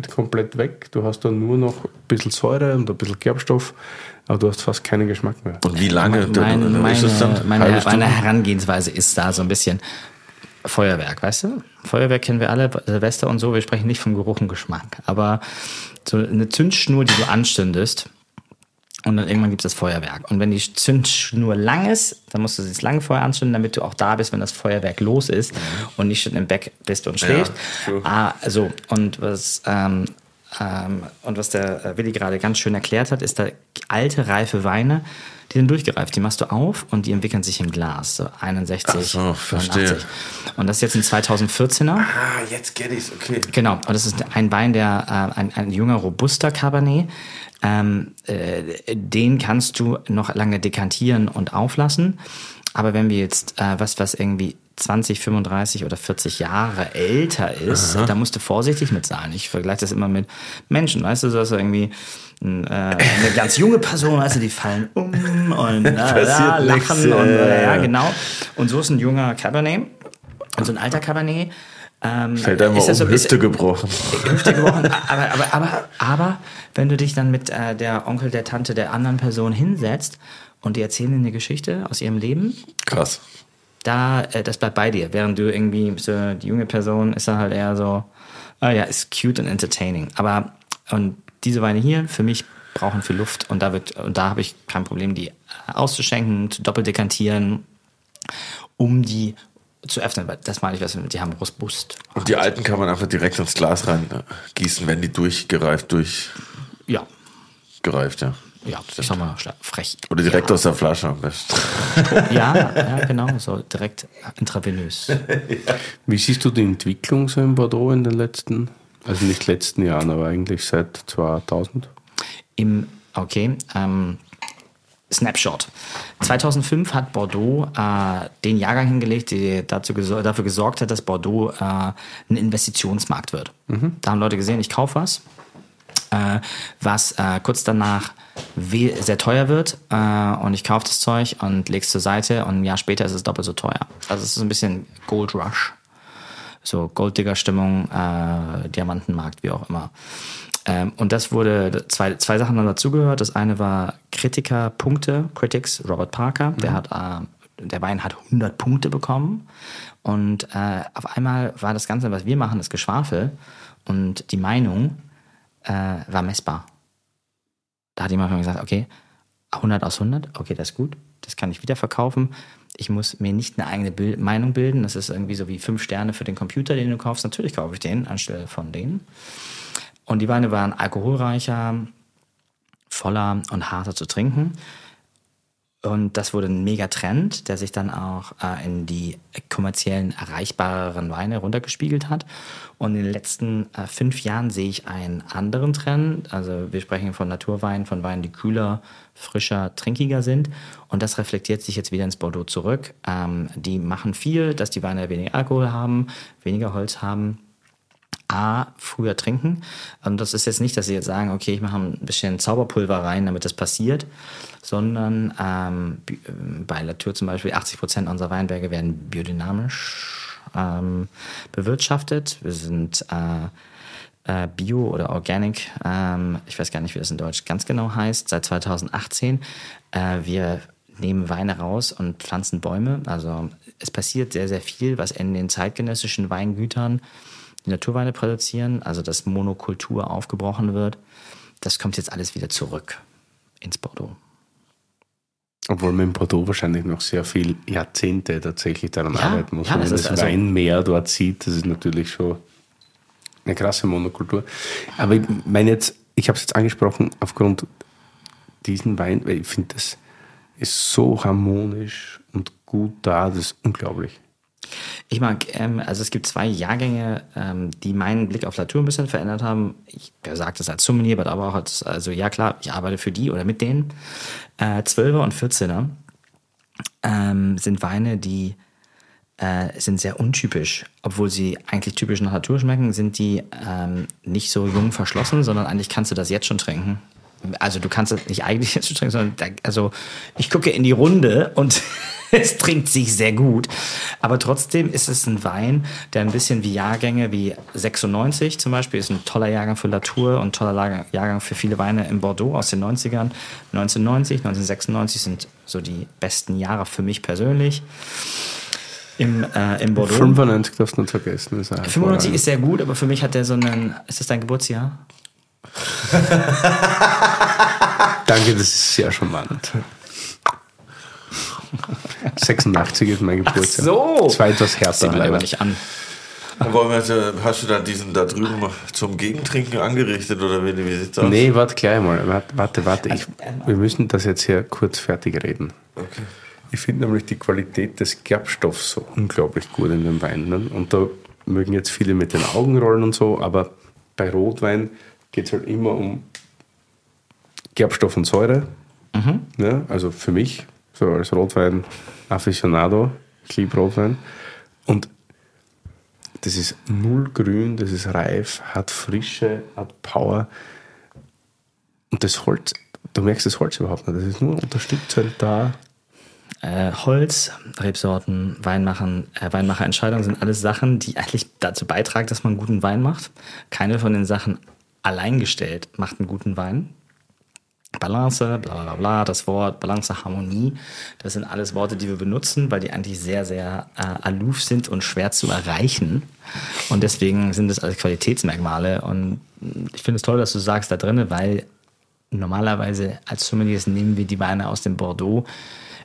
geht komplett weg. Du hast dann nur noch ein bisschen Säure und ein bisschen Gerbstoff, aber du hast fast keinen Geschmack mehr. Und wie lange? Mein, meine, ist es dann? Meine, meine Herangehensweise ist da so ein bisschen Feuerwerk, weißt du? Feuerwerk kennen wir alle, Silvester und so, wir sprechen nicht vom Geruch und Geschmack. Aber so eine Zündschnur, die du anstündest, und dann irgendwann gibt es das Feuerwerk. Und wenn die Zündschnur lang ist, dann musst du sie lange vorher anzünden, damit du auch da bist, wenn das Feuerwerk los ist mhm. und nicht schon im Bett bist und schläfst. Ja, ah, also, und was, ähm, ähm, und was der äh, Willi gerade ganz schön erklärt hat, ist da alte, reife Weine, die sind durchgereift. Die machst du auf und die entwickeln sich im Glas. So 61, Ach so, verstehe. 89. Und das ist jetzt ein 2014er. Ah, jetzt get ich's, okay. Genau. Und das ist ein Wein, der, äh, ein, ein junger, robuster Cabernet, Ähm, äh, den kannst du noch lange dekantieren und auflassen. Aber wenn wir jetzt äh, was, was irgendwie 20, 35 oder 40 Jahre älter ist, da musst du vorsichtig mit sein. Ich vergleiche das immer mit Menschen, weißt du, dass irgendwie ein, äh, eine ganz junge Person, weißt du, die fallen um und äh, ja, Passiert nix, lachen und äh, ja, genau. Und so ist ein junger Cabernet und so ein alter Cabernet. Ähm, Fällt einmal ist um, so- ist- Hüfte gebrochen. Hüfte gebrochen. Aber, aber, aber, aber, wenn du dich dann mit äh, der Onkel, der Tante der anderen Person hinsetzt und die erzählen dir eine Geschichte aus ihrem Leben, Krass. Da, äh, das bleibt bei dir. Während du irgendwie, so, die junge Person ist dann halt eher so, ah ja, ist cute und entertaining. Aber, und diese Weine hier, für mich brauchen viel Luft und da wird, und da habe ich kein Problem, die auszuschenken, zu doppeldekantieren, um die zu öffnen, weil das meine ich, was die haben robust. Und die alten kann man einfach direkt ins Glas rein äh, gießen, wenn die durchgereift, Ja, durchgereift, ja. Ja, ich sag mal, frech. Oder direkt aus der Flasche am besten. Ja, ja, genau, so direkt intravenös. Wie siehst du die Entwicklung so in Bordeaux in den letzten, also nicht letzten Jahren, aber eigentlich seit 2000? Im, okay, ähm, Snapshot. 2005 hat Bordeaux äh, den Jahrgang hingelegt, der dazu gesor dafür gesorgt hat, dass Bordeaux äh, ein Investitionsmarkt wird. Da haben Leute gesehen, ich kaufe was, äh, was äh, kurz danach sehr teuer wird äh, und ich kaufe das Zeug und lege es zur Seite und ein Jahr später ist es doppelt so teuer. Also es ist ein bisschen Gold Rush. So Golddigger-Stimmung, äh, Diamantenmarkt, wie auch immer. Ähm, und das wurde, zwei, zwei Sachen haben dazugehört. Das eine war Kritiker-Punkte, Critics, Robert Parker, der hat, äh, der Wein hat 100 Punkte bekommen. Und äh, auf einmal war das Ganze, was wir machen, das Geschwafel. Und die Meinung äh, war messbar. Da hat jemand gesagt, okay, 100 aus 100, okay, das ist gut, das kann ich wieder verkaufen. Ich muss mir nicht eine eigene Bild Meinung bilden. Das ist irgendwie so wie fünf Sterne für den Computer, den du kaufst. Natürlich kaufe ich den anstelle von denen. Und die Weine waren alkoholreicher, voller und harter zu trinken. Und das wurde ein Megatrend, der sich dann auch äh, in die kommerziellen erreichbareren Weine runtergespiegelt hat. Und in den letzten äh, fünf Jahren sehe ich einen anderen Trend. Also wir sprechen von Naturweinen, von Weinen, die kühler, frischer, trinkiger sind. Und das reflektiert sich jetzt wieder ins Bordeaux zurück. Ähm, die machen viel, dass die Weine weniger Alkohol haben, weniger Holz haben. A, früher trinken. Und das ist jetzt nicht, dass sie jetzt sagen, okay, ich mache ein bisschen Zauberpulver rein, damit das passiert, sondern ähm, bi- äh, bei Latour zum Beispiel 80 Prozent unserer Weinberge werden biodynamisch ähm, bewirtschaftet. Wir sind äh, äh, Bio oder Organic, ähm, ich weiß gar nicht, wie das in Deutsch ganz genau heißt, seit 2018. Äh, wir nehmen Weine raus und pflanzen Bäume. Also es passiert sehr, sehr viel, was in den zeitgenössischen Weingütern die Naturweine produzieren, also dass Monokultur aufgebrochen wird. Das kommt jetzt alles wieder zurück ins Bordeaux. Obwohl man in Bordeaux wahrscheinlich noch sehr viel Jahrzehnte tatsächlich daran Ja, arbeiten muss. ja, Wenn das man ist das also- Weinmeer dort sieht, das ist natürlich schon eine krasse Monokultur. Aber ich meine jetzt, ich habe es jetzt angesprochen, aufgrund diesen Wein, weil ich finde, das ist so harmonisch und gut da, das ist unglaublich. Ich mag, ähm, also es gibt zwei Jahrgänge, ähm, die meinen Blick auf Latour ein bisschen verändert haben. Ich sage das als Sommelier, aber auch als, also ja klar, ich arbeite für die oder mit denen. Äh, 12er und 14er ähm, sind Weine, die äh, sind sehr untypisch. Obwohl sie eigentlich typisch nach Natur schmecken, sind die ähm, nicht so jung verschlossen, sondern eigentlich kannst du das jetzt schon trinken. Also du kannst es nicht eigentlich jetzt schon trinken, sondern da, also ich gucke in die Runde und es trinkt sich sehr gut. Aber trotzdem ist es ein Wein, der ein bisschen wie Jahrgänge wie 96 zum Beispiel ist ein toller Jahrgang für Latour und toller Jahrgang für viele Weine in Bordeaux aus den 90ern. 1990, 1996 sind so die besten Jahre für mich persönlich. Im, äh, im Bordeaux. 95 darfst du nicht vergessen. Ist 95 ist sehr gut, aber für mich hat der so einen. Ist das dein Geburtsjahr? Danke, das ist sehr charmant. 86 ist mein Geburtstag. so. Das war etwas härter. Sieht man leider. nicht an. Und wollen wir, jetzt, hast du da diesen da drüben zum Gegentrinken angerichtet oder wie, wie sieht's aus? Nee, warte gleich mal. Warte, warte. warte. Ich, wir müssen das jetzt hier kurz fertig reden. Okay. Ich finde nämlich die Qualität des Gerbstoffs so unglaublich gut in den Weinen. Ne? Und da mögen jetzt viele mit den Augen rollen und so, aber bei Rotwein geht es halt immer um Gerbstoff und Säure. Ja, also für mich, so als Rotwein-Aficionado, ich liebe Rotwein. Und das ist null grün, das ist reif, hat Frische, hat Power. Und das Holz, du merkst das Holz überhaupt nicht, das ist nur unterstützend da. Äh, Holz, Rebsorten, Weinmachen, äh, Weinmacherentscheidungen sind alles Sachen, die eigentlich dazu beitragen, dass man guten Wein macht. Keine von den Sachen alleingestellt macht einen guten Wein. Balance, bla bla bla, das Wort, Balance, Harmonie, das sind alles Worte, die wir benutzen, weil die eigentlich sehr, sehr äh, aloof sind und schwer zu erreichen. Und deswegen sind das alles Qualitätsmerkmale. Und ich finde es toll, dass du sagst da drinne, weil normalerweise als Sommeliers nehmen wir die Weine aus dem Bordeaux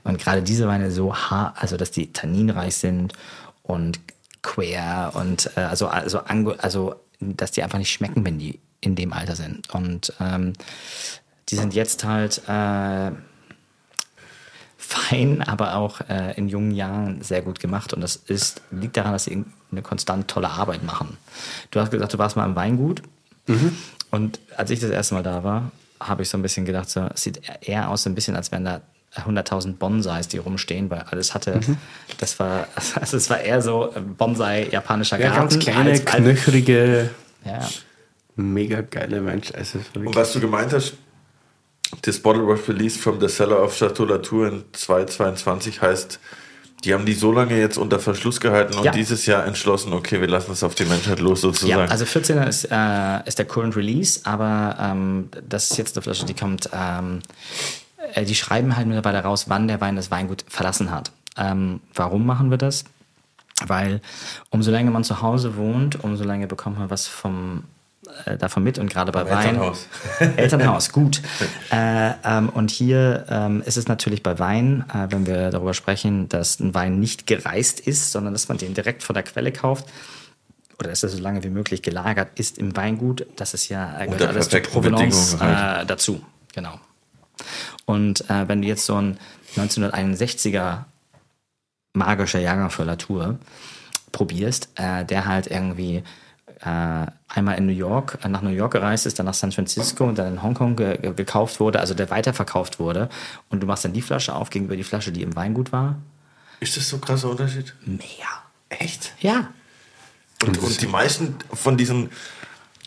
und gerade diese Weine so also dass die tanninreich sind und quer und äh, also, also, also dass die einfach nicht schmecken, wenn die in dem Alter sind. Und ähm, die sind jetzt halt äh, fein, aber auch äh, in jungen Jahren sehr gut gemacht. Und das ist, liegt daran, dass sie eine konstant tolle Arbeit machen. Du hast gesagt, du warst mal im Weingut. Und als ich das erste Mal da war, habe ich so ein bisschen gedacht, so, es sieht eher aus so ein bisschen, als wären da 100.000 Bonsais, die rumstehen, weil alles hatte, das war, also es war eher so äh, Bonsai japanischer Ja, Garten. ganz kleine, als- knöchrige, ja. Mega geile Menschen. Also Und was du gemeint hast, das Bottle was released from the Cellar of Chateau Latour in 2022 heißt, die haben die so lange jetzt unter Verschluss gehalten und Ja. dieses Jahr entschlossen, okay, wir lassen es auf die Menschheit los sozusagen. Ja, also 14er ist, äh, ist der Current Release, aber ähm, das ist jetzt eine Flasche, die kommt, ähm, äh, die schreiben halt mittlerweile raus, wann der Wein das Weingut verlassen hat. Ähm, warum machen wir das? Weil umso länger man zu Hause wohnt, umso länger bekommt man was vom, äh, davon mit und gerade bei Wein. Elternhaus. Elternhaus, gut. Äh, ähm, und hier ähm, ist es natürlich bei Wein, äh, wenn wir darüber sprechen, dass ein Wein nicht gereist ist, sondern dass man den direkt von der Quelle kauft oder dass er so lange wie möglich gelagert ist im Weingut. Das ist ja äh, gehört Unter alles zur Provenance halt. äh, dazu. Genau. Und äh, wenn du jetzt so ein 1961er magischer Jahrgang für Latour probierst, äh, der halt irgendwie äh, einmal in New York, äh, nach New York gereist ist, dann nach San Francisco und dann in Hongkong ge ge gekauft wurde, also der weiterverkauft wurde. Und du machst dann die Flasche auf gegenüber die Flasche, die im Weingut war. Ist das so ein krasser Unterschied? Mega. Echt? Ja. Und, und die meisten von diesen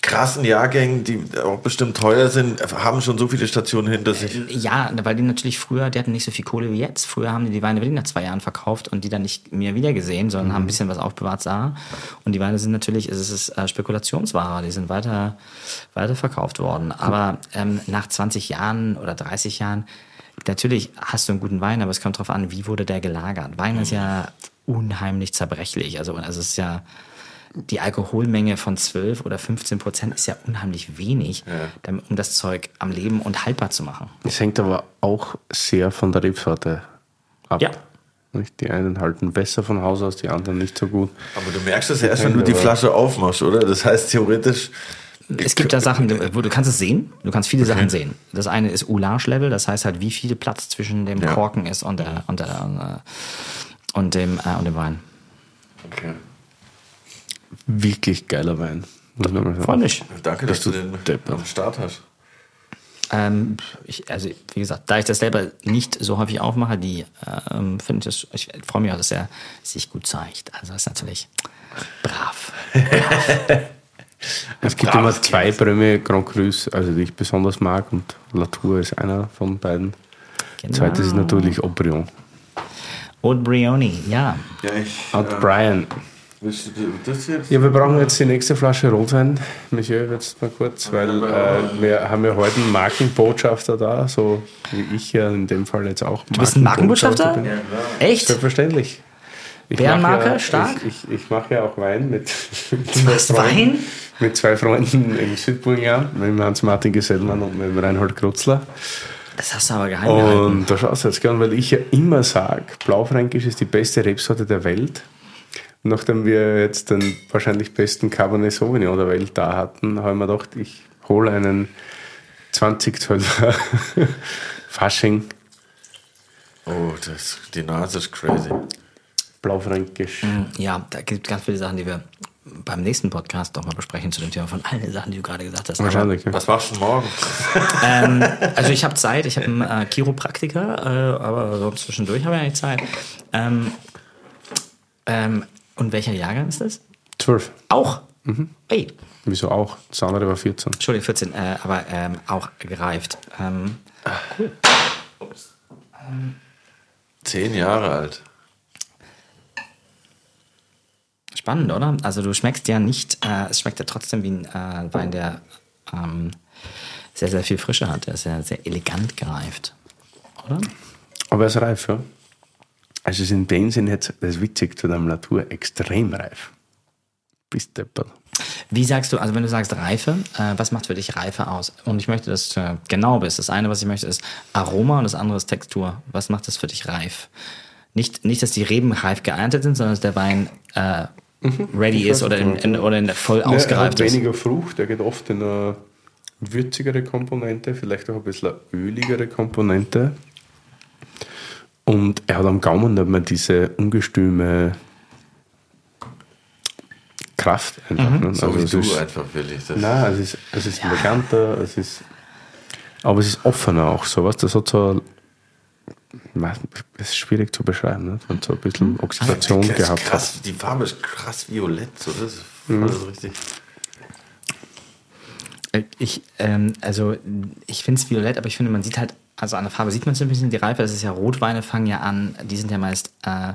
krassen Jahrgängen, die auch bestimmt teuer sind, haben schon so viele Stationen hinter sich. Ja, weil die natürlich früher, die hatten nicht so viel Kohle wie jetzt. Früher haben die die Weine wirklich nach zwei Jahren verkauft und die dann nicht mehr wieder gesehen, sondern haben ein bisschen was aufbewahrt da. Und die Weine sind natürlich, es ist äh, Spekulationsware, die sind weiter, weiter verkauft worden. Aber ähm, nach 20 Jahren oder 30 Jahren, natürlich hast du einen guten Wein, aber es kommt darauf an, wie wurde der gelagert. Wein ist ja unheimlich zerbrechlich. Also, also es ist ja, die Alkoholmenge von 12 oder 15 Prozent ist ja unheimlich wenig, damit, um das Zeug am Leben und haltbar zu machen. Es hängt aber auch sehr von der Rebsorte ab. Ja. Die einen halten besser von Haus aus, die anderen nicht so gut. Aber du merkst es ja erst, wenn du die Flasche aufmachst, oder? Das heißt theoretisch. Es gibt da Sachen, wo du kannst es sehen. Du kannst viele Sachen sehen. Das eine ist Oulage-Level, das heißt halt, wie viel Platz zwischen dem Ja. Korken ist und, der, und, der, äh, und, dem, äh, und dem Wein. Okay. Wirklich geiler Wein. Freue mich. Danke, dass du den Depp. am Start hast. Ähm, ich, also, wie gesagt, da ich das selber nicht so häufig aufmache, die ähm, finde ich das, ich freue mich auch, dass er sich gut zeigt. Also, das ist natürlich brav. Es gibt immer zwei Premier Grand Crus, also die ich besonders mag und Latour ist einer von beiden. Genau. Zweites ist natürlich Aubryon. Old Brioni, ja. Ja, ich. Und Brian. Willst du das jetzt? Ja, wir brauchen jetzt die nächste Flasche Rotwein. Monsieur, jetzt mal kurz, weil äh, wir haben ja heute einen Markenbotschafter da, so wie ich ja in dem Fall jetzt auch. Du bist ein Markenbotschafter? bin. Echt? Selbstverständlich. Ich Bärenmarke, mach ja, stark? Ich, ich, ich mache ja auch Wein mit, mit, Du machst Wein? mit zwei Freunden im Südburgenland, mit dem Hans-Martin Gesellmann und mit dem Reinhold Krutzler. Das hast du aber geheim gehalten. Und da schaust du jetzt gern, weil ich ja immer sage, Blaufränkisch ist die beste Rebsorte der Welt. Nachdem wir jetzt den wahrscheinlich besten Cabernet Sauvignon der Welt da hatten, habe ich mir gedacht, ich hole einen 20 Zöller Fasching Oh, das, die Nase ist crazy. Blaufränkisch. Ja, da gibt es ganz viele Sachen, die wir beim nächsten Podcast doch mal besprechen zu dem Thema von allen den Sachen, die du gerade gesagt hast. Wahrscheinlich. Ja. Was machst du morgen? ähm, also ich habe Zeit, ich habe einen äh, Chiropraktiker, äh, aber so zwischendurch habe ich eigentlich Zeit. Ähm, ähm, und welcher Jahrgang ist das? Zwölf. Auch? Ey, Wieso auch? Das andere war 14. Entschuldigung, 14, äh, aber ähm, auch gereift. Ähm, Zehn Jahre alt. spannend, oder? Also du schmeckst ja nicht, äh, es schmeckt ja trotzdem wie ein äh, Wein, der ähm, sehr, sehr viel Frische hat. Der ist ja sehr elegant gereift, oder? Aber er ist reif, ja. Also es ist in dem Sinn jetzt, das ist witzig, zu deinem Natur extrem reif. Bist deppert. Wie sagst du, also wenn du sagst Reife, äh, was macht für dich Reife aus? Und ich möchte, dass du äh, genau bist. Das eine, was ich möchte, ist Aroma und das andere ist Textur. Was macht das für dich reif? Nicht, nicht dass die Reben reif geerntet sind, sondern dass der Wein äh, ready ist oder in, in, oder in voll Ja, er hat ausgereift ist. weniger Frucht, er geht oft in eine würzigere Komponente, vielleicht auch ein bisschen eine öligere Komponente. Und er hat am Gaumen nicht mehr diese ungestüme Kraft einfach. Ne? So wie es du ist, einfach, Willi. Das Nein, es ist, es ist eleganter, es ist, aber es ist offener auch so, was das hat so, es ist schwierig zu beschreiben, ne? hat so ein bisschen Oxidation Das ist gehabt. krass, die Farbe ist krass violett. So, das ist so richtig. Äh, Ich, ähm, also ich finde es violett, aber ich finde, man sieht halt, also an der Farbe sieht man so ein bisschen die Reife. Das ist ja Rotweine fangen ja an, die sind ja meist äh,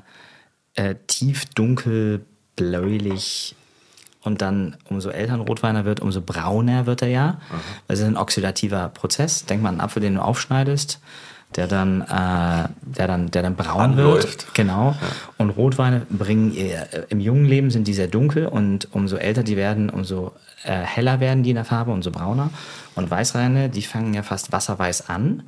äh, tief dunkel, bläulich und dann umso älter ein Rotweiner wird, umso brauner wird er ja. Das ist ein oxidativer Prozess. Denk mal an einen Apfel, den du aufschneidest, der dann, äh, der dann, der dann braun wird. Anläuft. Genau. Und Rotweine bringen ihr, äh, im jungen Leben sind die sehr dunkel und umso älter die werden, umso äh, heller werden die in der Farbe, umso brauner. Und Weißweine, die fangen ja fast wasserweiß an.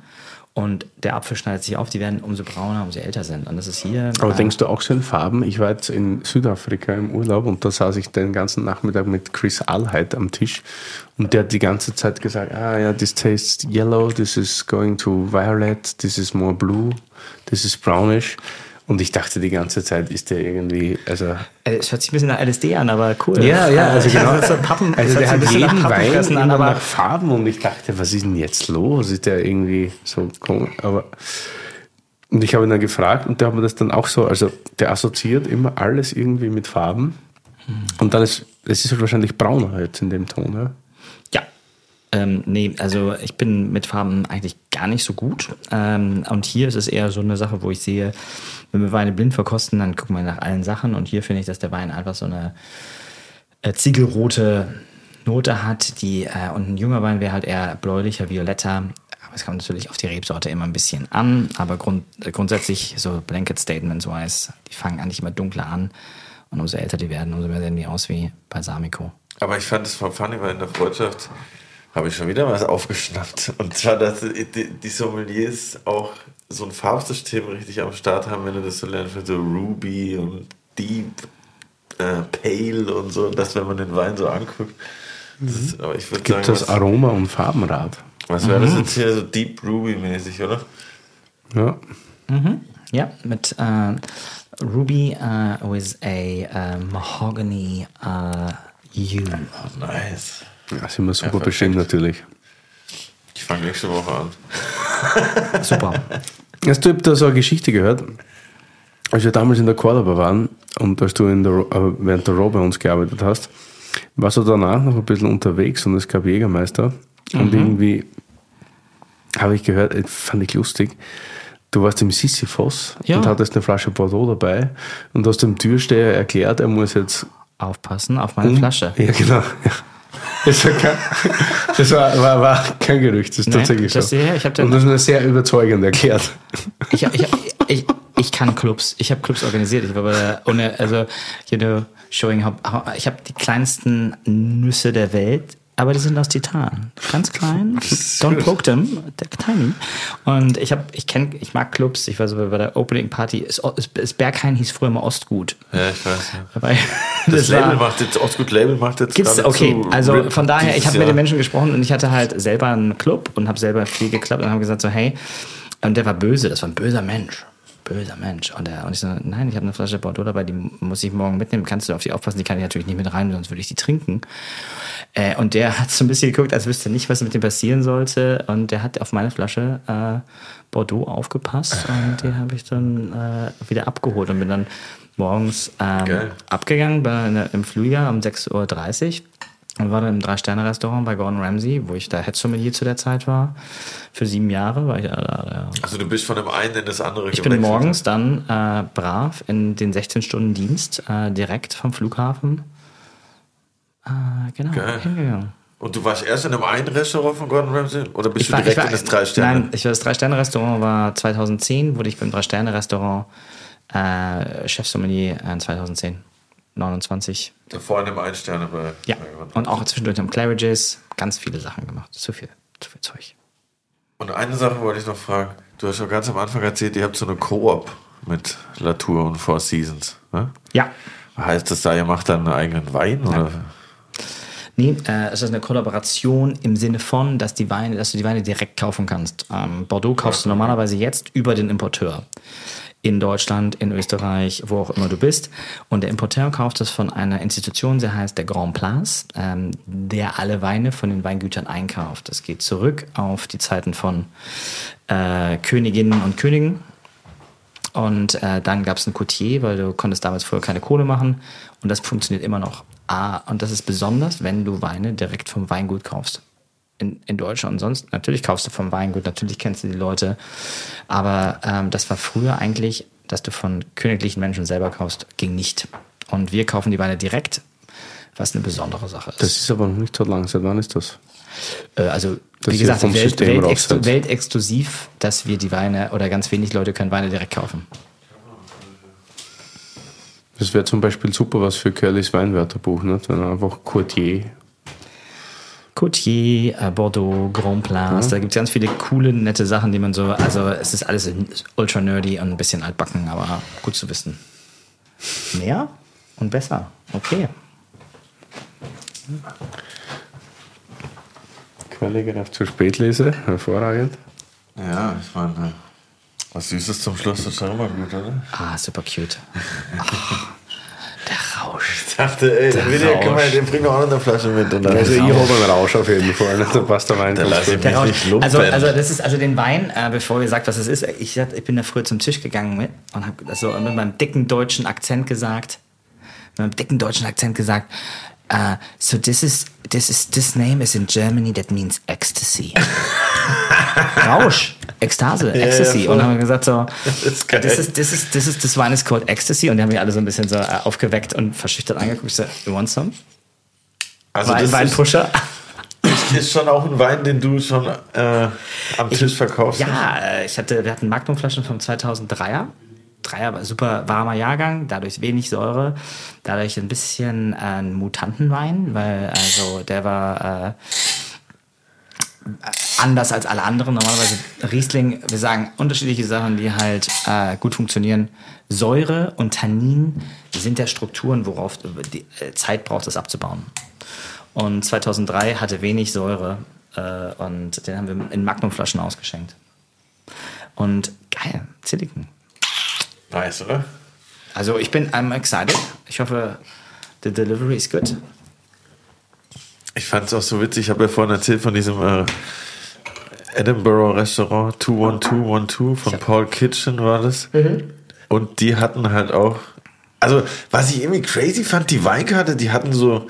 Und der Apfel schneidet sich auf, die werden umso brauner, umso älter sind. Und das ist hier. Aber denkst du auch so in Farben? Ich war jetzt in Südafrika im Urlaub und da saß ich den ganzen Nachmittag mit Chris Allheit am Tisch und der hat die ganze Zeit gesagt, ah ja, this tastes yellow, this is going to violet, this is more blue, this is brownish. Und ich dachte die ganze Zeit, ist der irgendwie, also äh, es hört sich ein bisschen nach LSD an, aber cool. Ja, ja, also Äh, genau. so Pappen, Also der hat jeden nach Wein an, immer aber nach Farben und ich dachte, was ist denn jetzt los? Ist der irgendwie so komisch? Aber und ich habe ihn dann gefragt und der hat mir das dann auch so, also der assoziiert immer alles irgendwie mit Farben und dann ist, es ist halt wahrscheinlich brauner jetzt in dem Ton? Ja. Ähm, nee, also ich bin mit Farben eigentlich gar nicht so gut. Ähm, und hier ist es eher so eine Sache, wo ich sehe, wenn wir Weine blind verkosten, dann gucken wir nach allen Sachen. Und hier finde ich, dass der Wein einfach so eine äh, ziegelrote Note hat, die, äh, und ein junger Wein wäre halt eher bläulicher, violetter. Aber es kommt natürlich auf die Rebsorte immer ein bisschen an. Aber grund, äh, grundsätzlich so Blanket Statements wise, die fangen eigentlich immer dunkler an. Und umso älter die werden, umso mehr sehen die aus wie Balsamico. Aber ich fand es voll funny, weil in der Freundschaft habe ich schon wieder was aufgeschnappt. Und zwar, dass die, die Sommeliers auch so ein Farbsystem richtig am Start haben, wenn du das so lernst, mit so Ruby und Deep, äh, Pale und so, dass wenn man den Wein so anguckt. Das ist, aber ich würde Gibt sagen, das was, Aroma- und Farbenrad? was wäre das jetzt hier so Deep Ruby mäßig, oder? Ja. Ja, mit äh, Ruby äh, with a äh, mahogany äh, hue. Nice. Ja, sind wir super perfekt. bestimmt natürlich. Ich fange nächste Woche an. Super. Hast du da so eine Geschichte gehört? Als wir damals in der Cordoba waren und als du in der, äh, während der Row bei uns gearbeitet hast, warst du danach noch ein bisschen unterwegs und es gab Jägermeister. Und irgendwie habe ich gehört, äh, fand ich lustig, du warst im Sisyphos Ja. und hattest eine Flasche Bordeaux dabei und hast dem Türsteher erklärt, er muss jetzt Aufpassen auf meine Flasche. Ja, genau. Ja. Das, war kein, das war, war, war kein Gerücht, das ist Nee, tatsächlich das- so. ja, ich hab und das ist sehr überzeugend erklärt. Ich, ich, ich, ich kann Clubs. Ich habe Clubs organisiert. Ich war bei der, ohne, also, you know, showing how, how ich habe die kleinsten Nüsse der Welt, aber die sind aus Titan. Ganz klein. Don't poke them. They're tiny. Und ich habe, ich kenne, ich mag Clubs. Ich war so bei der Opening Party. Es, es Berghain hieß früher mal Ostgut. Ja, ich weiß. Ja. Dabei, Das, Label war- macht jetzt, Ostgut Label macht jetzt Gibt's, okay, also von daher, ich habe mit den Menschen gesprochen und ich hatte halt selber einen Club und habe selber viel geklappt und habe gesagt so, hey, und der war böse, das war ein böser Mensch. Böser Mensch. Und, er, und ich so, nein, ich habe eine Flasche Bordeaux dabei, die muss ich morgen mitnehmen. Kannst du auf die aufpassen? Die kann ich natürlich nicht mit rein, sonst würde ich die trinken. Äh, und der hat so ein bisschen geguckt, als wüsste er nicht, was mit dem passieren sollte. Und der hat auf meine Flasche äh, Bordeaux aufgepasst und die habe ich dann äh, wieder abgeholt und bin dann morgens ähm, abgegangen bei, in, im Flieger um 6.30 Uhr und war dann im Drei-Sterne-Restaurant bei Gordon Ramsay, wo ich da Head Sommelier zu der Zeit war. Für sieben Jahre war ich da. da Also du bist von dem einen in das andere ich bin morgens dann äh, brav in den 16 Stunden Dienst äh, direkt vom Flughafen äh, genau Geil. hingegangen. Und du warst erst in einem einen Restaurant von Gordon Ramsay? Oder bist Ich du war- direkt war- in das Drei-Sterne? Nein, ich war das Drei-Sterne-Restaurant war 2010, wurde ich beim Drei-Sterne-Restaurant äh, Chefsommelier äh, 2010, 29. Davor in einem Ein-Sterne bei. Ja, bei und auch zwischendurch am Claridge's ganz viele Sachen gemacht. Zu viel, zu viel Zeug. Und eine Sache wollte ich noch fragen. Du hast schon ganz am Anfang erzählt, ihr habt so eine Koop mit Latour und Four Seasons. Ne? Ja, Heißt das da, ihr macht dann einen eigenen Wein? Oder? Nee, äh, es ist eine Kollaboration im Sinne von, dass, die Weine, dass du die Weine direkt kaufen kannst. Ähm, Bordeaux kaufst du normalerweise jetzt über den Importeur. In Deutschland, in Österreich, wo auch immer du bist. Und der Importeur kauft es von einer Institution, sie heißt der Grand Place, ähm, der alle Weine von den Weingütern einkauft. Das geht zurück auf die Zeiten von äh, Königinnen und Königen. Und äh, dann gab es einen Coutier, weil du konntest damals vorher keine Kohle machen. Und das funktioniert immer noch. Ah, und das ist besonders, wenn du Weine direkt vom Weingut kaufst. In, in Deutschland und sonst, natürlich kaufst du vom Weingut, natürlich kennst du die Leute. Aber ähm, das war früher eigentlich, dass du von königlichen Menschen selber kaufst, ging nicht. Und wir kaufen die Weine direkt, was eine besondere Sache ist. Das ist aber noch nicht so lang. Seit wann ist das? Äh, also, Das wie gesagt, Welt, halt. weltexklusiv, dass wir die Weine oder ganz wenig Leute können Weine direkt kaufen. Das wäre zum Beispiel super was für Curlys Weinwörterbuch, ne? wenn er einfach Courtier. Coutier, äh, Bordeaux, Grand Place, da gibt es ganz viele coole, nette Sachen, die man so, also es ist alles ultra nerdy und ein bisschen altbacken, aber gut zu wissen. Mehr und besser, okay. Curly greift zur Spätlese, hervorragend. Ja, ich meine, was Süßes zum Schluss ist schon immer gut, oder? Ah, super cute. Ah, der Rausch. Ich dachte, ey, Der der Video, guck mal, den bringt noch eine Flasche mit. Und dann Also ich habe einen Rausch auf jeden Fall, ne? da passt der Wein Da ich mich Der Rausch. nicht lumpen. Also, also das ist also den Wein, äh, bevor ihr sagt, was es ist. Ich, sag, ich bin da früher zum Tisch gegangen mit und habe das so mit meinem dicken deutschen Akzent gesagt, mit meinem dicken deutschen Akzent gesagt. Uh, so this is this is this name is in Germany that means ecstasy. Rausch, Ekstase, Ecstasy. ja, und dann haben wir gesagt so, ist geil. this is this is this is this wine is called Ecstasy und die haben mich alle so ein bisschen so äh, aufgeweckt und verschüchtert angeguckt. Ich so, you want some? Also Wein, das ist, Weinpusher? ist schon auch ein Wein, den du schon äh, am Tisch verkaufst. Ja, äh, ich hatte, wir hatten Magnumflaschen vom 2003er. Dreier war super warmer Jahrgang, dadurch wenig Säure, dadurch ein bisschen äh, ein Mutantenwein, weil also der war äh, anders als alle anderen. Normalerweise Riesling, wir sagen unterschiedliche Sachen, die halt äh, gut funktionieren. Säure und Tannin sind ja Strukturen, worauf die äh, Zeit braucht, das abzubauen. Und 2003 hatte wenig Säure äh, und den haben wir in Magnumflaschen ausgeschenkt. Und geil, Silicon. Nice, oder? Also ich bin I'm excited. Ich hoffe, the delivery is good. Ich fand es auch so witzig. Ich habe ja vorhin erzählt von diesem äh, Edinburgh Restaurant 21212 von Paul Kitchen war das. Und die hatten halt auch. Also, was ich irgendwie crazy fand, die Weinkarte, die hatten so.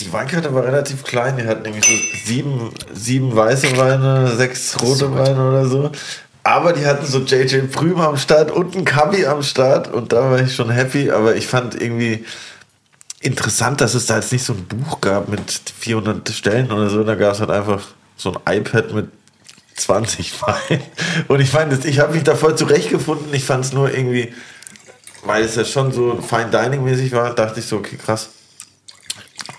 Die Weinkarte war relativ klein. Die hatten nämlich so sieben, sieben weiße Weine, sechs rote Weine oder so. Aber die hatten so JJ Prüm am Start und ein Kabi am Start. Und da war ich schon happy. Aber ich fand irgendwie interessant, dass es da jetzt nicht so ein Buch gab mit 400 Stellen oder so. Da gab es halt einfach so ein iPad mit 20 Weinen. Und ich meine, ich habe mich da voll zurechtgefunden. Ich fand es nur irgendwie, weil es ja schon so Fine Dining mäßig war, dachte ich so, okay, krass.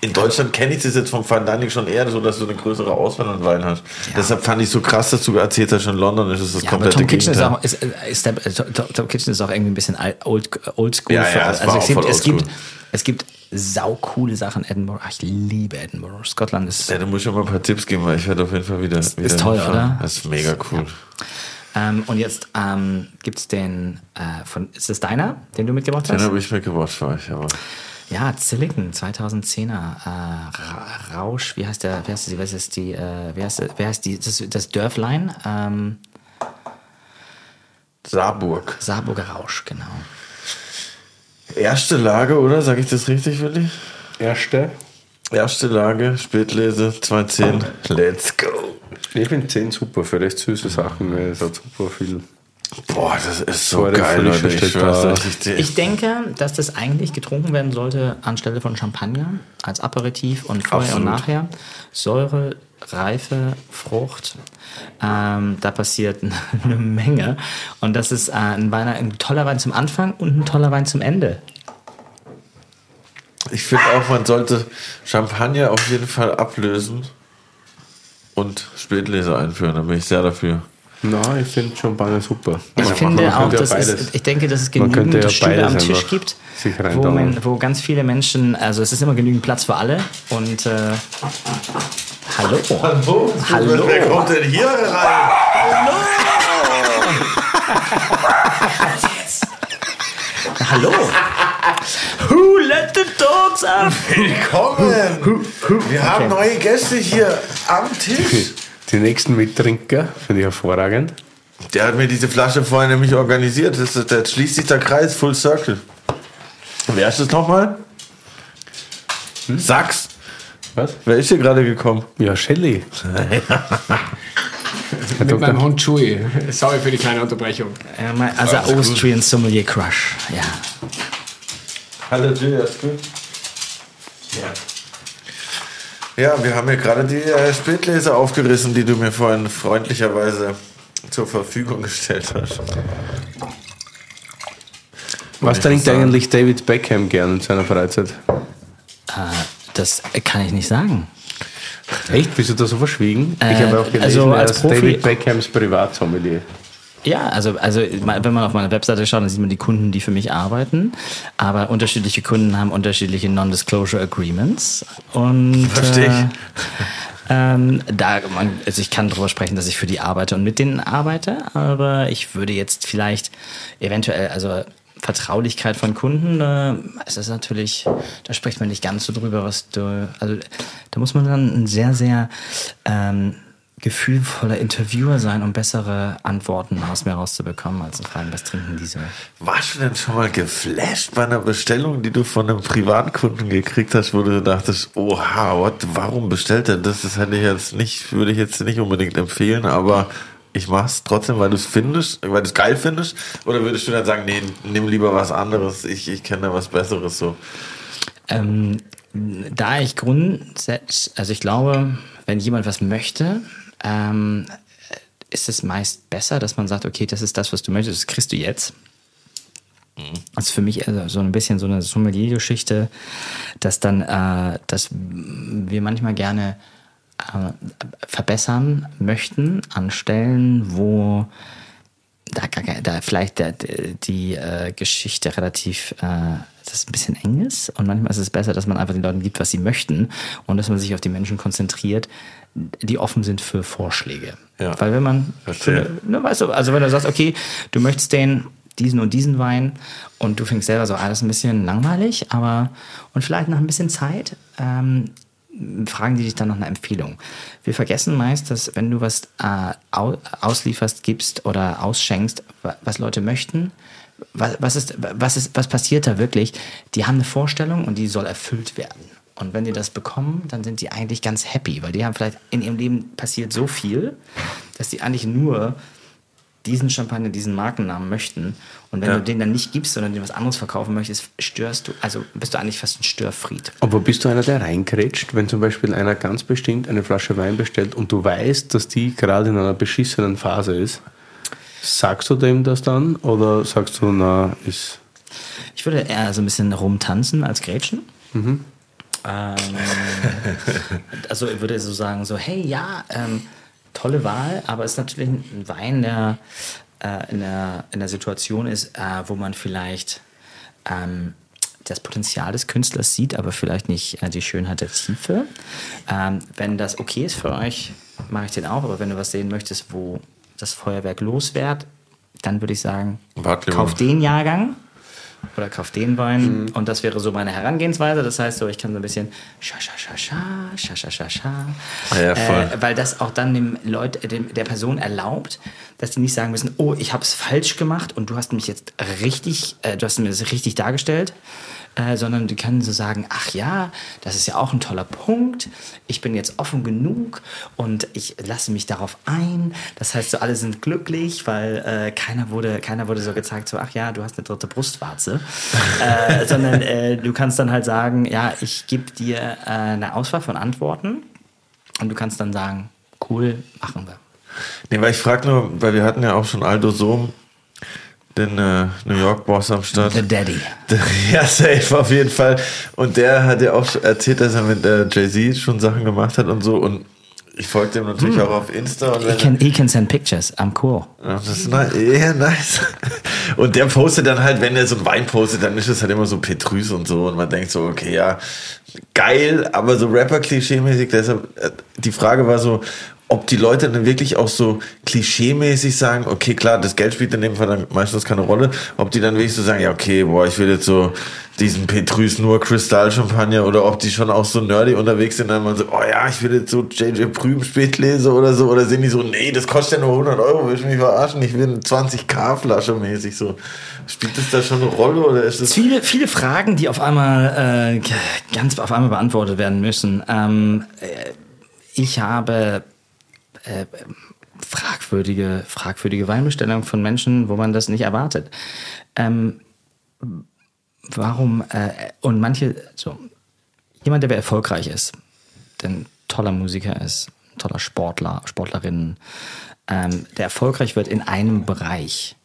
In Deutschland kenne ich das jetzt vom Fine Dining schon eher so, dass du eine größere Auswahl an Wein hast. Deshalb fand ich so krass, dass du erzählt hast, schon in London ist es das Ja, komplette Tom Kitchen ist auch, ist, ist, ist, der, Tom- Tom Kitchen ist auch irgendwie ein bisschen old, oldschool. Ja, für- ja, also es gibt, es gibt, es gibt saucoole Sachen in Edinburgh. Ach, ich liebe Edinburgh. Scotland ist Ja, du musst schon mal ein paar Tipps geben, weil ich werde auf jeden Fall wieder. wieder toll, hinfahren. oder? Das ist mega cool. Ähm, und jetzt ähm, gibt es den, äh, von, ist das deiner, den du mitgebracht Den hast? habe ich mitgebracht für euch, aber. Ja, Zilliken, 2010er. Äh, Ra Rausch, wie heißt der, wie heißt die, was ist die, äh, wer heißt, wer heißt die, das, das Dörflein? Ähm, Saarburg. Saarburger Rausch, genau. Erste Lage, oder? Sag ich das richtig, Willi? Erste. Erste Lage, Spätlese, 210. Let's go. Ich finde 10 super für recht süße Sachen. Es hat super viel. Boah, das ist so geil, Leute. Ich ich, denke, dass das eigentlich getrunken werden sollte anstelle von Champagner als Aperitif und vorher Absolut. und nachher. Säure, Reife, Frucht. Ähm, da passiert eine Menge. Und das ist äh, ein, Wein, ein toller Wein zum Anfang und ein toller Wein zum Ende. Ich finde auch, man sollte Champagner auf jeden Fall ablösen und Spätlese einführen. Da bin ich sehr dafür. Na, ich finde Champagner super. Ich Man- finde auch, ja dass es, ich denke, dass es genügend ja Stühle am Tisch gibt, wo, man, wo ganz viele Menschen, also es ist immer genügend Platz für alle. Und äh, hallo. Hallo. Wer kommt denn hier rein? Hallo. Who let the dogs out? Willkommen! Wir haben neue Gäste hier am Tisch. Die nächsten Mittrinker finde ich hervorragend. Der hat mir diese Flasche vorher nämlich organisiert. Das ist, jetzt schließt sich der Kreis, Full Circle. Wer ist das nochmal? Sachs. Was? Wer ist hier gerade gekommen? Ja, Shelley. Mit meinem Hund Chewie. Sorry für die kleine Unterbrechung. Ja, mein- Also Austrian Sommelier Crush. Ja. Hallo Julius, gut? Ja. Ja, wir haben hier gerade die äh, Spätlese aufgerissen, die du mir vorhin freundlicherweise zur Verfügung gestellt hast. Was trinkt sagen. eigentlich David Beckham gern in seiner Freizeit? Das kann ich nicht sagen. Echt? Bist du da so verschwiegen? Äh, ich habe auch gelesen, also er als ist Profi- David Beckhams Privatsommelier. Ja, also, also wenn man auf meine Webseite schaut, dann sieht man die Kunden, die für mich arbeiten. Aber unterschiedliche Kunden haben unterschiedliche Non-Disclosure Agreements. Und Verstehe ich. Äh, ähm, da, man, also ich kann darüber sprechen, dass ich für die arbeite und mit denen arbeite, aber ich würde jetzt vielleicht eventuell, also Vertraulichkeit von Kunden, äh, es ist natürlich, da spricht man nicht ganz so drüber, was du, also da muss man dann ein sehr, sehr ähm, gefühlvoller Interviewer sein, um bessere Antworten aus mir rauszubekommen, als zu fragen, was trinken diese? Warst du denn schon mal geflasht bei einer Bestellung, die du von einem Privatkunden gekriegt hast, wo du dachtest, oha, what, warum bestellt er das? Das hätte ich jetzt nicht, würde ich jetzt nicht unbedingt empfehlen, aber ich mach's trotzdem, weil du es findest, weil du es geil findest? Oder würdest du dann sagen, nee, nimm lieber was anderes, ich, ich kenne da was Besseres so? Ähm, da ich grundsätzlich, also ich glaube, wenn jemand was möchte, ähm, ist es meist besser, dass man sagt, okay, das ist das, was du möchtest, das kriegst du jetzt. Das ist für mich also so ein bisschen so eine Sommelier-Geschichte, dass dann, äh, dass wir manchmal gerne äh, verbessern möchten an Stellen, wo da, da vielleicht der, die äh, Geschichte relativ äh, dass es ein bisschen eng ist und manchmal ist es besser, dass man einfach den Leuten gibt, was sie möchten und dass man sich auf die Menschen konzentriert, die offen sind für Vorschläge. Ja. Weil wenn man, Verstehe. ne, weißt du, also wenn du sagst, okay, du möchtest den diesen und diesen Wein und du fängst selber so, alles ein bisschen langweilig, aber und vielleicht nach ein bisschen Zeit ähm, fragen die dich dann nach einer Empfehlung. Wir vergessen meist, dass wenn du was äh, au auslieferst, gibst oder ausschenkst, wa- was Leute möchten, was, was, ist, was, ist, was passiert da wirklich? Die haben eine Vorstellung und die soll erfüllt werden. Und wenn die das bekommen, dann sind die eigentlich ganz happy, weil die haben vielleicht in ihrem Leben passiert so viel, dass die eigentlich nur diesen Champagner, diesen Markennamen möchten. Und wenn Ja. du den dann nicht gibst, sondern dir was anderes verkaufen möchtest, störst du, also bist du eigentlich fast ein Störfried. Aber bist du einer, der reingrätscht, wenn zum Beispiel einer ganz bestimmt eine Flasche Wein bestellt und du weißt, dass die gerade in einer beschissenen Phase ist? Sagst du dem das dann oder sagst du, na, ist. Ich würde eher so ein bisschen rumtanzen als Grätschen. Ähm, also ich würde so sagen, so, hey, ja, ähm, tolle Wahl, aber es ist natürlich ein Wein, der äh, in, der, in der Situation ist, äh, wo man vielleicht ähm, das Potenzial des Künstlers sieht, aber vielleicht nicht äh, die Schönheit der Tiefe. Ähm, wenn das okay ist für euch, mache ich den auch, aber wenn du was sehen möchtest, wo das Feuerwerk loswerde, dann würde ich sagen, Wart lieber. kauf den Jahrgang oder kauf den Wein. Mhm. Und das wäre so meine Herangehensweise. Das heißt so, ich kann so ein bisschen scha scha scha scha scha scha scha ah, ja, äh, weil das auch dann dem Leut, äh, dem, der Person erlaubt, dass die nicht sagen müssen, oh, ich habe es falsch gemacht und du hast mich jetzt richtig, äh, du hast mir das richtig dargestellt. Äh, sondern die können so sagen, ach ja, das ist ja auch ein toller Punkt. Ich bin jetzt offen genug und ich lasse mich darauf ein. Das heißt, so alle sind glücklich, weil äh, keiner wurde, keiner wurde so gezeigt, so ach ja, du hast eine dritte Brustwarze, äh, sondern äh, du kannst dann halt sagen, ja, ich gebe dir äh, eine Auswahl von Antworten und du kannst dann sagen, cool, machen wir. Nee, weil ich frage nur, weil wir hatten ja auch schon Aldo Sohm, den äh, New York Boss am Start. The Daddy. Ja, safe auf jeden Fall. Und der hat ja auch erzählt, dass er mit äh, Jay-Z schon Sachen gemacht hat und so. Und ich folge dem natürlich auch auf Insta. Und He can, he can send pictures. I'm cool. Ja, das ist nice. Ja, nice. Und der postet dann halt, wenn er so einen Wein postet, dann ist es halt immer so Petrus und so. Und man denkt so, okay, ja, geil, aber so Rapper-Klischee-mäßig. Deshalb, äh, die Frage war so, ob die Leute dann wirklich auch so klischee-mäßig sagen, okay, klar, das Geld spielt in dem Fall dann meistens keine Rolle, ob die dann wirklich so sagen, ja, okay, boah, ich will jetzt so diesen Petrus nur Kristall-Champagner oder ob die schon auch so nerdy unterwegs sind, dann mal so, oh ja, ich will jetzt so JJ Prüm Spätlese oder so, oder sind die so, nee, das kostet ja nur 100 Euro, will ich mich verarschen, ich will eine 20k-Flasche mäßig so. Spielt das da schon eine Rolle oder ist das... Viele, viele Fragen, die auf einmal äh, ganz auf einmal beantwortet werden müssen. Ähm, äh, ich habe äh, fragwürdige, fragwürdige Weinbestellungen von Menschen, wo man das nicht erwartet. Ähm, warum, äh, und manche, so, jemand, der erfolgreich ist, der ein toller Musiker ist, toller Sportler, Sportlerin, ähm, der erfolgreich wird in einem Bereich,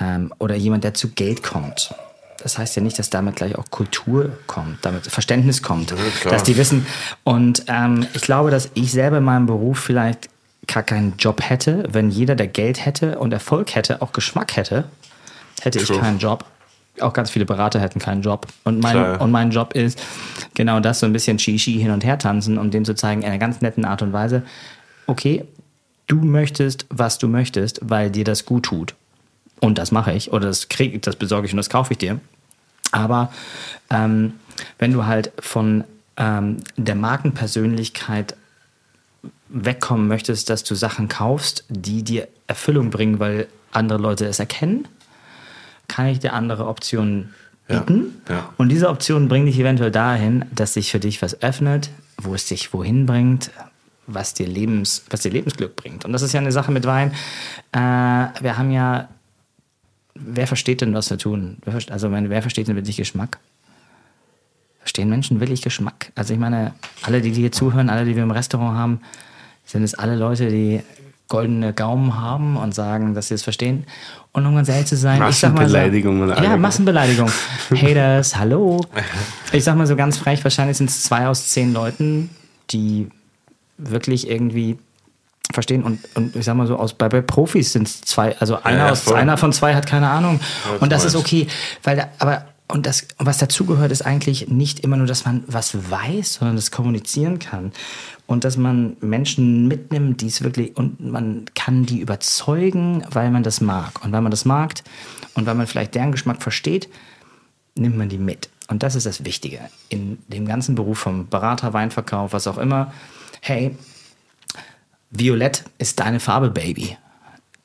ähm, oder jemand, der zu Geld kommt. Das heißt ja nicht, dass damit gleich auch Kultur kommt, damit Verständnis kommt, klar. dass die wissen. Und ähm, ich glaube, dass ich selber in meinem Beruf vielleicht gar keinen Job hätte, wenn jeder, der Geld hätte und Erfolg hätte, auch Geschmack hätte, hätte True. ich keinen Job. Auch ganz viele Berater hätten keinen Job. Und mein, Klar. und mein Job ist genau das, so ein bisschen Shishi hin und her tanzen und denen zu zeigen, in einer ganz netten Art und Weise, okay, du möchtest, was du möchtest, weil dir das gut tut. Und das mache ich. Oder das krieg, das besorge ich und das kaufe ich dir. Aber ähm, wenn du halt von ähm, der Markenpersönlichkeit wegkommen möchtest, dass du Sachen kaufst, die dir Erfüllung bringen, weil andere Leute es erkennen, kann ich dir andere Optionen bieten. ja. Und diese Optionen bringen dich eventuell dahin, dass sich für dich was öffnet, wo es dich wohin bringt, was dir, Lebens, was dir Lebensglück bringt. Und das ist ja eine Sache mit Wein. Äh, wir haben ja, wer versteht denn, was wir tun? Also, wenn, wer versteht denn wirklich Geschmack? Verstehen Menschen wirklich Geschmack? Also ich meine, alle, die hier zuhören, alle, die wir im Restaurant haben, sind es alle Leute, die goldene Gaumen haben und sagen, dass sie es verstehen. Und um ganz ehrlich zu sein, ich sag mal so, Massenbeleidigungen alle. Ja, Massenbeleidigung. Haters, hallo. Ich sag mal so ganz frech, wahrscheinlich sind es zwei aus zehn Leuten, die wirklich irgendwie verstehen. Und, und ich sag mal so aus bei, bei Profis sind es zwei also einer ja, aus einer von zwei hat keine Ahnung. Was und das ist okay weil da, aber und das was dazugehört ist eigentlich nicht immer nur dass man was weiß sondern das kommunizieren kann. Und dass man Menschen mitnimmt die es wirklich und man kann die überzeugen weil man das mag. Und weil man das mag und weil man vielleicht deren Geschmack versteht nimmt man die mit. Und das ist das Wichtige in dem ganzen Beruf vom Berater, Weinverkauf, was auch immer. Hey, Violett ist deine Farbe, Baby.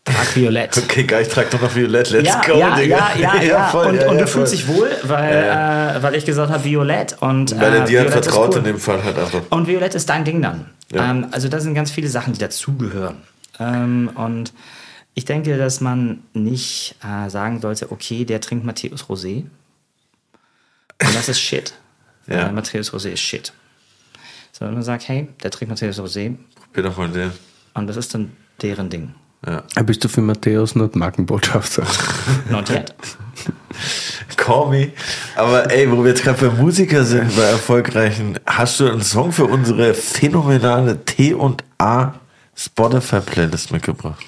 Trag Violett. Okay, geil, ich trage doch noch Violett, let's ja, go, ja, Digga. ja, ja, ja, voll, und, ja, und ja, du fühlst voll. dich wohl, weil, Äh, weil ich gesagt habe Violett und Weil er äh, dir Violett vertraut cool. in dem Fall halt einfach. Und Violett ist dein Ding dann. Ja. Ähm, also da sind ganz viele Sachen, die dazugehören. Ähm, und ich denke, dass man nicht äh, sagen sollte, okay, der trinkt Matthäus Rosé. Und das ist Shit. Ja. Äh, Matthäus Rosé ist Shit. Sondern man sagt, hey, der trinkt Matthäus Rosé Probier doch mal den. und das ist dann deren Ding. Ja. Bist du für Matthäus not Markenbotschafter? Not yet. Call me. Aber ey, wo wir jetzt gerade bei Musiker sind, bei erfolgreichen, hast du einen Song für unsere phänomenale T und A Spotify Playlist mitgebracht?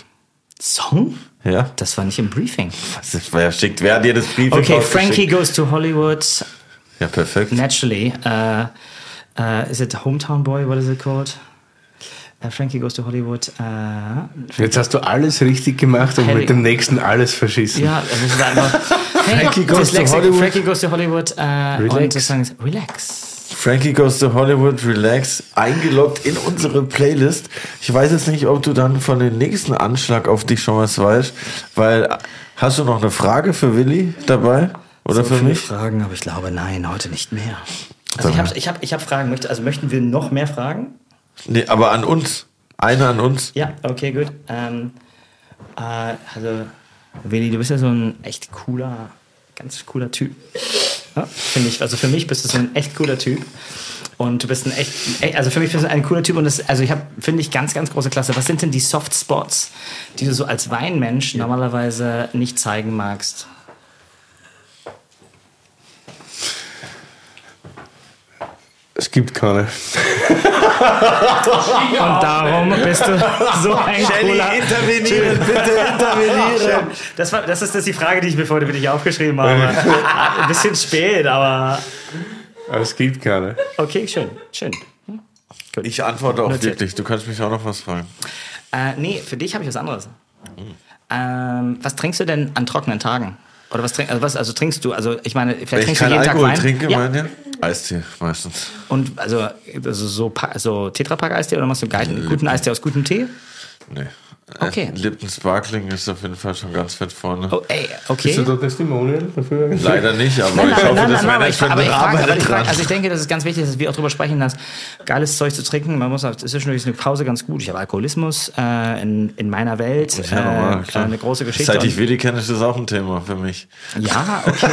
Song? Ja? Das war nicht im Briefing. Was ist, wer schickt, wer hat dir das Briefing Okay? Frankie goes to Hollywood Ja, perfekt. naturally. Uh, uh, is it Hometown Boy? What is it called? äh, Frankie Goes to Hollywood. Äh, Jetzt hast du alles richtig gemacht und Harry- mit dem nächsten alles verschissen. ja, das ist einfach. Hey, Frankie Goes to Hollywood. Frankie Goes to Hollywood. Äh, Relax. Und das Song ist Relax. Frankie Goes to Hollywood, Relax, eingeloggt in unsere Playlist. Ich weiß jetzt nicht, ob du dann von dem nächsten Anschlag auf dich schon was weißt, weil hast du noch eine Frage für Willi dabei? Oder so für mich? Fragen, aber ich glaube, nein, heute nicht mehr. Also ich habe ich hab, ich hab Fragen. Also möchten wir noch mehr Fragen? Nee, aber an uns. Eine an uns. Ja, okay, gut. Ähm, äh, also, Willi, du bist ja so ein echt cooler, ganz cooler Typ. Ja, Finde ich. Also für mich bist du so ein echt cooler Typ. Und du bist ein echt, echt- also für mich bist du ein cooler Typ und das, also ich habe, finde ich, ganz, ganz große Klasse. Was sind denn die Soft Spots, die du so als Weinmensch normalerweise nicht zeigen magst? Es gibt keine. Und darum bist du so ein cooler intervenieren, bitte intervenieren. Das, war, das ist das die Frage, die ich mir vorhin für dich aufgeschrieben habe. Ein bisschen spät, aber Aber es gibt keine. okay, schön, schön. Ich antworte auch Notiert. wirklich. Du kannst mich auch noch was fragen. Äh, nee, für dich habe ich was anderes. Ähm, was trinkst du denn an trockenen Tagen? Oder was, trink, also was also trinkst du? Also ich meine, vielleicht Wenn ich trinkst du jeden Alkohol Tag Wein. trinke, ja. meine Eistee meistens. Und also, also so, so Tetrapack-Eistee oder machst du geiten, guten Eistee aus gutem Tee? Nee. Okay. Äh, Lipton Sparkling ist auf jeden Fall schon ganz fett vorne. Oh, ey, okay. Bist du da Testimonial dafür? Leider nicht, aber Nein, ich nein, hoffe, nein, das nein, aber ich, Management aber ich, frage, aber ich frage, also ich denke, das ist ganz wichtig, dass wir auch darüber sprechen, dass geiles Zeug zu trinken, man muss auch, zwischendurch ist eine Pause ganz gut. Ich habe Alkoholismus äh, in, in meiner Welt, Ja, normal, äh, klar. eine große Geschichte. Seit ich Willi kenne, ist das auch ein Thema für mich. ja, okay,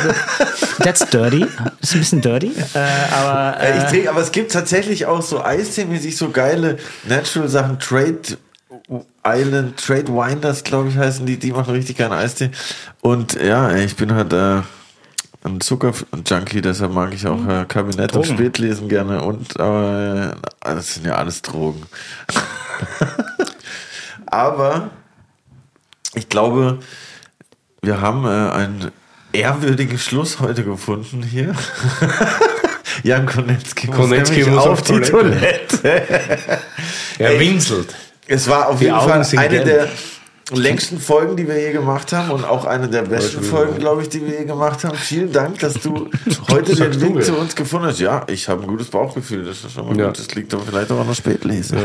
that's dirty, das ist ein bisschen dirty, äh, aber Äh, ich äh, trinke, aber es gibt tatsächlich auch so Eistee-mäßig so geile Natural-Sachen. Trade Island, Trade Winders, glaube ich, heißen die. Die machen richtig geilen Eistee. Und ja, ich bin halt äh, ein Zucker-Junkie, deshalb mag ich auch äh, Kabinett und Drogen. Spätlesen gerne. Und äh, das sind ja alles Drogen. aber ich glaube, wir haben äh, einen ehrwürdigen Schluss heute gefunden hier. Jan Konetzki muss, Konetzki nämlich muss auf, auf die Toilette. Toilette. Er winselt. Es war auf Die jeden Augen Fall eine der längsten Folgen, die wir je gemacht haben und auch eine der besten Folgen, glaube ich, die wir je gemacht haben. Vielen Dank, dass du heute den du mir. zu uns gefunden hast. Ja, ich habe ein gutes Bauchgefühl. Das ist schon mal Ja. gut. Das liegt aber vielleicht auch an der Spätlese.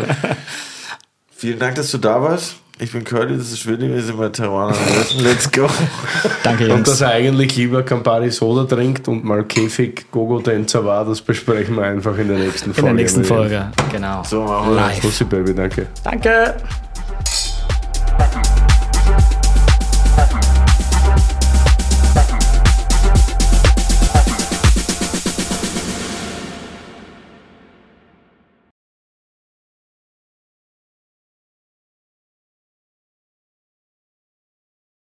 Vielen Dank, dass du da warst. Ich bin Curly, das ist Willi, wir sind bei Nation. Let's go. danke Und Jungs. dass er eigentlich lieber Campari Soda trinkt und mal Käfig Gogo-Tänzer war, das besprechen wir einfach in der nächsten In Folge. der nächsten Folge, genau. So machen wir das. Live. Lucy Baby, danke. Danke.